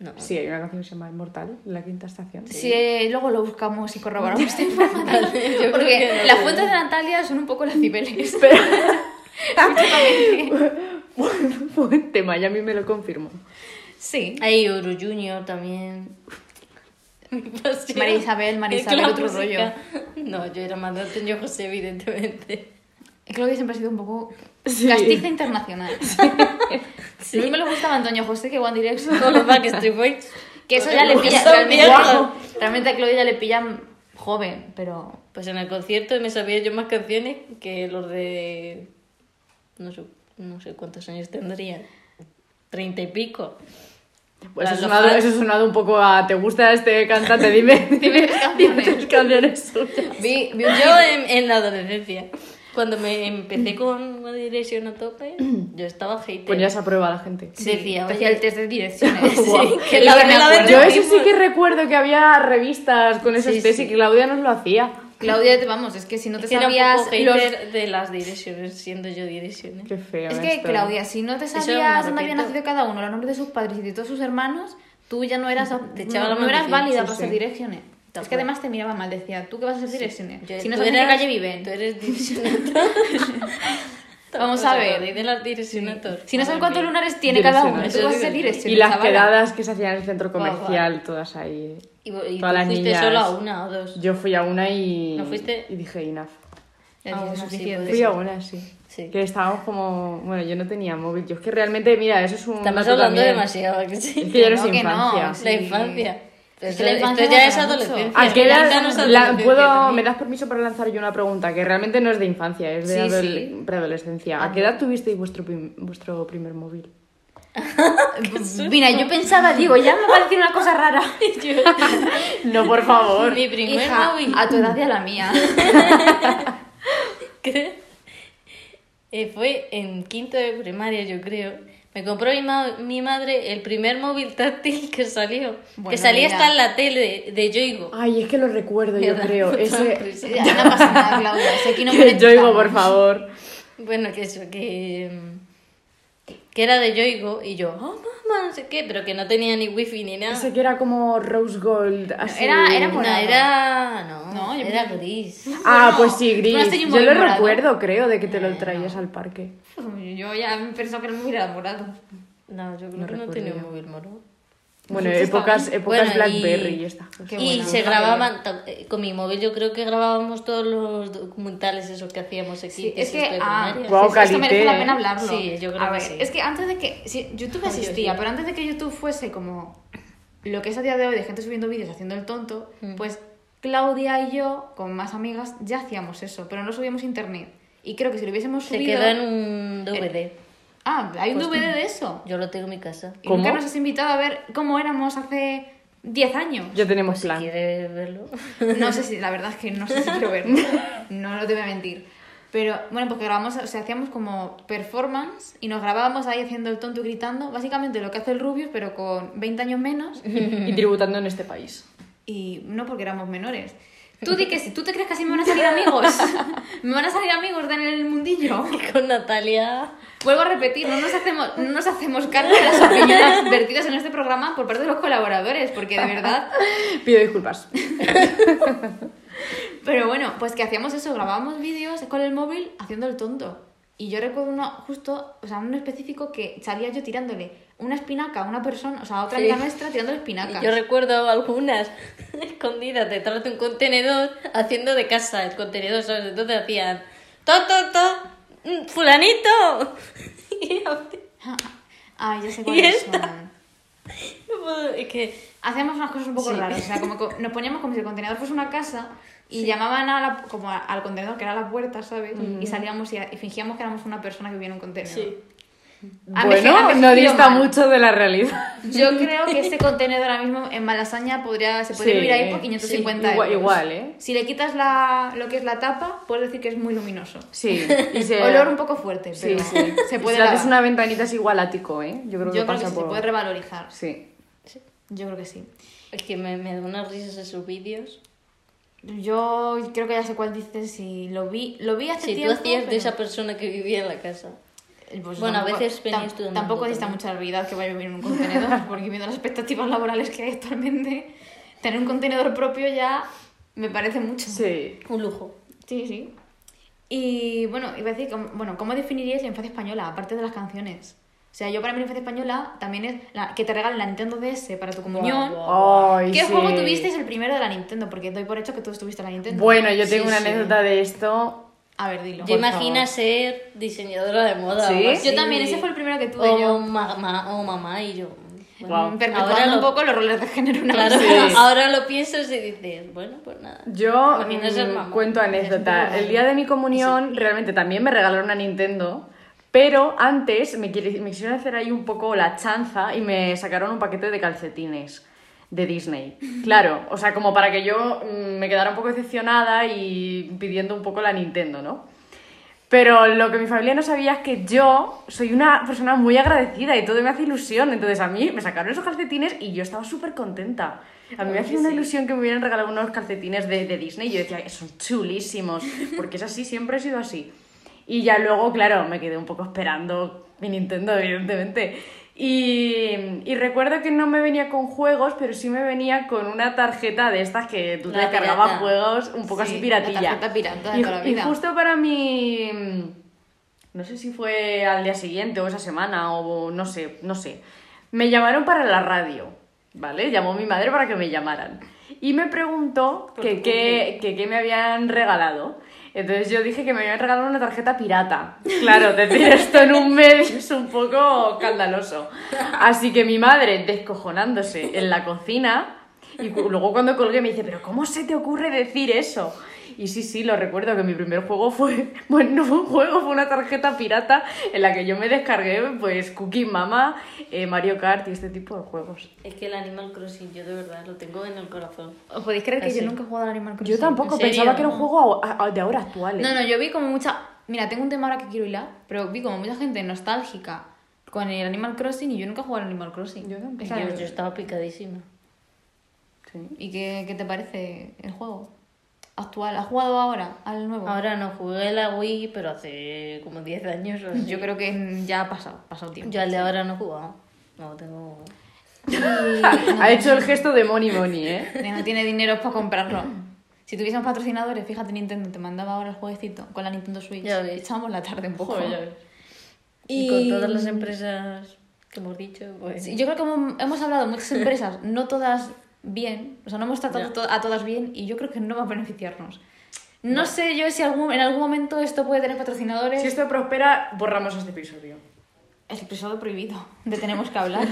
[SPEAKER 4] No.
[SPEAKER 3] Sí, hay una canción que se llama Inmortal, la quinta estación.
[SPEAKER 2] Si eh, luego lo buscamos y corroboramos esta información. Porque las fuentes de Natalia son un poco las cibeles.
[SPEAKER 3] Pero
[SPEAKER 2] Últimamente.
[SPEAKER 3] buen tema, ya a mí me lo confirmó.
[SPEAKER 2] Sí.
[SPEAKER 4] Hay Euro Junior también.
[SPEAKER 2] María Isabel, María
[SPEAKER 4] Es
[SPEAKER 2] Isabel, otro
[SPEAKER 4] música- No, yo era más de Antonio José, evidentemente.
[SPEAKER 2] Claudia siempre ha sido un poco
[SPEAKER 3] Sí.
[SPEAKER 2] castiza internacional. A mí me lo gustaba Antonio José que One Direction.
[SPEAKER 4] Con los Backstreet Boys.
[SPEAKER 2] Que eso ya le pilla. Realmente,
[SPEAKER 4] viejos.
[SPEAKER 2] realmente a Claudia ya le pillan joven, pero.
[SPEAKER 4] Pues en el concierto me sabía yo más canciones que los de... No sé, no sé cuántos años tendrían. Treinta y pico.
[SPEAKER 3] Pues eso, ha sonado, eso sonado un poco a ¿te gusta este cantante? Dime, dime, dime tres canciones suyas.
[SPEAKER 2] Vi, vi un
[SPEAKER 4] Yo en, en la adolescencia, cuando me empecé con One Direction a tope, yo estaba hater.
[SPEAKER 3] Ponías a prueba a la gente.
[SPEAKER 4] Decía,
[SPEAKER 2] Te hacía
[SPEAKER 4] oye,
[SPEAKER 2] el test de direcciones. Que es que
[SPEAKER 4] La-.
[SPEAKER 3] Yo eso sí que recuerdo que había revistas con esos
[SPEAKER 4] Sí,
[SPEAKER 3] test
[SPEAKER 4] sí.
[SPEAKER 3] y que Claudia nos lo hacía.
[SPEAKER 2] Claudia, vamos, es que si no te
[SPEAKER 4] que era un
[SPEAKER 2] sabías
[SPEAKER 4] poco
[SPEAKER 2] los...
[SPEAKER 4] de las direcciones, siendo yo direcciones.
[SPEAKER 3] Qué feo.
[SPEAKER 2] Es que,
[SPEAKER 3] esto.
[SPEAKER 2] Claudia, si no te sabías dónde había nacido cada uno, los nombres de sus padres y de todos sus hermanos, tú ya no eras,
[SPEAKER 4] Te
[SPEAKER 2] no,
[SPEAKER 4] mano
[SPEAKER 2] eras válida
[SPEAKER 3] sí,
[SPEAKER 2] para
[SPEAKER 3] sí.
[SPEAKER 2] ser direcciones. Es que además te miraba mal, decía, ¿tú qué vas a hacer cine?
[SPEAKER 4] Yo-
[SPEAKER 2] Si no sabes en qué calle viven.
[SPEAKER 4] Tú eres direccionator.
[SPEAKER 2] Vamos a ver.
[SPEAKER 4] De las direccionator.
[SPEAKER 2] Si no sabes cuántos lunares tiene cada uno, tú vas a ser
[SPEAKER 3] Y las quedadas que se hacían en el centro
[SPEAKER 4] Guau, guau.
[SPEAKER 3] comercial, todas ahí.
[SPEAKER 4] Y, y
[SPEAKER 3] Todas
[SPEAKER 4] tú
[SPEAKER 3] las
[SPEAKER 4] fuiste
[SPEAKER 3] niñas.
[SPEAKER 4] solo a una o dos.
[SPEAKER 3] Yo fui a una y.
[SPEAKER 4] ¿No fuiste?
[SPEAKER 3] Y dije enough.
[SPEAKER 2] Ya
[SPEAKER 4] Ah, sí.
[SPEAKER 3] Fui a una, sí.
[SPEAKER 4] Sí.
[SPEAKER 3] Que estábamos como. Bueno, yo no tenía móvil. Yo es que realmente, mira, eso es un.
[SPEAKER 4] Estamos hablando
[SPEAKER 3] también.
[SPEAKER 4] demasiado, ¿a que sí?
[SPEAKER 3] Es que ya no es
[SPEAKER 2] Que no, no,
[SPEAKER 3] infancia.
[SPEAKER 2] sí.
[SPEAKER 4] La infancia. Pero
[SPEAKER 2] Es que
[SPEAKER 4] esto,
[SPEAKER 2] la infancia
[SPEAKER 4] esto ya es adolescencia.
[SPEAKER 3] ¿A qué edad la-
[SPEAKER 4] adolescencia
[SPEAKER 3] puedo, me das permiso para lanzar yo una pregunta que realmente no es de infancia, es de
[SPEAKER 2] Sí,
[SPEAKER 3] adole-
[SPEAKER 2] sí.
[SPEAKER 3] preadolescencia. ¿A qué edad tuvisteis vuestro, vuestro primer móvil?
[SPEAKER 2] Mira, yo pensaba, digo, ya me va a decir una cosa rara.
[SPEAKER 3] No, por favor.
[SPEAKER 4] Mi primer
[SPEAKER 2] Hija,
[SPEAKER 4] móvil.
[SPEAKER 2] a tu edad y a la mía.
[SPEAKER 4] ¿Qué? Eh, fue en quinto de primaria, yo creo. Me compró mi, ma- mi madre el primer móvil táctil que salió.
[SPEAKER 2] Bueno,
[SPEAKER 4] que salía
[SPEAKER 2] mira.
[SPEAKER 4] hasta en la tele de Yoigo.
[SPEAKER 3] Ay, es que lo recuerdo, yo creo. Ese.
[SPEAKER 2] no pasa nada, Claudia. Si aquí no
[SPEAKER 3] Que yo digo, por favor.
[SPEAKER 4] Bueno, que eso, que. Que era de Yoigo y yo, oh mamá, no sé qué, pero que no tenía ni wifi ni nada.
[SPEAKER 3] Ese que era como Rose Gold. Así.
[SPEAKER 2] era- era
[SPEAKER 4] No,
[SPEAKER 2] morado.
[SPEAKER 4] era. No,
[SPEAKER 2] No, yo
[SPEAKER 4] era gris.
[SPEAKER 3] Ah,
[SPEAKER 2] Bueno,
[SPEAKER 3] pues sí,
[SPEAKER 2] no
[SPEAKER 3] gris. Yo lo
[SPEAKER 2] morado.
[SPEAKER 3] recuerdo, creo, de que te lo traías al parque.
[SPEAKER 2] Yo ya pensaba que era morado.
[SPEAKER 4] No, yo creo
[SPEAKER 3] No
[SPEAKER 4] que no tenía un móvil morado.
[SPEAKER 3] Bueno, épocas, épocas
[SPEAKER 4] Bueno, y-
[SPEAKER 3] Blackberry y, estas cosas.
[SPEAKER 2] Qué
[SPEAKER 4] y se
[SPEAKER 2] no
[SPEAKER 4] grababan, eh, con mi móvil yo creo que grabábamos todos los documentales esos que hacíamos aquí.
[SPEAKER 2] Sí, es que ah.
[SPEAKER 3] Guau,
[SPEAKER 2] sí, esto merece la
[SPEAKER 3] ¿eh?
[SPEAKER 2] pena hablarlo.
[SPEAKER 4] Sí, yo creo
[SPEAKER 2] a
[SPEAKER 4] que
[SPEAKER 2] ver,
[SPEAKER 4] sí.
[SPEAKER 2] Es que antes de que sí, YouTube existía, pero antes de que YouTube fuese como lo que es a día de hoy de gente subiendo vídeos haciendo el tonto,
[SPEAKER 4] Mm.
[SPEAKER 2] pues Claudia y yo con más amigas ya hacíamos eso, pero no subíamos internet. Y creo que si lo hubiésemos
[SPEAKER 4] Se
[SPEAKER 2] subido
[SPEAKER 4] quedó en un DVD.
[SPEAKER 2] Ah, hay un
[SPEAKER 4] Pues-
[SPEAKER 2] DVD de eso.
[SPEAKER 4] Yo lo tengo en mi casa.
[SPEAKER 2] Y nunca
[SPEAKER 3] ¿Cómo?
[SPEAKER 2] nos has invitado a ver cómo éramos hace 10 años.
[SPEAKER 3] Ya tenemos
[SPEAKER 4] Si
[SPEAKER 3] plan.
[SPEAKER 4] quieres verlo.
[SPEAKER 2] No sé si, la verdad es que no sé si quiero verlo. No, no te voy a mentir. Pero bueno, porque grabamos, o sea, hacíamos como performance y nos grabábamos ahí haciendo el tonto y gritando. Básicamente lo que hace el Rubius, pero con 20 años menos.
[SPEAKER 3] Y tributando en este país.
[SPEAKER 2] Y no porque éramos menores. Tú di que sí, ¿tú te crees que así me van a salir amigos? ¿Me van a salir amigos de en el mundillo?
[SPEAKER 4] Con Natalia.
[SPEAKER 2] Vuelvo a repetir, no nos hacemos, no nos hacemos cargo de las opiniones vertidas en este programa por parte de los colaboradores, porque de verdad
[SPEAKER 3] Pido disculpas.
[SPEAKER 2] Pero bueno, pues que hacíamos eso, grabábamos vídeos con el móvil haciendo el tonto. Y yo recuerdo uno justo, o sea, uno específico que salía yo tirándole una espinaca a una persona, o sea, a otra
[SPEAKER 4] Sí.
[SPEAKER 2] amiga nuestra tirándole espinacas.
[SPEAKER 4] Yo recuerdo algunas escondidas detrás de un contenedor haciendo de casa el contenedor, ¿sabes? Entonces hacían to, to, to, mm, fulanito.
[SPEAKER 2] Ay, ya sé
[SPEAKER 4] ¿Y
[SPEAKER 2] cuáles son.
[SPEAKER 4] no puedo- es que
[SPEAKER 2] Hacíamos unas cosas un poco
[SPEAKER 3] Sí.
[SPEAKER 2] raras, o sea, como que nos poníamos como si el contenedor fuese una casa y llamaban a la- como a- al contenedor, que era la puerta, ¿sabes? Y salíamos y, y fingíamos que éramos una persona que vivía en un contenedor.
[SPEAKER 4] sí.
[SPEAKER 2] Ha
[SPEAKER 3] Bueno, no dista mucho de la realidad.
[SPEAKER 2] Yo creo que este contenedor ahora mismo en Malasaña podría, se podría
[SPEAKER 3] Sí,
[SPEAKER 2] vivir ahí por 550
[SPEAKER 3] igual,
[SPEAKER 2] euros.
[SPEAKER 3] igual, ¿eh?
[SPEAKER 2] Si le quitas la, lo que es la tapa, puedes decir que es muy luminoso.
[SPEAKER 3] Sí. Y se...
[SPEAKER 2] Olor un poco fuerte,
[SPEAKER 3] Sí,
[SPEAKER 2] pero
[SPEAKER 3] sí.
[SPEAKER 2] se puede
[SPEAKER 3] Si le haces
[SPEAKER 2] lavar.
[SPEAKER 3] una ventanita es igual ático, ¿eh? Yo creo que
[SPEAKER 2] Yo creo que
[SPEAKER 3] pasa
[SPEAKER 2] sí,
[SPEAKER 3] por...
[SPEAKER 2] se puede revalorizar.
[SPEAKER 3] Sí.
[SPEAKER 2] Yo creo que sí.
[SPEAKER 4] Es que me, me da unas risas esos vídeos.
[SPEAKER 2] Yo creo que ya sé cuál dices y lo vi, lo vi hace
[SPEAKER 4] Si tú
[SPEAKER 2] tiempo.
[SPEAKER 4] hacías de
[SPEAKER 2] pero-
[SPEAKER 4] esa persona que vivía en la casa.
[SPEAKER 2] Pues
[SPEAKER 4] Bueno, a veces venías tú
[SPEAKER 2] Tampoco dista
[SPEAKER 4] también.
[SPEAKER 2] mucha realidad que vaya a vivir en un contenedor, porque viendo las expectativas laborales que hay actualmente, tener un contenedor propio ya me parece mucho.
[SPEAKER 3] Sí.
[SPEAKER 4] Un lujo.
[SPEAKER 2] Sí, sí. Y bueno, iba a decir, bueno, ¿cómo definiríais la infancia española, aparte de las canciones? O sea, yo para la infancia española también es la, que te regalen la Nintendo DS para tu comunión.
[SPEAKER 4] Guau,
[SPEAKER 3] Ay,
[SPEAKER 2] ¿Qué
[SPEAKER 3] sí.
[SPEAKER 2] juego tuvisteis el primero de la Nintendo? Porque doy por hecho que tú estuviste en la Nintendo.
[SPEAKER 3] Bueno, yo tengo
[SPEAKER 4] Sí,
[SPEAKER 3] una
[SPEAKER 4] sí.
[SPEAKER 3] anécdota de esto.
[SPEAKER 2] A ver, dilo.
[SPEAKER 4] Yo imagino
[SPEAKER 3] favor.
[SPEAKER 4] ser diseñadora de moda.
[SPEAKER 3] ¿Sí?
[SPEAKER 2] Yo también, ese fue el primero que tuve
[SPEAKER 4] o
[SPEAKER 2] yo.
[SPEAKER 4] Mamá, o mamá y yo. Bueno, ahora
[SPEAKER 2] un
[SPEAKER 4] lo-
[SPEAKER 2] poco los roles de género una
[SPEAKER 4] Claro, ahora lo piensas y dices, bueno, pues nada.
[SPEAKER 3] Yo mm, cuento
[SPEAKER 4] Es
[SPEAKER 3] anécdota. El día de mi comunión realmente también me regalaron una Nintendo, pero antes me, me quisieron hacer ahí un poco la chanza y me sacaron un paquete de calcetines de Disney. Claro, o sea, como para que yo mm, me quedara un poco decepcionada y pidiendo un poco la Nintendo, ¿no? Pero lo que mi familia no sabía es que yo soy una persona muy agradecida y todo me hace ilusión. Entonces a mí me sacaron esos calcetines y yo estaba súper contenta. A mí me hacía una ilusión que me hubieran regalado unos calcetines de, de Disney y yo decía, son chulísimos, porque es así, siempre he sido así. Y ya luego, claro, me quedé un poco esperando mi Nintendo, evidentemente. Y, y recuerdo que no me venía con juegos, pero sí me venía con una tarjeta de estas que tú te
[SPEAKER 4] pirata.
[SPEAKER 3] juegos un poco así
[SPEAKER 2] Sí,
[SPEAKER 3] piratilla.
[SPEAKER 2] la tarjeta pirata de
[SPEAKER 3] y,
[SPEAKER 2] toda la
[SPEAKER 3] y justo para mi... No sé si fue al día siguiente o esa semana o no sé, no sé. Me llamaron para la radio, ¿vale? Llamó mi madre para que me llamaran. Y me preguntó que qué que qué me habían regalado. Entonces yo dije que me habían regalado una tarjeta pirata. Claro, decir esto en un medio es un poco escandaloso. Así que mi madre, descojonándose en la cocina, y luego cuando colgué me dice, pero ¿cómo se te ocurre decir eso? Y sí, sí, lo recuerdo que mi primer juego fue, bueno, no fue un juego, fue una tarjeta pirata en la que yo me descargué, pues, Cookie Mama, eh, Mario Kart y este tipo de juegos.
[SPEAKER 4] Es que el Animal Crossing, yo de verdad lo tengo en el corazón.
[SPEAKER 2] ¿Os podéis creer que
[SPEAKER 4] Así.
[SPEAKER 2] yo nunca he jugado al Animal Crossing?
[SPEAKER 3] Yo tampoco, pensaba que era un juego a- a- de ahora actuales.
[SPEAKER 2] No, no, yo vi como mucha... Mira, tengo un tema ahora que quiero hilar, pero vi como mucha gente nostálgica con el Animal Crossing y yo nunca he jugado al Animal Crossing.
[SPEAKER 3] Yo tampoco.
[SPEAKER 4] Yo, yo estaba picadísima.
[SPEAKER 3] Sí.
[SPEAKER 2] ¿Y qué, qué te parece el juego actual? ¿Has jugado ahora al nuevo?
[SPEAKER 4] Ahora no jugué la Wii, pero hace como 10 años. o así.
[SPEAKER 2] Yo creo que ya ha pasado, ha pasado tiempo.
[SPEAKER 4] Yo al de ahora no he jugado. No tengo.
[SPEAKER 2] Y
[SPEAKER 3] Ha hecho el gesto de money money, ¿eh?
[SPEAKER 2] no tiene dinero para comprarlo. Si tuviésemos patrocinadores, fíjate, Nintendo te mandaba ahora el jueguecito con la Nintendo Switch.
[SPEAKER 4] Ya ves.
[SPEAKER 2] Echábamos la tarde un poco.
[SPEAKER 4] Joder, ya ves.
[SPEAKER 2] Y-
[SPEAKER 4] Y con todas las empresas que hemos dicho, pues.
[SPEAKER 2] Sí, yo creo que hemos, hemos hablado de muchas empresas, no todas bien, o sea, no hemos tratado a todas bien y yo creo que no va a beneficiarnos. No sé yo si algún, en algún momento esto puede tener patrocinadores.
[SPEAKER 3] Si esto prospera, borramos este episodio.
[SPEAKER 2] El episodio prohibido de tenemos que hablar.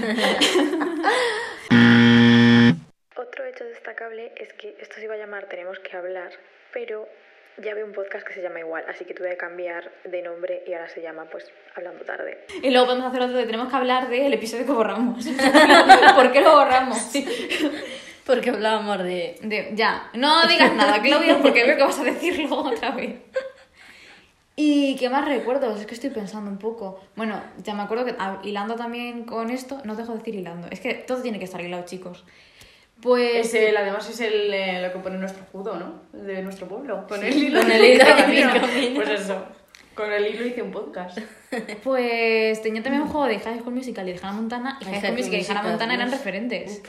[SPEAKER 1] Otro hecho destacable es que esto se iba a llamar Tenemos que hablar, pero ya veo un podcast que se llama igual, así que tuve que cambiar de nombre y ahora se llama pues Hablando tarde.
[SPEAKER 2] y luego podemos hacer otro de tenemos que hablar del episodio que borramos. ¿Por qué lo borramos?
[SPEAKER 4] Porque hablábamos de.
[SPEAKER 2] De- ya, no digas nada, Claudia, porque veo que vas a decirlo otra vez. ¿Y qué más recuerdos? Es que estoy pensando un poco. Bueno, ya me acuerdo que ah, hilando también con esto, no dejo de decir hilando. Es que todo tiene que estar hilado, chicos. Pues.
[SPEAKER 3] Es el, además es el, eh, lo que pone nuestro escudo, ¿no? De nuestro pueblo. Con el hilo.
[SPEAKER 2] con el hilo
[SPEAKER 3] camino. Pues eso. Con el hilo hice un podcast.
[SPEAKER 2] Pues tenía también un juego de High School Musical y de Hannah Montana. Y High School
[SPEAKER 4] High School
[SPEAKER 2] Musical y Hannah Montana eran referentes.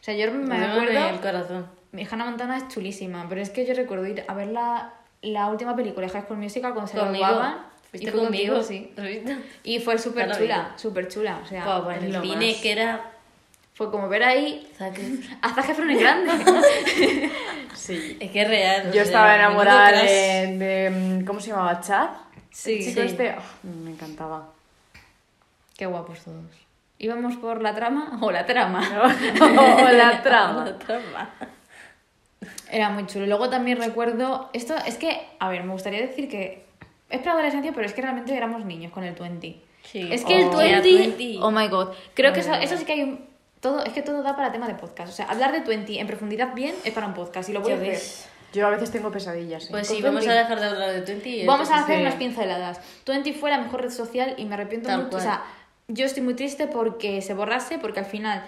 [SPEAKER 2] O sea, yo me
[SPEAKER 4] Llévame el
[SPEAKER 2] acuerdo.
[SPEAKER 4] corazón.
[SPEAKER 2] Mi Hannah Montana es chulísima, pero es que yo recuerdo ir a ver la, la última película de High School Musical cuando se
[SPEAKER 4] Conmigo.
[SPEAKER 2] graduaban.
[SPEAKER 4] Fuiste
[SPEAKER 2] y fue
[SPEAKER 4] conmigo,
[SPEAKER 2] sí.
[SPEAKER 4] ¿Has visto?
[SPEAKER 2] Y fue súper chula, súper chula. O sea,
[SPEAKER 4] pues en
[SPEAKER 3] lo
[SPEAKER 4] el cine
[SPEAKER 3] más.
[SPEAKER 4] que era.
[SPEAKER 2] Fue como ver ahí a Zac Efron en grande.
[SPEAKER 3] Sí.
[SPEAKER 4] Es que es real. o
[SPEAKER 3] Yo
[SPEAKER 4] sea,
[SPEAKER 3] estaba enamorada de, de, mm, ¿Cómo se llamaba? ¿Chad?
[SPEAKER 2] Sí,
[SPEAKER 3] El chico
[SPEAKER 4] sí.
[SPEAKER 3] este. ah, me encantaba.
[SPEAKER 2] Qué guapos todos. ¿Íbamos por la trama o la trama?
[SPEAKER 3] o la trama.
[SPEAKER 4] La trama.
[SPEAKER 2] Era muy chulo. Luego también recuerdo, esto es que, a ver, me gustaría decir que es preadolescencia, pero es que realmente éramos niños con el 20.
[SPEAKER 4] Sí.
[SPEAKER 2] Es que el
[SPEAKER 3] Oh.
[SPEAKER 2] 20,
[SPEAKER 4] Era 20.
[SPEAKER 2] oh my god, creo que eso, eso sí que hay un, todo, es que todo da para tema de podcast. O sea, hablar de 20 en profundidad bien es para un podcast y lo a hacer.
[SPEAKER 4] ves.
[SPEAKER 3] Yo a veces tengo pesadillas. ¿eh?
[SPEAKER 4] Pues sí, vamos a
[SPEAKER 2] 20.
[SPEAKER 4] dejar de hablar de Twenty. y
[SPEAKER 2] Vamos a hacer
[SPEAKER 3] sí.
[SPEAKER 2] unas pinceladas. 20 fue la mejor red social y me arrepiento
[SPEAKER 4] Tal
[SPEAKER 2] mucho.
[SPEAKER 4] cual.
[SPEAKER 2] O sea, yo estoy muy triste porque se borrase, porque al final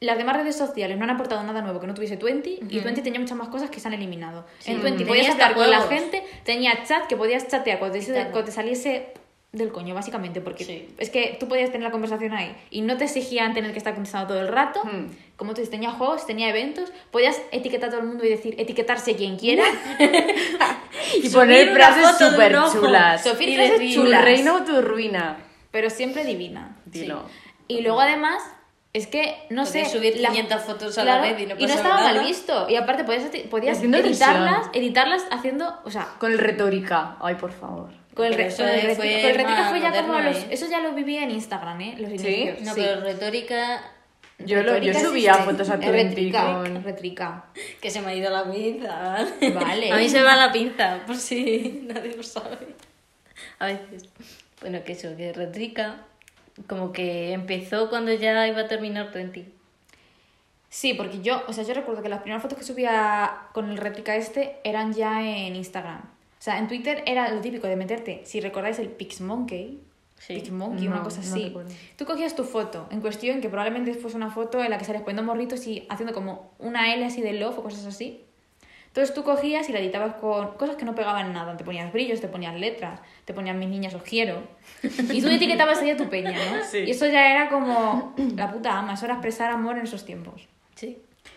[SPEAKER 2] las demás redes sociales no han aportado nada nuevo que no tuviese 20 y 20 tenía muchas más cosas que se han eliminado.
[SPEAKER 4] Sí.
[SPEAKER 2] En 20
[SPEAKER 4] Tenía
[SPEAKER 2] podías hablar con la gente, tenía chat que podías chatear cuando te, cuando te saliese del coño, básicamente, porque
[SPEAKER 4] Sí.
[SPEAKER 2] es que tú podías tener la conversación ahí y no te exigían tener que estar contestando todo el rato.
[SPEAKER 3] Hmm.
[SPEAKER 2] Como tú dices, tenía juegos, tenía eventos, podías etiquetar a todo el mundo y decir etiquetarse quien quiera.
[SPEAKER 3] Y poner frases súper chulas.
[SPEAKER 2] Sofía, frases
[SPEAKER 4] decir,
[SPEAKER 3] Tu
[SPEAKER 2] chulas.
[SPEAKER 3] reino o tu ruina.
[SPEAKER 2] pero siempre divina.
[SPEAKER 3] Dilo.
[SPEAKER 2] Y luego además, es que, no sé...
[SPEAKER 4] Subir
[SPEAKER 2] la-
[SPEAKER 4] 500 fotos a la vez y no
[SPEAKER 2] estaba mal
[SPEAKER 4] nada.
[SPEAKER 2] visto. Y aparte podías, podías editarlas, editarlas haciendo, o sea,
[SPEAKER 3] Con el retórica. Ay, por favor.
[SPEAKER 2] Con el,
[SPEAKER 4] Pero
[SPEAKER 2] re-
[SPEAKER 4] eso
[SPEAKER 2] con el,
[SPEAKER 4] fue
[SPEAKER 2] ya como los...
[SPEAKER 4] ¿eh?
[SPEAKER 2] Eso ya lo viví en Instagram, ¿eh? Los inicios.
[SPEAKER 4] No,
[SPEAKER 2] sí.
[SPEAKER 4] pero retórica
[SPEAKER 3] Yo, lo, yo
[SPEAKER 2] Retórica
[SPEAKER 3] subía fotos a Twenty
[SPEAKER 2] retrica,
[SPEAKER 3] con...
[SPEAKER 2] retrica.
[SPEAKER 4] que se me ha ido la pinza.
[SPEAKER 2] Vale.
[SPEAKER 4] A mí se me va la pinza, por si nadie lo sabe. A veces. Bueno, que eso, que retrica como que empezó cuando ya iba a terminar Twenty.
[SPEAKER 2] Sí, porque yo, o sea, yo recuerdo que las primeras fotos que subía con el réplica este eran ya en Instagram. O sea, en Twitter era lo típico de meterte, si recordáis el PixMonkey,
[SPEAKER 4] Sí.
[SPEAKER 2] PixMonkey, una
[SPEAKER 3] No,
[SPEAKER 2] cosa
[SPEAKER 3] no
[SPEAKER 2] así. Tú cogías tu foto en cuestión, que probablemente fuese una foto en la que salías poniendo morritos y haciendo como una L así de love o cosas así. Entonces tú cogías y la editabas con cosas que no pegaban nada. Te ponías brillos, te ponías letras, te ponías mis niñas os quiero. Y tú etiquetabas ahí a tu peña, ¿no?
[SPEAKER 3] Sí.
[SPEAKER 2] Y eso ya era como la puta ama, eso era expresar amor en esos tiempos.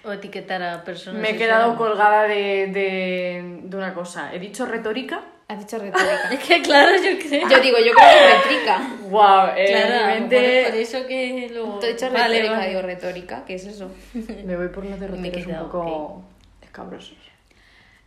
[SPEAKER 4] O etiquetar a personas.
[SPEAKER 3] Me he quedado colgada de, de, de una cosa. ¿He dicho retórica?
[SPEAKER 2] Has dicho retórica.
[SPEAKER 4] Es que claro, yo creo.
[SPEAKER 2] Yo digo, yo creo que retórica.
[SPEAKER 3] Wow, eh,
[SPEAKER 4] claro, por, eso que luego.
[SPEAKER 2] Te he dicho
[SPEAKER 4] Vale,
[SPEAKER 2] retórica,
[SPEAKER 4] vale.
[SPEAKER 2] digo retórica, ¿qué es eso?
[SPEAKER 3] Me voy por unos derroteros un poco escabrosos.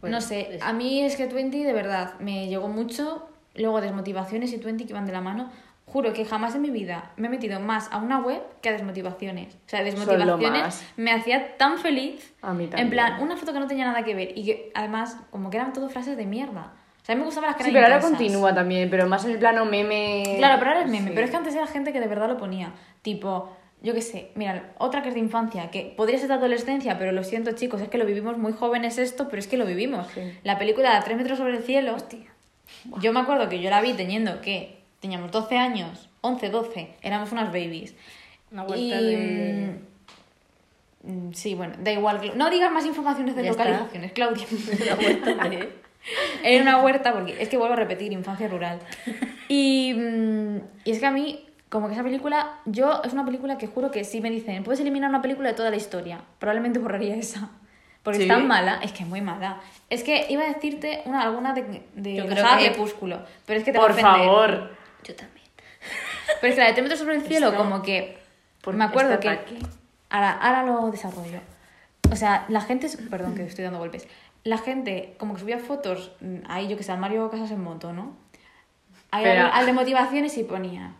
[SPEAKER 4] Bueno,
[SPEAKER 2] no sé, a mí es que Twenty de verdad me llegó mucho, luego desmotivaciones y Twenty que iban de la mano. Juro que jamás en mi vida me he metido más a una web que a desmotivaciones. O sea, desmotivaciones me hacía tan feliz.
[SPEAKER 3] A mí también.
[SPEAKER 2] En plan, una foto que no tenía nada que ver y que además como que eran todo frases de mierda. O sea, a mí me gustaban las que
[SPEAKER 3] Sí, pero ahora continúa también, pero más en el plano meme...
[SPEAKER 2] Claro, pero ahora es meme.
[SPEAKER 3] Sí.
[SPEAKER 2] Pero es que antes era gente que de verdad lo ponía. Tipo, yo qué sé, mira, otra que es de infancia, que podría ser de adolescencia, pero lo siento chicos, es que lo vivimos muy jóvenes esto, pero es que lo vivimos.
[SPEAKER 3] Sí.
[SPEAKER 2] La película de 3 metros sobre el cielo, yo me acuerdo que yo la vi teniendo que teníamos 12 años, 11, 12, éramos unas babies.
[SPEAKER 4] Una vuelta
[SPEAKER 2] y,
[SPEAKER 4] de.
[SPEAKER 2] mm, Sí, bueno, da igual. No digas más informaciones de
[SPEAKER 4] Ya está.
[SPEAKER 2] localizaciones, Claudia.
[SPEAKER 4] Una vuelta de.
[SPEAKER 2] Era una huerta, porque es que vuelvo a repetir, infancia rural. Y, mm, y es que a mí, como que esa película, yo es una película que juro que si me dicen, puedes eliminar una película de toda la historia, probablemente borraría esa. Porque
[SPEAKER 3] ¿Sí?
[SPEAKER 2] es tan mala, es que es muy mala. Es que iba a decirte una, alguna de, de
[SPEAKER 4] Yo
[SPEAKER 2] la
[SPEAKER 4] creo
[SPEAKER 2] saga
[SPEAKER 4] que-
[SPEAKER 2] Crepúsculo, pero es que te va a
[SPEAKER 3] Por
[SPEAKER 2] ofender.
[SPEAKER 3] favor.
[SPEAKER 4] Yo también.
[SPEAKER 2] Pero es que la de Te metes sobre el cielo,
[SPEAKER 3] Esto-
[SPEAKER 2] como que.
[SPEAKER 3] por
[SPEAKER 2] me acuerdo
[SPEAKER 3] este
[SPEAKER 2] que. Ahora, ahora lo desarrollo. O sea, la gente. Perdón, que estoy dando golpes. La gente, como que subía fotos mm, ahí, yo que sé, al Mario Casas en moto, ¿no? Ahí
[SPEAKER 3] Pero-
[SPEAKER 2] al, al de motivaciones y ponía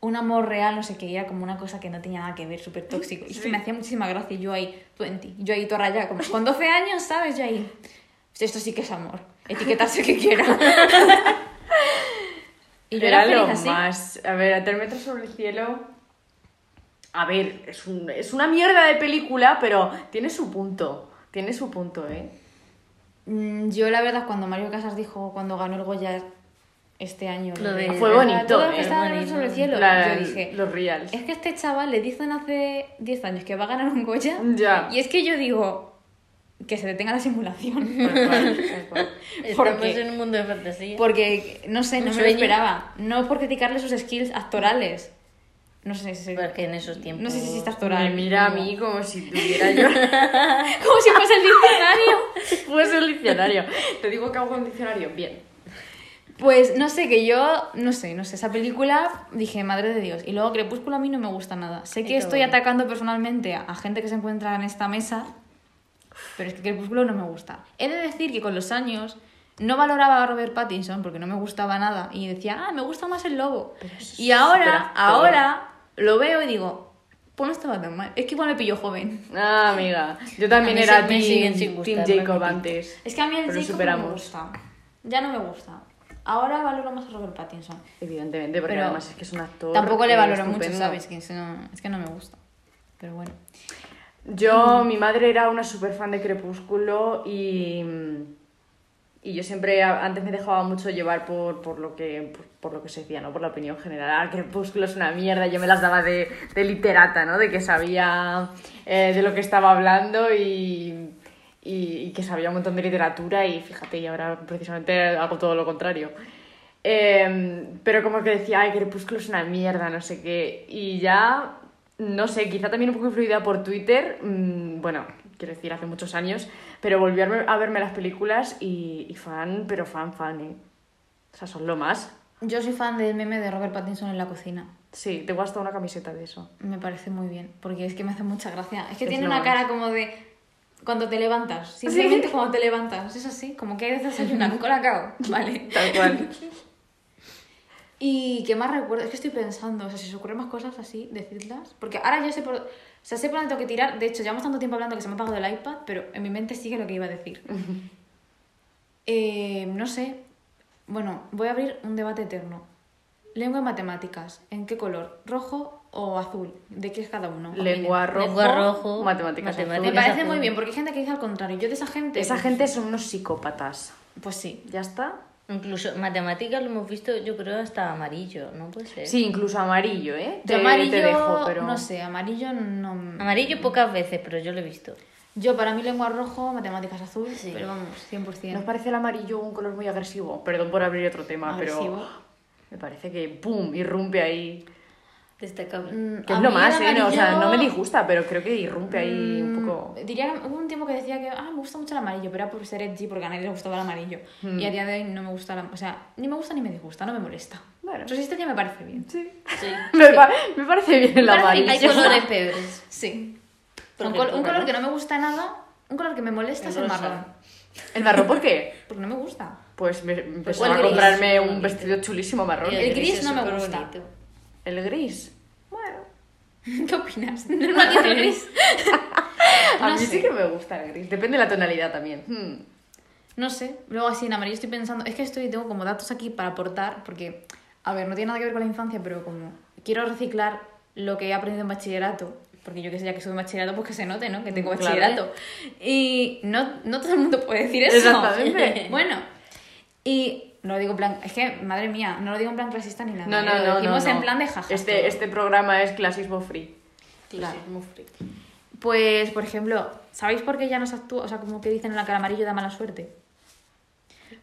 [SPEAKER 2] un amor real, no sé qué, y era como una cosa que no tenía nada que ver, súper tóxico. Y es que me hacía muchísima gracia. y Yo ahí, 20, yo ahí toda rayada, como con 12 años, ¿sabes? Yo ahí. "Pues Esto sí que es amor. Etiquetarse que quiera. y yo era,
[SPEAKER 3] Era lo
[SPEAKER 2] así.
[SPEAKER 3] más. A ver, a tres metros sobre el cielo. A ver, es, un- es una mierda de película, pero tiene su punto. Tiene su punto, ¿eh?
[SPEAKER 2] Mm, Yo la verdad cuando Mario Casas dijo cuando ganó el Goya este año
[SPEAKER 4] Lo de-
[SPEAKER 3] Fue bonito,
[SPEAKER 2] todo lo
[SPEAKER 3] eh,
[SPEAKER 2] que estaba
[SPEAKER 4] bonito.
[SPEAKER 2] sobre el cielo
[SPEAKER 3] La-
[SPEAKER 2] yo dije
[SPEAKER 3] Los reals.
[SPEAKER 2] es que a este chaval le dicen hace 10 años que va a ganar un Goya
[SPEAKER 3] Ya.
[SPEAKER 2] y es que yo digo que se detenga la simulación
[SPEAKER 3] Tal cual, tal cual.
[SPEAKER 2] ¿Por
[SPEAKER 4] Estamos
[SPEAKER 2] qué?
[SPEAKER 4] en un mundo de fantasía.
[SPEAKER 2] porque no sé no me lo esperaba no por criticarle sus skills actorales no sé si
[SPEAKER 4] Porque en esos tiempos.
[SPEAKER 2] no sé si está actoral
[SPEAKER 3] Me mira a mí como si tuviera yo.
[SPEAKER 2] como si fuese el diccionario
[SPEAKER 3] Fuese el diccionario. Te digo que hago un diccionario. Bien.
[SPEAKER 2] Pues no sé, que yo, no sé, no sé, esa película dije, madre de Dios. Y luego Crepúsculo a mí no me gusta nada. Sé que estoy atacando personalmente a gente que se encuentra en esta mesa, pero es que Crepúsculo no me gusta. He de decir que con los años no valoraba a Robert Pattinson porque no me gustaba nada y decía, ah, me gusta más el lobo. Y ahora, ahora lo veo y digo, pues no estaba tan mal. Es que igual me pillo joven.
[SPEAKER 3] Ah, amiga. Yo también era team, team
[SPEAKER 4] gustar,
[SPEAKER 3] Jacob antes.
[SPEAKER 2] Es que a mí el Jacob no me gusta. Ya no me gusta. Ahora valoro más a Robert Pattinson.
[SPEAKER 3] Evidentemente, porque
[SPEAKER 2] Pero
[SPEAKER 3] además es que es un actor.
[SPEAKER 2] Tampoco le valoro mucho. ¿sabes? Que no- es que no me gusta. Pero bueno.
[SPEAKER 3] Yo, mi madre era una super fan de Crepúsculo y, y yo siempre antes me dejaba mucho llevar por, por, lo que, por, por lo que se decía, ¿no? Por la opinión general. Ah, Crepúsculo es una mierda. Yo me las daba de, de literata, ¿no? De que sabía eh, de lo que estaba hablando y, y, y que sabía un montón de literatura y fíjate, y ahora precisamente hago todo lo contrario. Eh, pero como que decía, ay, Crepúsculo es una mierda, no sé qué. Y ya, no sé, quizá también un poco influida por Twitter, mm, bueno, quiero decir, hace muchos años, pero volví a, ver- a verme las películas y, y fan, pero fan, fan, ¿eh? O sea, son lo más.
[SPEAKER 2] Yo soy fan del meme de Robert Pattinson en la cocina.
[SPEAKER 3] Sí, tengo hasta una camiseta de eso.
[SPEAKER 2] Me parece muy bien, porque es que me hace mucha gracia. Es que
[SPEAKER 3] Es
[SPEAKER 2] tiene una
[SPEAKER 3] más.
[SPEAKER 2] cara como de cuando te levantas. Simplemente cuando te levantas. Es así, como que hay de desayunar un colacao. Vale.
[SPEAKER 3] Tal cual.
[SPEAKER 2] ¿Y qué más recuerdo? Es que estoy pensando, o sea, si se ocurren más cosas así, decirlas. Porque ahora ya sé por... O sea, sé por dónde tengo que tirar. De hecho, llevamos tanto tiempo hablando que se me ha apagado el iPad, pero en mi mente sigue lo que iba a decir. Eh, no sé. Bueno, voy a abrir un debate eterno. Lengua y matemáticas. ¿En qué color? ¿Rojo o azul? ¿De qué es cada uno?
[SPEAKER 3] Lengua rojo,
[SPEAKER 4] Lengua rojo,
[SPEAKER 3] matemáticas,
[SPEAKER 4] matemáticas.
[SPEAKER 2] Me
[SPEAKER 3] azul.
[SPEAKER 2] parece
[SPEAKER 4] azul.
[SPEAKER 2] muy bien, porque hay gente que dice al contrario. Yo de esa gente...
[SPEAKER 3] Esa
[SPEAKER 2] pues-
[SPEAKER 3] gente son unos psicópatas.
[SPEAKER 2] Pues sí.
[SPEAKER 3] ¿Ya está?
[SPEAKER 4] Incluso matemáticas lo hemos visto, yo creo, hasta amarillo, ¿no puede ser?
[SPEAKER 3] Sí, incluso amarillo, ¿eh?
[SPEAKER 2] Yo
[SPEAKER 3] Te-
[SPEAKER 2] amarillo,
[SPEAKER 3] te dejo, pero...
[SPEAKER 2] no sé, amarillo no...
[SPEAKER 4] Amarillo pocas veces, pero yo lo he visto.
[SPEAKER 2] Yo, para mí, lengua rojo, matemáticas azul,
[SPEAKER 4] Sí.
[SPEAKER 2] pero vamos, 100%.
[SPEAKER 3] ¿Nos parece el amarillo un color muy agresivo? Perdón por abrir otro tema,
[SPEAKER 2] Agresivo.
[SPEAKER 3] pero me parece que ¡pum! irrumpe ahí.
[SPEAKER 4] Destacable.
[SPEAKER 2] Mm,
[SPEAKER 3] Que es lo más,
[SPEAKER 2] el
[SPEAKER 3] ¿eh? No, o sea, no me disgusta, pero creo que irrumpe ahí un
[SPEAKER 2] Mm,
[SPEAKER 3] poco.
[SPEAKER 2] Diría que hubo un tiempo que decía que ah, me gusta mucho el amarillo, pero era por ser edgy, porque a nadie le gustaba el amarillo.
[SPEAKER 3] Mm.
[SPEAKER 2] Y a día de hoy no me gusta, la- o sea, ni me gusta ni me disgusta, no me molesta.
[SPEAKER 3] Bueno.
[SPEAKER 2] Resistencia me parece bien.
[SPEAKER 3] Sí.
[SPEAKER 4] Sí.
[SPEAKER 3] Me, pa- me parece bien el
[SPEAKER 2] Me
[SPEAKER 3] amarillo.
[SPEAKER 4] Hay colores peores.
[SPEAKER 2] Sí.
[SPEAKER 4] Por
[SPEAKER 2] un, col- un color que no me gusta nada, un color que me molesta
[SPEAKER 4] El
[SPEAKER 2] es el
[SPEAKER 4] rosa.
[SPEAKER 2] marrón.
[SPEAKER 3] ¿El marrón por qué?
[SPEAKER 2] Porque no me gusta.
[SPEAKER 3] Pues me empezó
[SPEAKER 4] o el
[SPEAKER 3] a
[SPEAKER 4] gris.
[SPEAKER 3] comprarme un
[SPEAKER 4] Bonito.
[SPEAKER 3] vestido chulísimo marrón.
[SPEAKER 4] Y
[SPEAKER 2] El gris
[SPEAKER 4] es
[SPEAKER 2] no me gusta.
[SPEAKER 3] El gris. Bueno.
[SPEAKER 2] ¿Qué opinas? ¿No es matiz el gris?
[SPEAKER 3] A
[SPEAKER 2] No
[SPEAKER 3] mí
[SPEAKER 2] sé.
[SPEAKER 3] sí que me gusta el gris. Depende de la tonalidad también. Hmm.
[SPEAKER 2] No sé. Luego así en amarillo estoy pensando, es que estoy, tengo como datos aquí para aportar, porque, a ver, no tiene nada que ver con la infancia, pero como quiero reciclar lo que he aprendido en bachillerato, porque yo que sé, ya que soy en bachillerato, pues que se note, ¿no? Que tengo
[SPEAKER 3] Claro.
[SPEAKER 2] bachillerato. Y no, no todo el mundo puede decir eso.
[SPEAKER 3] Exactamente.
[SPEAKER 2] bueno, y no lo digo en plan, es que, madre mía, no lo digo en plan clasista ni nada.
[SPEAKER 3] No,
[SPEAKER 2] ¿eh?
[SPEAKER 3] no,
[SPEAKER 2] lo
[SPEAKER 3] no. no,
[SPEAKER 2] decimos
[SPEAKER 3] no.
[SPEAKER 2] en plan de jajas.
[SPEAKER 3] Este, este programa es clasismo free.
[SPEAKER 4] Muy friki.
[SPEAKER 2] Pues, por ejemplo, ¿sabéis por qué ya no se actúa? O sea, como que dicen en la que el amarillo da mala suerte.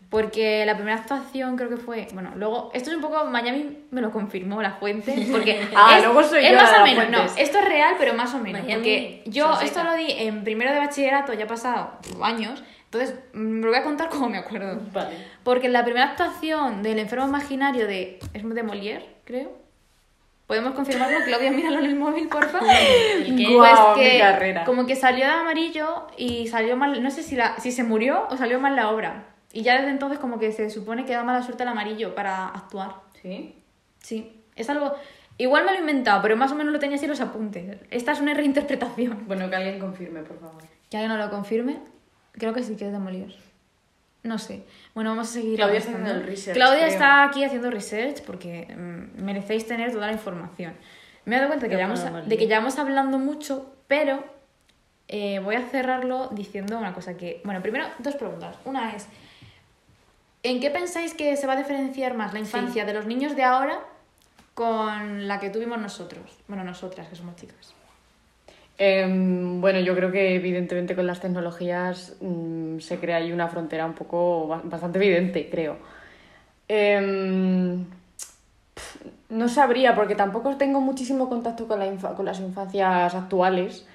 [SPEAKER 2] Porque la primera actuación creo que fue. Bueno, luego. Esto es un poco. Miami me lo confirmó la fuente. Porque.
[SPEAKER 3] Ah,
[SPEAKER 2] es,
[SPEAKER 3] luego soy
[SPEAKER 2] es
[SPEAKER 3] yo
[SPEAKER 2] más
[SPEAKER 3] la
[SPEAKER 2] o menos. No, esto es real, pero más o menos.
[SPEAKER 4] Miami
[SPEAKER 2] porque yo esto lo di en primero de bachillerato, ya ha pasado años. Entonces, me lo voy a contar como me acuerdo.
[SPEAKER 4] Vale.
[SPEAKER 2] Porque en la primera actuación del enfermo imaginario de. ¿Es de Molière, creo? ¿Podemos confirmarlo? Claudia, míralo en el móvil, porfa.
[SPEAKER 4] ¿El qué?
[SPEAKER 3] Guau.
[SPEAKER 2] Pues
[SPEAKER 3] mi
[SPEAKER 2] que
[SPEAKER 3] carrera.
[SPEAKER 2] como que salió de amarillo y salió mal, no sé si, la, si se murió o salió mal la obra. Y ya desde entonces como que se supone que da mala suerte el amarillo para actuar.
[SPEAKER 3] ¿Sí?
[SPEAKER 2] Sí, es algo... Igual me lo he inventado, pero más o menos lo tenía así en los apuntes. Esta es una reinterpretación.
[SPEAKER 3] Bueno, que alguien confirme, por favor.
[SPEAKER 2] Que alguien no lo confirme. Creo que sí que es de. No sé. Bueno, vamos a seguir.
[SPEAKER 3] Claudia está haciendo el research,
[SPEAKER 2] Claudia
[SPEAKER 3] creo.
[SPEAKER 2] está aquí haciendo research porque mm, merecéis tener toda la información. Me he dado cuenta que llevamos, de que llevamos hablando mucho, pero eh, voy a cerrarlo diciendo una cosa que... Bueno, primero, dos preguntas. Una es, ¿en qué pensáis que se va a diferenciar más la infancia de los niños de ahora con la que tuvimos nosotros? Bueno, nosotras, que somos chicas.
[SPEAKER 3] Em, bueno, yo creo que evidentemente con las tecnologías mm, se crea ahí una frontera un poco ba- bastante evidente, creo. Em, no sabría, porque tampoco tengo muchísimo contacto con, la con las infancias actuales,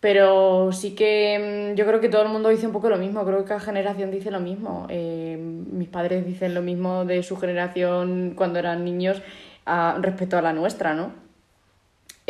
[SPEAKER 3] pero sí que mm, yo creo que todo el mundo dice un poco lo mismo, creo que cada generación dice lo mismo. Em, mis padres dicen lo mismo de su generación cuando eran niños a- respecto a la nuestra, ¿no?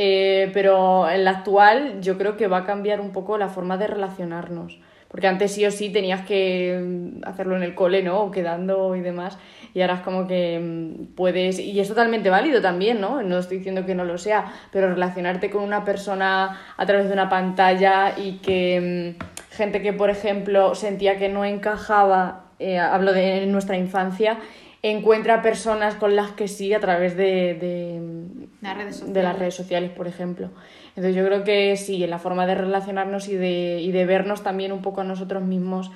[SPEAKER 3] Eh, pero en la actual yo creo que va a cambiar un poco la forma de relacionarnos. Porque antes sí o sí tenías que mm, hacerlo en el cole, ¿no? O quedando y demás. Y ahora es como que mm, puedes... Y es totalmente válido también, ¿no? No estoy diciendo que no lo sea, pero relacionarte con una persona a través de una pantalla y que mm, gente que, por ejemplo, sentía que no encajaba, eh, hablo de nuestra infancia, encuentra personas con las que sí a través de, de,
[SPEAKER 2] Las redes
[SPEAKER 3] de las
[SPEAKER 2] sociales.
[SPEAKER 3] redes sociales, por ejemplo. Entonces yo creo que sí, en la forma de relacionarnos y de, y de vernos también un poco a nosotros mismos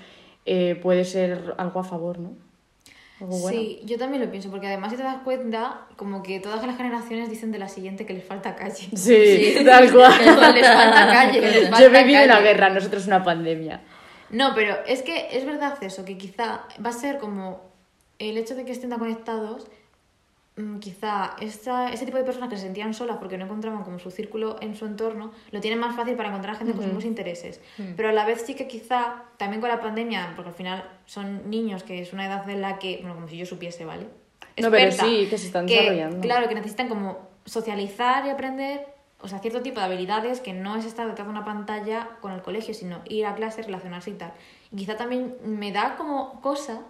[SPEAKER 3] eh, puede ser algo a favor, ¿no? Bueno.
[SPEAKER 2] Sí, yo también lo pienso, porque además si te das cuenta, como que todas las generaciones dicen de la siguiente que les falta calle.
[SPEAKER 3] Sí,
[SPEAKER 4] Sí.
[SPEAKER 3] tal cual.
[SPEAKER 2] les falta calle, les
[SPEAKER 3] Yo
[SPEAKER 2] falta
[SPEAKER 3] he vivido una guerra, nosotros una pandemia.
[SPEAKER 2] No, pero es que es verdad eso, que quizá va a ser como el hecho de que estén tan conectados, quizá esta, ese tipo de personas que se sentían solas porque no encontraban como su círculo en su entorno, lo tienen más fácil para encontrar gente con sus mismos intereses. Pero a la vez sí que quizá, también con la pandemia, porque al final son niños, que es una edad en la que, bueno, como si yo supiese, ¿vale?
[SPEAKER 3] No, pero sí, que se están desarrollando.
[SPEAKER 2] Claro, que necesitan como socializar y aprender, o sea, cierto tipo de habilidades que no es estar detrás de una pantalla con el colegio, sino ir a clase, relacionarse y tal. Y quizá también me da como cosa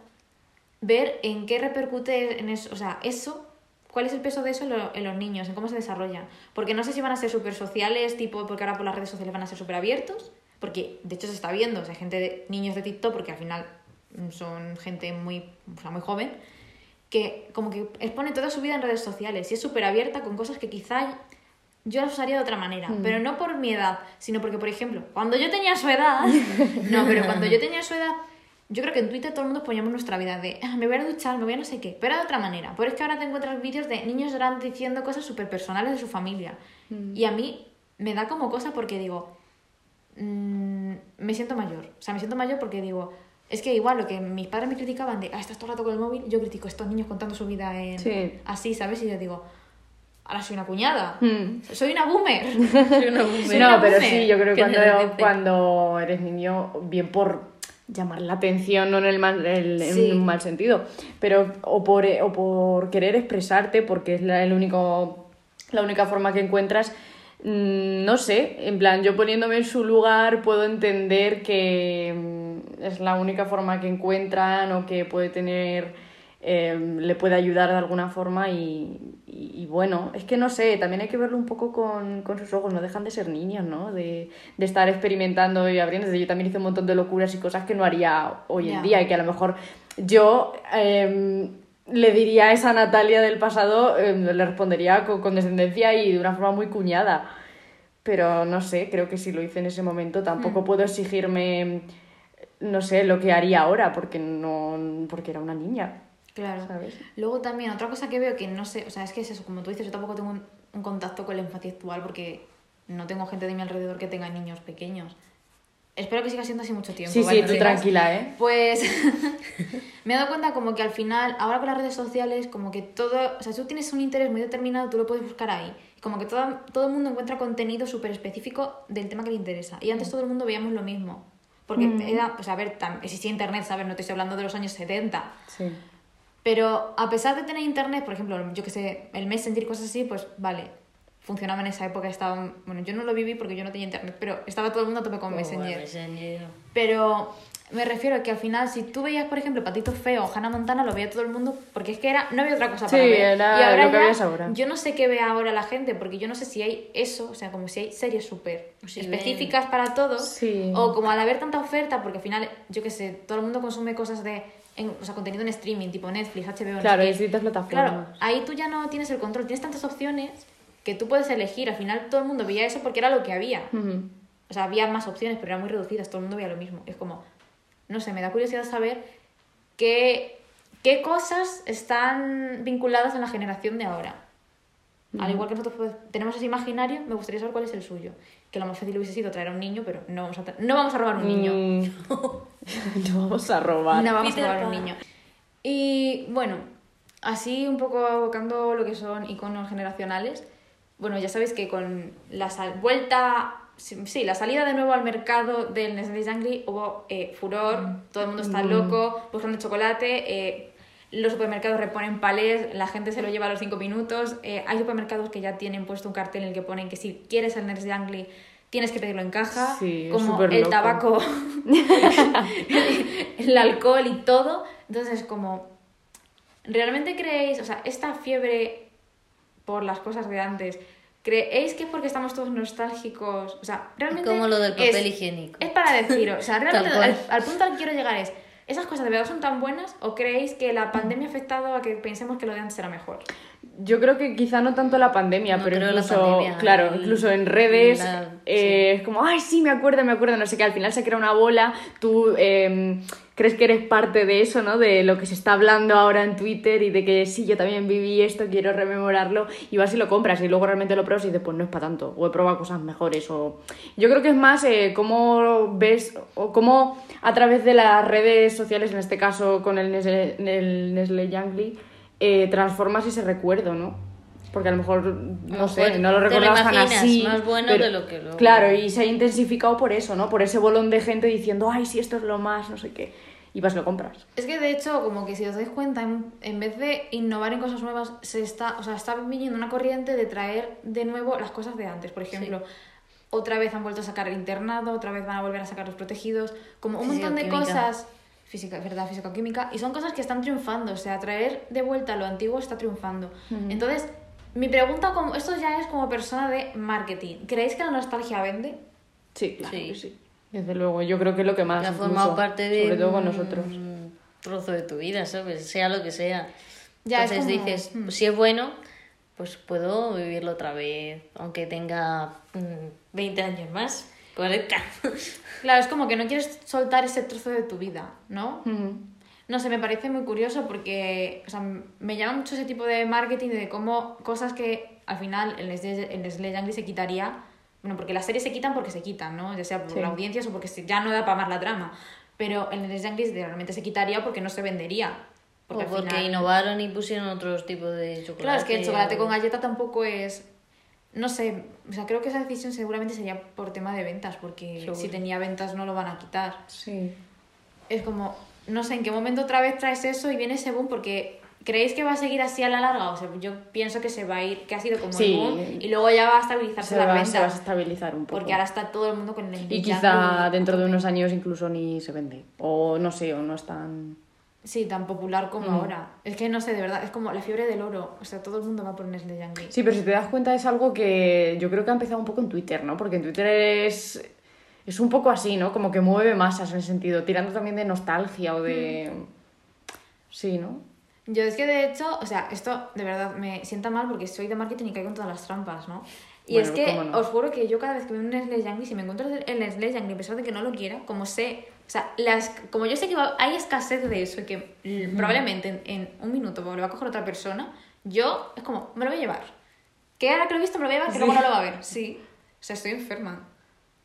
[SPEAKER 2] ver en qué repercute en eso, o sea, eso, cuál es el peso de eso en, lo- en los niños, en cómo se desarrollan. Porque no sé si van a ser súper sociales, tipo, porque ahora por las redes sociales van a ser súper abiertos, porque de hecho se está viendo, o sea, gente de, niños de TikTok, porque al final mm, son gente muy, o sea, muy joven, que como que expone toda su vida en redes sociales y es súper abierta con cosas que quizá yo las usaría de otra manera, pero no por mi edad, sino porque, por ejemplo, cuando yo tenía su edad, no, pero cuando yo tenía su edad, yo creo que en Twitter todo el mundo poníamos nuestra vida de "Ah, me voy a duchar, me voy a no sé qué, pero de otra manera. Pero es que ahora te encuentras vídeos de niños llorando diciendo cosas súper personales de su familia. Y a mí me da como cosa porque digo, mm, me siento mayor. O sea, me siento mayor porque digo, es que igual lo que mis padres me criticaban de, ah, estás todo el rato con el móvil, yo critico a estos niños contando su vida en...
[SPEAKER 3] Sí.
[SPEAKER 2] Así, ¿sabes? Y yo digo, ahora soy una cuñada.
[SPEAKER 3] Hmm.
[SPEAKER 2] Soy una boomer.
[SPEAKER 4] Soy una boomer.
[SPEAKER 3] No,
[SPEAKER 2] una
[SPEAKER 3] pero
[SPEAKER 2] boomer.
[SPEAKER 3] sí, yo creo que cuando, cuando eres niño, bien por llamar la atención, no en, el mal, el- en un mal sentido, pero o por, o por querer expresarte, porque es la, el único, la única forma que encuentras, mm, no sé, en plan, yo poniéndome en su lugar puedo entender que mm, es la única forma que encuentran o que puede tener eh, le puede ayudar de alguna forma y, y- y bueno, es que no sé, también hay que verlo un poco con, con sus ojos, no dejan de ser niños, ¿no? De, de estar experimentando y abriendo. Yo también hice un montón de locuras y cosas que no haría hoy en día y que a lo mejor yo eh, le diría a esa Natalia del pasado, eh, le respondería con condescendencia y de una forma muy cuñada. Pero no sé, creo que si lo hice en ese momento tampoco puedo exigirme, no sé, lo que haría ahora porque, no, porque era una niña.
[SPEAKER 2] Claro.
[SPEAKER 3] ¿Sabes?
[SPEAKER 2] Luego también, otra cosa que veo que no sé, o sea, es que es eso, como tú dices, yo tampoco tengo un, un contacto con la infancia actual porque no tengo gente de mi alrededor que tenga niños pequeños. Espero que siga siendo así mucho tiempo.
[SPEAKER 3] Sí,
[SPEAKER 2] ¿vale?
[SPEAKER 3] sí, tú tranquila, ¿eh?
[SPEAKER 2] Pues me he dado cuenta como que al final, ahora con las redes sociales, como que todo, o sea, si tú tienes un interés muy determinado, tú lo puedes buscar ahí. Como que todo, todo el mundo encuentra contenido súper específico del tema que le interesa. Y antes todo el mundo veíamos lo mismo. Porque era, pues a ver, existía internet, ¿sabes? No te estoy hablando de los años 70.
[SPEAKER 3] Sí.
[SPEAKER 2] Pero a pesar de tener internet, por ejemplo, yo que sé, el Messenger y cosas así, pues vale, funcionaba en esa época, estaba, bueno, yo no lo viví porque yo no tenía internet, pero estaba todo el mundo a tope con
[SPEAKER 4] Oh,
[SPEAKER 2] Messenger.
[SPEAKER 4] Messenger.
[SPEAKER 2] Pero me refiero a que al final, si tú veías, por ejemplo, Patito Feo o Hannah Montana, lo veía todo el mundo, porque es que era, no había otra cosa para
[SPEAKER 3] Sí,
[SPEAKER 2] ver.
[SPEAKER 3] era
[SPEAKER 2] y ahora
[SPEAKER 3] lo que
[SPEAKER 2] ya,
[SPEAKER 3] ahora.
[SPEAKER 2] Yo no sé qué ve ahora la gente, porque yo no sé si hay eso, o sea, como si hay series súper
[SPEAKER 4] Sí,
[SPEAKER 2] específicas para todos,
[SPEAKER 3] Sí.
[SPEAKER 2] o como al haber tanta oferta, porque al final, yo qué sé, todo el mundo consume cosas de, en- o sea, contenido en streaming, tipo Netflix, HBO, no sé
[SPEAKER 3] Claro, distintas plataformas.
[SPEAKER 2] Claro, ahí tú ya no tienes el control, tienes tantas opciones que tú puedes elegir. Al final todo el mundo veía eso porque era lo que había. O sea, había más opciones, pero eran muy reducidas, todo el mundo veía lo mismo. Es como, no sé, me da curiosidad saber qué, qué cosas están vinculadas en la generación de ahora. Al igual que nosotros pues, tenemos ese imaginario, me gustaría saber cuál es el suyo. Que lo más fácil hubiese sido traer a un niño, pero no vamos a, no vamos a robar un niño.
[SPEAKER 3] Mm. no vamos a robar.
[SPEAKER 2] No vamos
[SPEAKER 4] Peter
[SPEAKER 2] a robar un niño. Y bueno, así un poco abocando lo que son iconos generacionales. Bueno, ya sabéis que con la sal- vuelta, sí, sí, la salida de nuevo al mercado del Nestlé Jangri hubo eh, furor, todo el mundo está loco buscando chocolate, eh, los supermercados reponen palés, la gente se lo lleva a los 5 minutos, eh, hay supermercados que ya tienen puesto un cartel en el que ponen que si quieres el Nestlé Jangri tienes que pedirlo en caja,
[SPEAKER 3] Sí, es
[SPEAKER 2] como el
[SPEAKER 3] loco.
[SPEAKER 2] tabaco, el alcohol y todo. Entonces, como, ¿realmente creéis, o sea, esta fiebre por las cosas de antes, ¿creéis que es porque estamos todos nostálgicos? O sea, realmente...
[SPEAKER 4] como lo del papel
[SPEAKER 2] es-
[SPEAKER 4] higiénico.
[SPEAKER 2] Es para deciros, o sea, realmente al punto al que quiero llegar es, ¿esas cosas de verdad son tan buenas o creéis que la pandemia ha afectado a que pensemos que lo de antes era mejor?
[SPEAKER 3] Yo creo que quizá no tanto la pandemia,
[SPEAKER 4] No
[SPEAKER 3] pero
[SPEAKER 4] creo la
[SPEAKER 3] incluso,
[SPEAKER 4] pandemia,
[SPEAKER 3] claro,
[SPEAKER 4] el-
[SPEAKER 3] incluso en redes
[SPEAKER 4] la-
[SPEAKER 3] eh, es como, ay, sí, me acuerdo, me acuerdo, no sé qué, al final se crea una bola, tú eh, crees que eres parte de eso, ¿no? De lo que se está hablando ahora en Twitter y de que sí, yo también viví esto, quiero rememorarlo, y vas y lo compras y luego realmente lo pruebas y dices, pues no es para tanto, o he probado cosas mejores, o... Yo creo que es más eh, cómo ves, o cómo a través de las redes sociales, en este caso con el Nestlé, el Nestlé Youngly, eh, transformas ese recuerdo, ¿no? Porque a lo mejor, no
[SPEAKER 4] lo
[SPEAKER 3] sé, no lo
[SPEAKER 4] lo
[SPEAKER 3] recordabas tan así.
[SPEAKER 4] más bueno
[SPEAKER 3] pero-
[SPEAKER 4] de lo que luego-
[SPEAKER 3] Claro, y se ha intensificado por eso, ¿no? Por ese bolón de gente diciendo, ay, sí, esto es lo más, no sé qué. Y vas lo compras.
[SPEAKER 2] Es que de hecho, como que si os dais cuenta, en, en vez de innovar en cosas nuevas, se está, o sea, está viniendo una corriente de traer de nuevo las cosas de antes. Por ejemplo, otra vez han vuelto a sacar el internado, otra vez van a volver a sacar los protegidos, como un montón de cosas. Física, verdad, físico-química. Y son cosas que están triunfando. O sea, traer de vuelta lo antiguo está triunfando. Entonces, mi pregunta, como esto ya es como persona de marketing. ¿Creéis que la nostalgia vende?
[SPEAKER 3] Sí, claro
[SPEAKER 4] Sí.
[SPEAKER 3] que sí. Desde luego, yo creo que es lo que más.
[SPEAKER 4] que ha
[SPEAKER 3] incluso,
[SPEAKER 4] formado parte de
[SPEAKER 3] Sobre todo con
[SPEAKER 4] un
[SPEAKER 3] nosotros.
[SPEAKER 4] trozo de tu vida, ¿sabes? Sea lo que sea.
[SPEAKER 2] Ya, es
[SPEAKER 4] Entonces
[SPEAKER 2] como-
[SPEAKER 4] dices,
[SPEAKER 2] mm.
[SPEAKER 4] si es bueno, pues puedo vivirlo otra vez, aunque tenga mm, 20 años más, 40.
[SPEAKER 2] Claro, es como que no quieres soltar ese trozo de tu vida, ¿no?
[SPEAKER 3] Ujú.
[SPEAKER 2] No sé, me parece muy curioso porque o sea, me llama mucho ese tipo de marketing de cómo cosas que al final el Nestlé Youngly se quitaría Bueno, porque las series se quitan porque se quitan, ¿no? Ya sea por
[SPEAKER 3] Sí.
[SPEAKER 2] la audiencia o porque ya no da para más la trama. Pero el Les Yankees realmente se quitaría porque no se vendería.
[SPEAKER 4] O
[SPEAKER 2] Porque al
[SPEAKER 4] porque
[SPEAKER 2] final-
[SPEAKER 4] innovaron y pusieron otros tipos de chocolate.
[SPEAKER 2] Claro, es que el chocolate
[SPEAKER 4] o-
[SPEAKER 2] con galleta tampoco es. No sé, o sea, creo que esa decisión seguramente sería por tema de ventas, porque
[SPEAKER 4] Seguro.
[SPEAKER 2] si tenía ventas no lo van a quitar.
[SPEAKER 3] Sí.
[SPEAKER 2] Es como, no sé en qué momento otra vez traes eso y viene ese boom, porque ¿creéis que va a seguir así a la larga? O sea, yo pienso que se va a ir, que ha sido como
[SPEAKER 3] Sí.
[SPEAKER 2] el boom y luego ya va a estabilizarse
[SPEAKER 3] Se
[SPEAKER 2] la venta.
[SPEAKER 3] se va a estabilizar un poco.
[SPEAKER 2] Porque ahora está todo el mundo con el
[SPEAKER 3] Y quizá dentro de unos años incluso ni se vende. O no sé, o no es tan...
[SPEAKER 2] Sí, tan popular como
[SPEAKER 3] Mm.
[SPEAKER 2] ahora. Es que no sé, de verdad, es como la fiebre del oro. O sea, todo el mundo va por Nestle Yankee.
[SPEAKER 3] Sí, pero si te das cuenta es algo que yo creo que ha empezado un poco en Twitter, ¿no? Porque en Twitter es, es un poco así, ¿no? Como que mueve masas en ese sentido, tirando también de nostalgia o de... Sí, ¿no?
[SPEAKER 2] Yo es que de hecho, o sea, esto de verdad me sienta mal porque soy de marketing y caigo en todas las trampas, ¿no? Y
[SPEAKER 3] Bueno,
[SPEAKER 2] es que
[SPEAKER 3] no.
[SPEAKER 2] os juro que yo cada vez que veo un Nestlé Yankee, si me encuentro el Nestlé Yankee, a pesar de que no lo quiera, como sé, o sea, las, como yo sé que va- hay escasez de eso y que mm, probablemente en, en un minuto lo va a coger otra persona, yo es como, me lo voy a llevar. Que ahora que lo he visto me lo voy a llevar, que luego no lo va a ver. Sí. O sea, estoy enferma.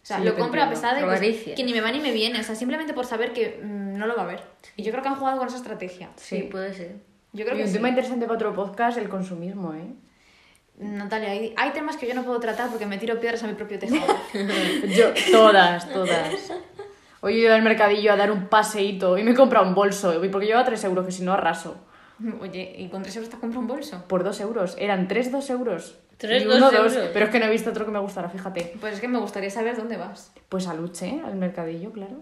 [SPEAKER 2] O sea,
[SPEAKER 3] Sí,
[SPEAKER 2] lo compro a pesar de que, ni me va ni me viene. O sea, simplemente por saber que mm, no lo va a ver. Y yo creo que han jugado con esa estrategia.
[SPEAKER 4] Sí, puede ser.
[SPEAKER 2] Yo creo
[SPEAKER 3] y
[SPEAKER 2] que
[SPEAKER 3] un
[SPEAKER 2] sí.
[SPEAKER 3] tema interesante para otro podcast, el consumismo, ¿eh?
[SPEAKER 2] Natalia, hay, hay temas que yo no puedo tratar porque me tiro piedras a mi propio tejado.
[SPEAKER 3] Yo, todas, todas. Hoy he ido al mercadillo a dar un paseíto y me he comprado un bolso, y porque lleva 3 euros, que si no arraso.
[SPEAKER 2] Oye, ¿y con 3 euros te has comprado un bolso?
[SPEAKER 3] Por 2 euros, eran 3, 2 euros.
[SPEAKER 4] Tres,
[SPEAKER 3] Y
[SPEAKER 4] dos
[SPEAKER 3] uno,
[SPEAKER 4] euros.
[SPEAKER 3] Pero es que no he visto otro que me gustara, fíjate.
[SPEAKER 2] Pues es que me gustaría saber dónde vas.
[SPEAKER 3] Pues a Luche, al mercadillo, claro.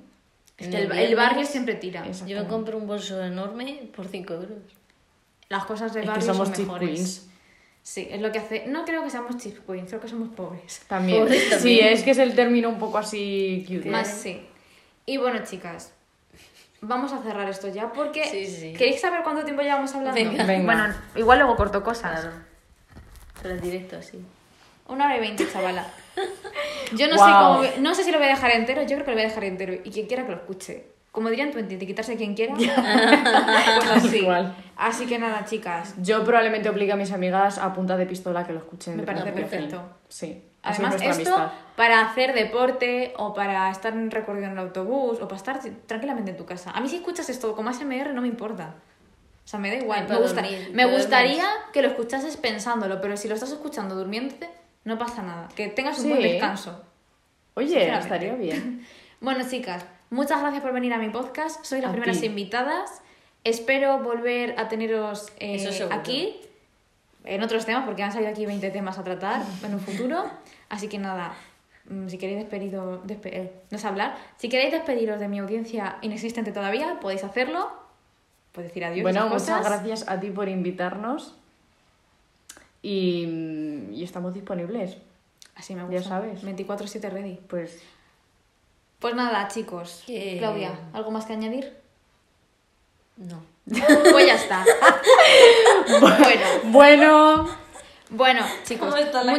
[SPEAKER 2] Es que
[SPEAKER 4] el
[SPEAKER 2] el, barrio siempre tira.
[SPEAKER 4] Yo me compro un bolso enorme por 5 euros.
[SPEAKER 2] Las cosas del
[SPEAKER 3] Es que
[SPEAKER 2] barrio
[SPEAKER 3] somos
[SPEAKER 2] son
[SPEAKER 3] cheap
[SPEAKER 2] mejores.
[SPEAKER 3] queens.
[SPEAKER 2] Sí, es lo que hace. No creo que seamos cheap queens, creo que somos pobres.
[SPEAKER 3] También.
[SPEAKER 4] Pobres
[SPEAKER 3] Sí,
[SPEAKER 4] también.
[SPEAKER 3] es que es el término un poco así cute.
[SPEAKER 2] Más sí. Y bueno, chicas, vamos a cerrar esto ya porque.
[SPEAKER 4] Sí, sí.
[SPEAKER 2] ¿Queréis saber cuánto tiempo llevamos hablando?
[SPEAKER 4] Venga.
[SPEAKER 3] Venga.
[SPEAKER 2] Bueno, igual luego corto cosas.
[SPEAKER 4] Claro. Pero en directo así.
[SPEAKER 2] Una hora y veinte, chavala. Yo no
[SPEAKER 3] Wow.
[SPEAKER 2] sé cómo. voy- No sé si lo voy a dejar entero, yo creo que lo voy a dejar entero. Y quien quiera que lo escuche. Como dirían Twenty, de quitarse quien quiera. pues así.
[SPEAKER 3] Igual.
[SPEAKER 2] Así que nada, chicas.
[SPEAKER 3] Yo probablemente obligue a mis amigas a punta de pistola que lo escuchen.
[SPEAKER 2] Me parece
[SPEAKER 3] a
[SPEAKER 2] perfecto.
[SPEAKER 3] Sí.
[SPEAKER 2] Además, esto
[SPEAKER 3] amistad.
[SPEAKER 2] para hacer deporte o para estar en recorrido en el autobús o para estar tranquilamente en tu casa. A mí si escuchas esto como ASMR no me importa. O sea, me da igual.
[SPEAKER 4] Ay,
[SPEAKER 2] Me,
[SPEAKER 4] para
[SPEAKER 2] gusta-
[SPEAKER 4] dormir,
[SPEAKER 2] me
[SPEAKER 4] para
[SPEAKER 2] gustaría que lo escuchases pensándolo, pero si lo estás escuchando durmiéndote, no pasa nada. Que tengas un
[SPEAKER 3] Sí.
[SPEAKER 2] buen descanso.
[SPEAKER 3] Oye, estaría bien.
[SPEAKER 2] Bueno, chicas, muchas gracias por venir a mi podcast. Sois las
[SPEAKER 3] A
[SPEAKER 2] primeras
[SPEAKER 3] ti.
[SPEAKER 2] invitadas. Espero volver a teneros eh, aquí en otros temas, porque han salido aquí 20 temas a tratar en un futuro. Así que nada, mm, si queréis despedido, despe- eh, no sé hablar, si queréis despediros de mi audiencia inexistente todavía, podéis hacerlo. Podéis decir adiós.
[SPEAKER 3] bueno, muchas
[SPEAKER 2] cosas.
[SPEAKER 3] gracias a ti por invitarnos. Y, y estamos disponibles.
[SPEAKER 2] Así me
[SPEAKER 3] Ya
[SPEAKER 2] gusta.
[SPEAKER 3] sabes.
[SPEAKER 2] 24-7 ready.
[SPEAKER 3] Pues
[SPEAKER 2] Pues nada, chicos.
[SPEAKER 4] Que-
[SPEAKER 2] Claudia, ¿algo más que añadir?
[SPEAKER 4] No.
[SPEAKER 2] Pues ya está. bueno.
[SPEAKER 3] bueno,
[SPEAKER 2] Bueno, chicos,
[SPEAKER 4] ¿Cómo está la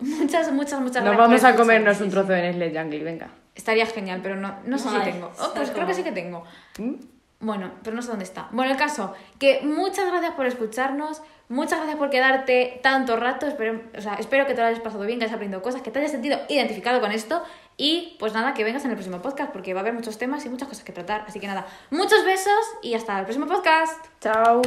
[SPEAKER 2] muchas, muchas, muchas, muchas
[SPEAKER 3] nos
[SPEAKER 2] gracias
[SPEAKER 3] vamos
[SPEAKER 2] por
[SPEAKER 3] a comernos
[SPEAKER 2] escucharnos.
[SPEAKER 3] un trozo de Nestle Jungle, venga.
[SPEAKER 2] Estaría genial, pero no, no sé
[SPEAKER 4] Ay,
[SPEAKER 2] si tengo. Oh, pues creo que sí que tengo.
[SPEAKER 3] ¿Mm?
[SPEAKER 2] Bueno, pero no sé dónde está. Bueno, el caso, que muchas gracias por escucharnos, muchas gracias por quedarte tanto rato, espero, o sea, espero que te lo hayas pasado bien, que hayas aprendido cosas, que te hayas sentido identificado con esto y pues nada, que vengas en el próximo podcast porque va a haber muchos temas y muchas cosas que tratar. Así que nada, muchos besos y hasta el próximo podcast.
[SPEAKER 3] Chao.